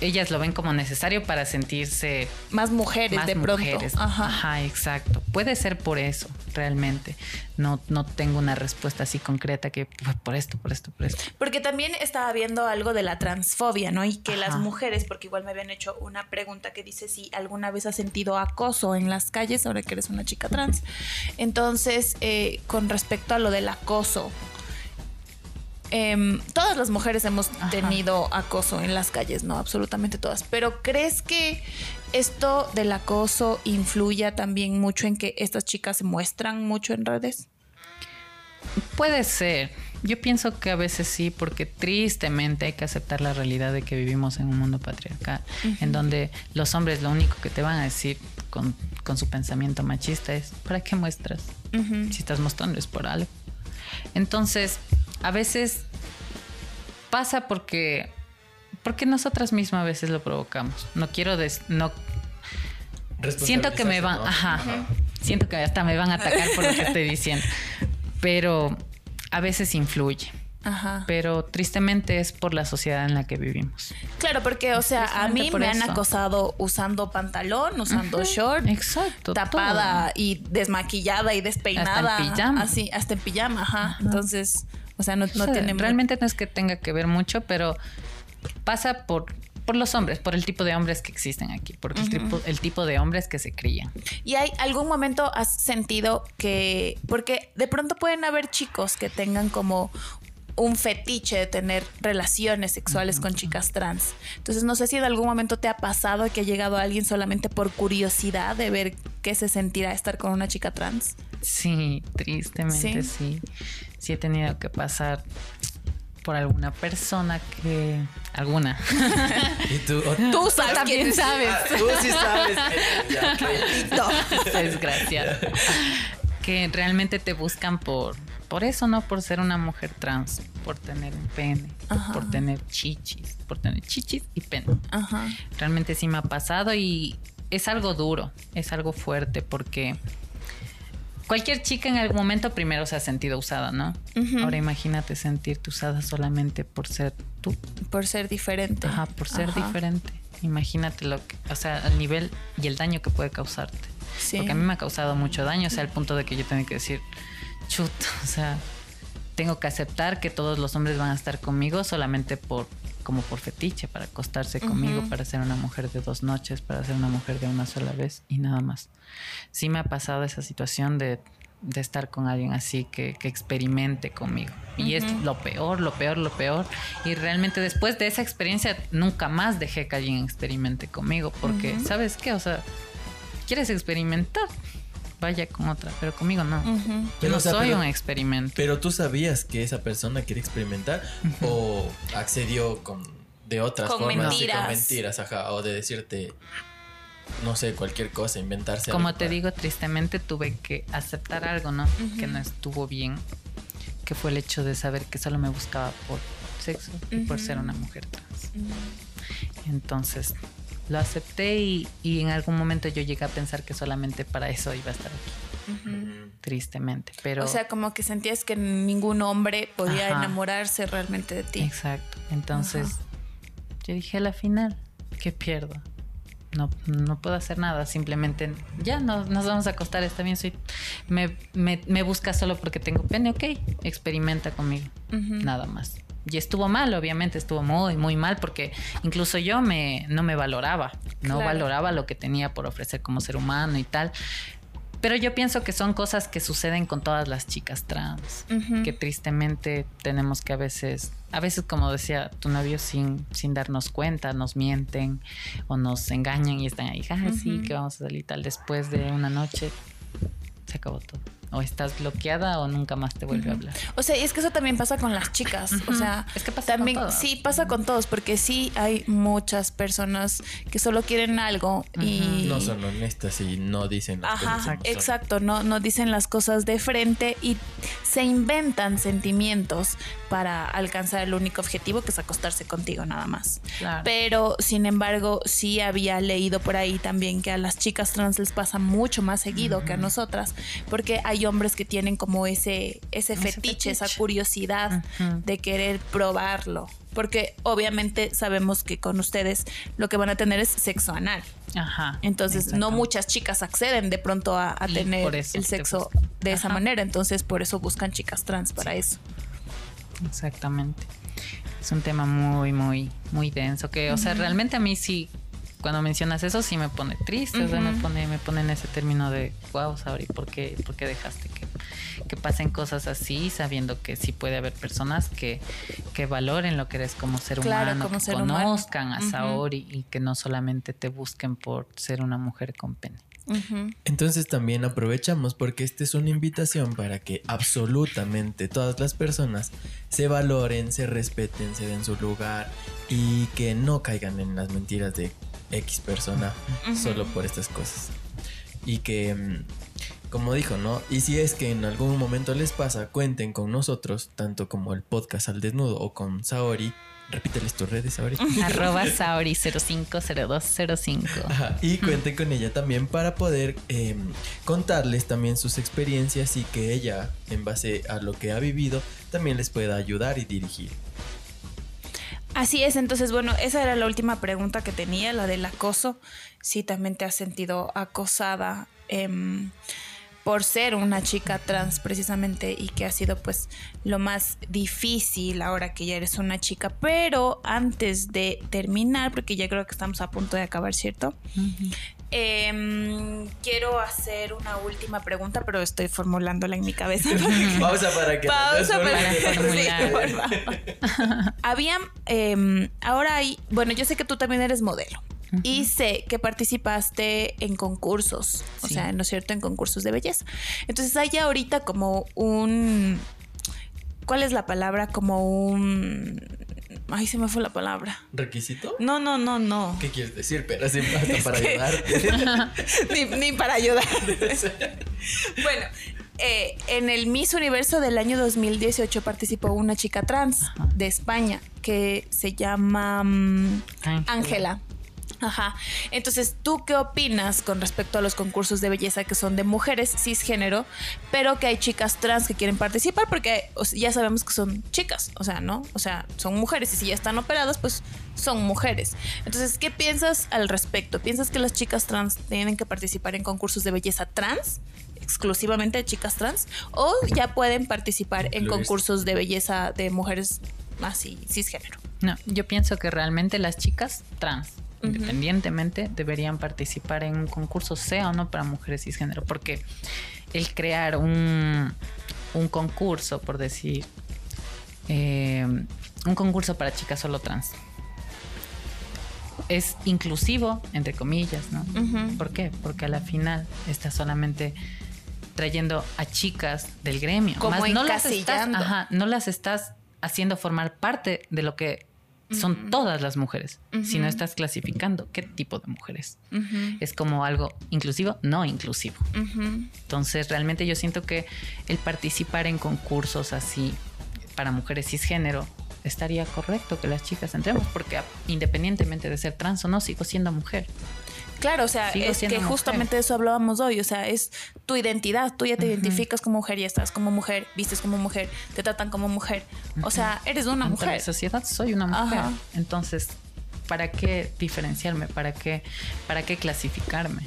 ellas lo ven como necesario para sentirse Más mujeres más de pronto. mujeres. Ajá. Ajá, exacto. Puede ser por eso. realmente. No, no tengo una respuesta así concreta que "Pues, por esto, por esto, por esto. Porque también estaba viendo algo de la transfobia, ¿no? Y que las mujeres, porque igual me habían hecho una pregunta que dice si alguna vez has sentido acoso en las calles, ahora que eres una chica trans. Entonces, eh, con respecto a lo del acoso, em, todas las mujeres hemos Ajá. tenido acoso en las calles, ¿no? Absolutamente todas. Pero ¿crees que esto del acoso influya también mucho en que estas chicas se muestran mucho en redes? Puede ser. Yo pienso que a veces sí, porque tristemente hay que aceptar la realidad de que vivimos en un mundo patriarcal, en donde los hombres lo único que te van a decir con, con su pensamiento machista es, ¿para qué muestras? Si estás mostrando es por algo. Entonces, a veces pasa porque, porque nosotras mismas a veces lo provocamos. No quiero des- no siento que me van, ajá, siento que hasta me van a atacar por lo que estoy diciendo, pero a veces influye. Ajá. Pero tristemente es por la sociedad en la que vivimos. Claro, porque, o sea, a mí me han acosado usando pantalón, usando short, Exacto. tapada y desmaquillada y despeinada. Hasta en pijama. Así, hasta en pijama, ajá. Entonces, o sea, no, no O sea, tiene... mu- realmente no es que tenga que ver mucho, pero pasa por, por los hombres, por el tipo de hombres que existen aquí, por el, tipo, el tipo de hombres que se crían. ¿Y hay algún momento has sentido que... Porque de pronto pueden haber chicos que tengan como un fetiche de tener relaciones sexuales con chicas trans. Entonces, no sé si en algún momento te ha pasado que ha llegado alguien solamente por curiosidad de ver qué se sentirá estar con una chica trans. Sí, tristemente sí. sí. He tenido que pasar por alguna persona que... Alguna. Y tú, o- Tú sabes También quién sabes. Ah, tú sí sabes. Desgraciado. Que realmente te buscan por, por eso, ¿no? Por ser una mujer trans, por tener un pene, Ajá. por tener chichis, por tener chichis y pene. Ajá. Realmente sí me ha pasado y es algo duro, es algo fuerte porque cualquier chica en algún momento primero se ha sentido usada, ¿no? Ahora imagínate sentirte usada solamente por ser tú. Por ser diferente. Ajá, por ser Ajá. diferente. Imagínate lo que, o sea, el nivel y el daño que puede causarte. Sí. Porque a mí me ha causado mucho daño, o sea, al punto de que yo tengo que decir, chut, o sea, tengo que aceptar que todos los hombres van a estar conmigo solamente por como por fetiche, para acostarse conmigo, para ser una mujer de dos noches, para ser una mujer de una sola vez y nada más. Sí me ha pasado esa situación de, de estar con alguien así que, que experimente conmigo. Y es lo peor, lo peor, lo peor. Y realmente después de esa experiencia nunca más dejé que alguien experimente conmigo, porque, ¿sabes qué? O sea, ¿quieres experimentar? Vaya con otra, pero conmigo no. Ujú. Yo Pero, no o sea, soy pero- un experimento. Pero tú sabías que esa persona quiere experimentar o accedió con de otras Con formas, mentiras. con mentiras, ajá, o de decirte no sé, cualquier cosa, inventarse Como algo te para- digo, tristemente tuve que aceptar algo, ¿no? Que no estuvo bien, que fue el hecho de saber que solo me buscaba por sexo y por ser una mujer trans. Entonces lo acepté y, y en algún momento yo llegué a pensar que solamente para eso iba a estar aquí, tristemente. Pero O sea, como que sentías que ningún hombre podía Ajá. enamorarse realmente de ti. Exacto. Entonces yo dije a la final, ¿qué pierdo? No, no puedo hacer nada, simplemente ya no, nos vamos a acostar, está bien, soy, me, me, me busca solo porque tengo pene, ok, experimenta conmigo, nada más. Y estuvo mal, obviamente, estuvo muy, muy mal porque incluso yo me, no me valoraba, no Claro. valoraba lo que tenía por ofrecer como ser humano y tal. Pero yo pienso que son cosas que suceden con todas las chicas trans que tristemente tenemos que a veces, a veces como decía tu novio, sin, sin darnos cuenta, nos mienten o nos engañan y están ahí, ah, sí, Ujú. que vamos a salir tal. Después de una noche, se acabó todo. O estás bloqueada o nunca más te vuelve a hablar. O sea, y es que eso también pasa con las chicas. O sea, Es que pasa con también, sí, pasa con todos, porque sí hay muchas personas que solo quieren algo y. No son honestas y no dicen las Ajá, cosas exacto, no, no dicen las cosas de frente y se inventan sentimientos para alcanzar el único objetivo que es acostarse contigo nada más. Claro. Pero, sin embargo, sí había leído por ahí también que a las chicas trans les pasa mucho más seguido que a nosotras, porque hay hombres que tienen como ese, ese Ese fetiche, esa curiosidad de querer probarlo. Porque obviamente sabemos que con ustedes lo que van a tener es sexo anal. Ajá. Entonces, no muchas chicas acceden de pronto a, tener el sexo de esa Ajá. manera. Entonces, por eso buscan chicas trans para eso. Exactamente. Es un tema muy, muy, muy denso. Que, o sea, realmente a mí sí, cuando mencionas eso, sí me pone triste. O sea, me pone, me pone en ese término de, wow, Sabri, ¿por qué, por qué dejaste que, que pasen cosas así, sabiendo que sí puede haber personas que, que valoren lo que eres como ser Claro, humano, como que ser humano. conozcan a. Saori y que no solamente te busquen por ser una mujer con pene. Entonces también aprovechamos porque esta es una invitación para que absolutamente todas las personas se valoren, se respeten, se den su lugar y que no caigan en las mentiras de X persona solo por estas cosas. Y que, mm, como dijo, ¿no? Y si es que en algún momento les pasa, cuenten con nosotros, tanto como el podcast al desnudo o con Saori. Repíteles tus redes, Saori. Arroba Saori 050205. Ajá, y cuenten con ella también para poder eh, contarles también sus experiencias y que ella, en base a lo que ha vivido, también les pueda ayudar y dirigir. Así es, entonces bueno, esa era la última pregunta que tenía, la del acoso. Si también te has sentido acosada em, por ser una chica trans precisamente y que ha sido pues lo más difícil ahora que ya eres una chica. Pero antes de terminar, porque ya creo que estamos a punto de acabar, ¿cierto? Em, quiero hacer una última pregunta, pero estoy formulándola en mi cabeza. Pausa para que Pausa para que sí. Había, em, ahora hay, bueno, yo sé que tú también eres modelo. Y sé que participaste en concursos, o sea, ¿no es cierto? En concursos de belleza. Entonces hay ahorita como un... ¿Cuál es la palabra? Como un... Ay, se me fue la palabra. ¿Requisito? No, no, no, no. ¿Qué quieres decir? Pero hasta para que- ni, ni para ayudar. bueno, eh, en el Miss Universo del año 2018 participó una chica trans de España que se llama mm, Ángela. Ajá. Entonces, ¿tú qué opinas con respecto a los concursos de belleza que son de mujeres cisgénero, pero que hay chicas trans que quieren participar? Porque o sea, ya sabemos que son chicas, o sea, ¿no? O sea, son mujeres y si ya están operadas, pues son mujeres. Entonces, ¿qué piensas al respecto? ¿Piensas que las chicas trans tienen que participar en concursos de belleza trans? exclusivamente de chicas trans o ya pueden participar en concursos de belleza de mujeres así cisgénero. No, yo pienso que realmente las chicas trans, Independientemente, deberían participar en un concurso, sea o no para mujeres cisgénero, porque el crear un, un concurso, por decir, eh, un concurso para chicas solo trans, es inclusivo, entre comillas, ¿no? ¿Por qué? Porque a la final está solamente trayendo a chicas del gremio. Como no las estás, ajá, no las estás haciendo formar parte de lo que son todas las mujeres, sino Ujú. estás clasificando qué tipo de mujeres. Es como algo inclusivo, no inclusivo. Entonces, realmente yo siento que el participar en concursos así para mujeres cisgénero estaría correcto que las chicas entremos, porque independientemente de ser trans o no, sigo siendo mujer. Claro, o sea, Sigo es que mujer. justamente de eso hablábamos hoy, o sea, es tu identidad, tú ya te identificas como mujer y estás como mujer, vistes como mujer, te tratan como mujer, o sea, eres una Ante la mujer. sociedad soy una mujer. Ajá. Entonces, ¿para qué diferenciarme? ¿Para qué, para qué clasificarme?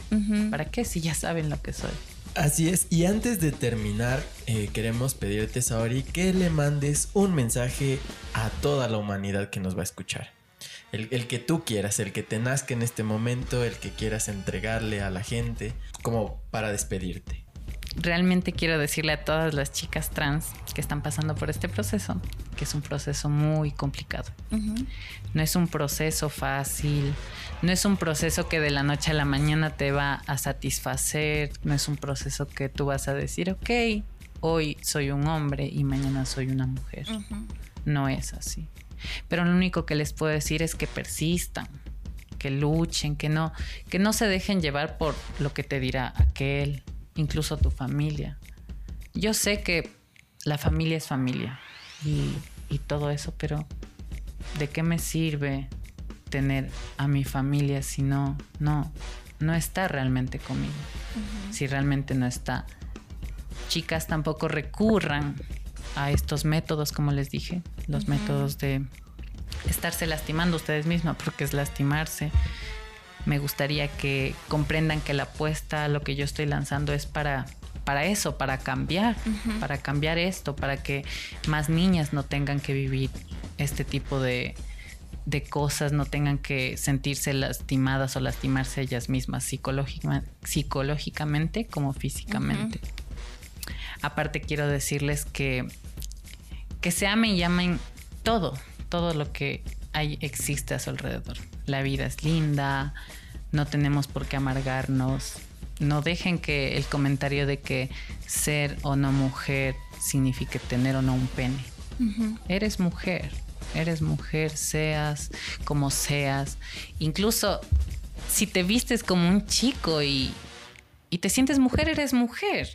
¿Para qué si ya saben lo que soy? Así es, y antes de terminar, eh, queremos pedirte, Saori, que le mandes un mensaje a toda la humanidad que nos va a escuchar. El, el que tú quieras, el que te nazca en este momento, el que quieras entregarle a la gente, como para despedirte. Realmente quiero decirle a todas las chicas trans que están pasando por este proceso que es un proceso muy complicado. No es un proceso fácil, no es un proceso que de la noche a la mañana te va a satisfacer, no es un proceso que tú vas a decir, ok, hoy soy un hombre y mañana soy una mujer. No es así. Pero lo único que les puedo decir es que persistan, que luchen, que no, que no se dejen llevar por lo que te dirá aquel, incluso tu familia. Yo sé que la familia es familia y, y todo eso, pero ¿de qué me sirve tener a mi familia si no, no, no está realmente conmigo? Si realmente no está. Chicas tampoco recurran a estos métodos, como les dije, los métodos de estarse lastimando ustedes mismas, porque es lastimarse. me gustaría que comprendan que la apuesta, lo que yo estoy lanzando es para para eso, para cambiar, para cambiar esto, para que más niñas no tengan que vivir este tipo de, de cosas, no tengan que sentirse lastimadas o lastimarse ellas mismas psicológicamente como físicamente. Aparte quiero decirles que, que se amen y amen todo, todo lo que hay, existe a su alrededor. La vida es linda, no tenemos por qué amargarnos. No dejen que el comentario de que ser o no mujer signifique tener o no un pene. Eres mujer, eres mujer, seas como seas. Incluso si te vistes como un chico y, te sientes mujer, eres mujer.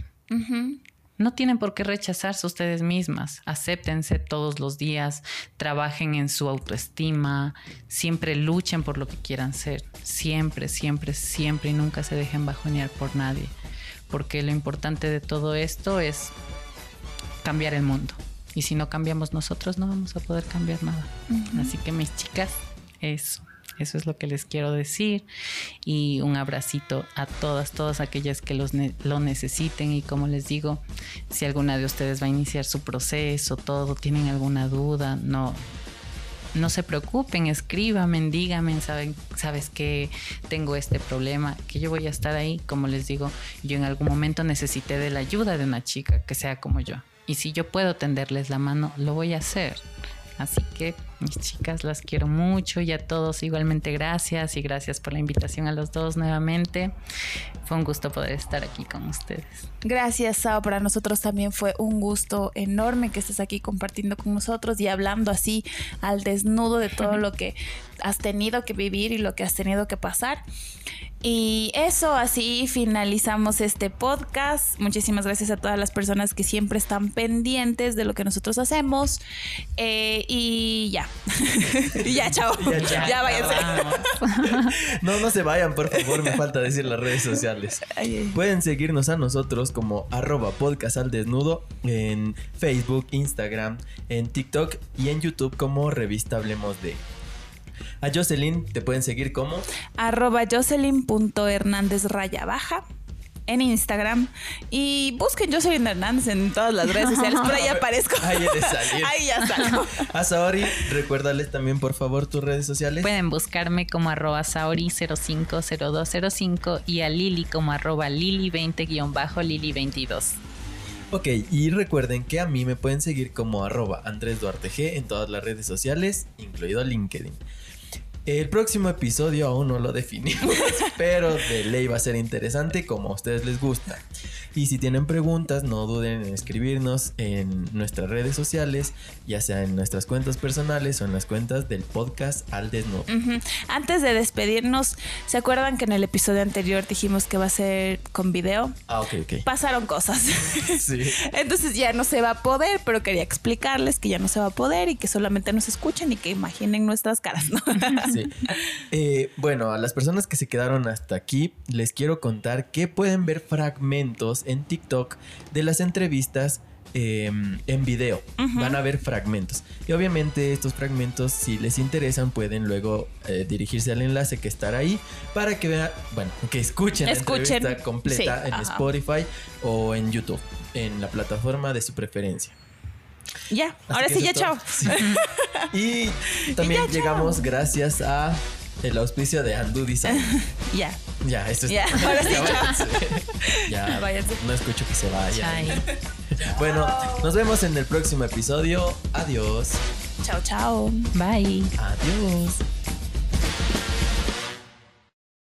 No tienen por qué rechazarse ustedes mismas. Acéptense todos los días, trabajen en su autoestima, siempre luchen por lo que quieran ser. Siempre, siempre, siempre y nunca se dejen bajonear por nadie. Porque lo importante de todo esto es cambiar el mundo. Y si no cambiamos nosotros, no vamos a poder cambiar nada. Así que mis chicas, eso. Eso es lo que les quiero decir. Y un abracito a todas, todas aquellas que los lo necesiten. Y como les digo, si alguna de ustedes va a iniciar su proceso, todo, tienen alguna duda, no, no se preocupen, escríbanme, díganme, saben, sabes que tengo este problema, que yo voy a estar ahí, como les digo, yo en algún momento necesité de la ayuda de una chica que sea como yo. Y si yo puedo tenderles la mano, lo voy a hacer. Así que mis chicas las quiero mucho y a todos igualmente gracias y gracias por la invitación a los dos nuevamente. Fue un gusto poder estar aquí con ustedes. Gracias, Sao. Para nosotros también fue un gusto enorme que estés aquí compartiendo con nosotros y hablando así al desnudo de todo lo que has tenido que vivir y lo que has tenido que pasar. Y eso, así finalizamos este podcast. Muchísimas gracias a todas las personas que siempre están pendientes de lo que nosotros hacemos. Eh, y ya. Ya, chao. Ya, ya, váyanse. no, no se vayan, por favor. Me falta decir las redes sociales. Pueden seguirnos a nosotros como arroba podcast al desnudo en Facebook, Instagram, en TikTok y en YouTube como Revista Hablemos de. A Jocelyn te pueden seguir como arroba jocelyn.hernández raya baja en Instagram y busquen Jocelyn Hernández en todas las redes sociales, por ahí aparezco. Ahí salir. Ahí ya salgo. A Saori, recuérdales también por favor tus redes sociales. Pueden buscarme como arroba Saori050205 y a Lili como arroba Lili20-Lili22. Ok, y recuerden que a mí me pueden seguir como arroba Andrés Duarte G en todas las redes sociales, incluido LinkedIn. El próximo episodio aún no lo definimos, pero de ley va a ser interesante como a ustedes les gusta. Y si tienen preguntas, no duden en escribirnos en nuestras redes sociales, ya sea en nuestras cuentas personales o en las cuentas del podcast Al Desnudo. Antes de despedirnos, ¿se acuerdan que en el episodio anterior dijimos que va a ser con video? Ah, ok, ok. Pasaron cosas. Sí. Entonces ya no se va a poder, pero quería explicarles que ya no se va a poder y que solamente nos escuchen y que imaginen nuestras caras, ¿no? Eh, bueno, a las personas que se quedaron hasta aquí, les quiero contar que pueden ver fragmentos en TikTok de las entrevistas em, en video. Van a ver fragmentos. Y obviamente estos fragmentos, si les interesan, pueden luego eh, dirigirse al enlace que estará ahí para que vean, bueno, que escuchen, la entrevista completa en Spotify o en YouTube, en la plataforma de su preferencia. Ya, ahora sí, ya, chao. Y también llegamos gracias a el auspicio de Andu Design. ya. Ya, esto es. Ya, ahora sí, chao. ya, no escucho que se vaya. bueno, nos vemos en el próximo episodio. Adiós. Chao, chao. Bye. Adiós.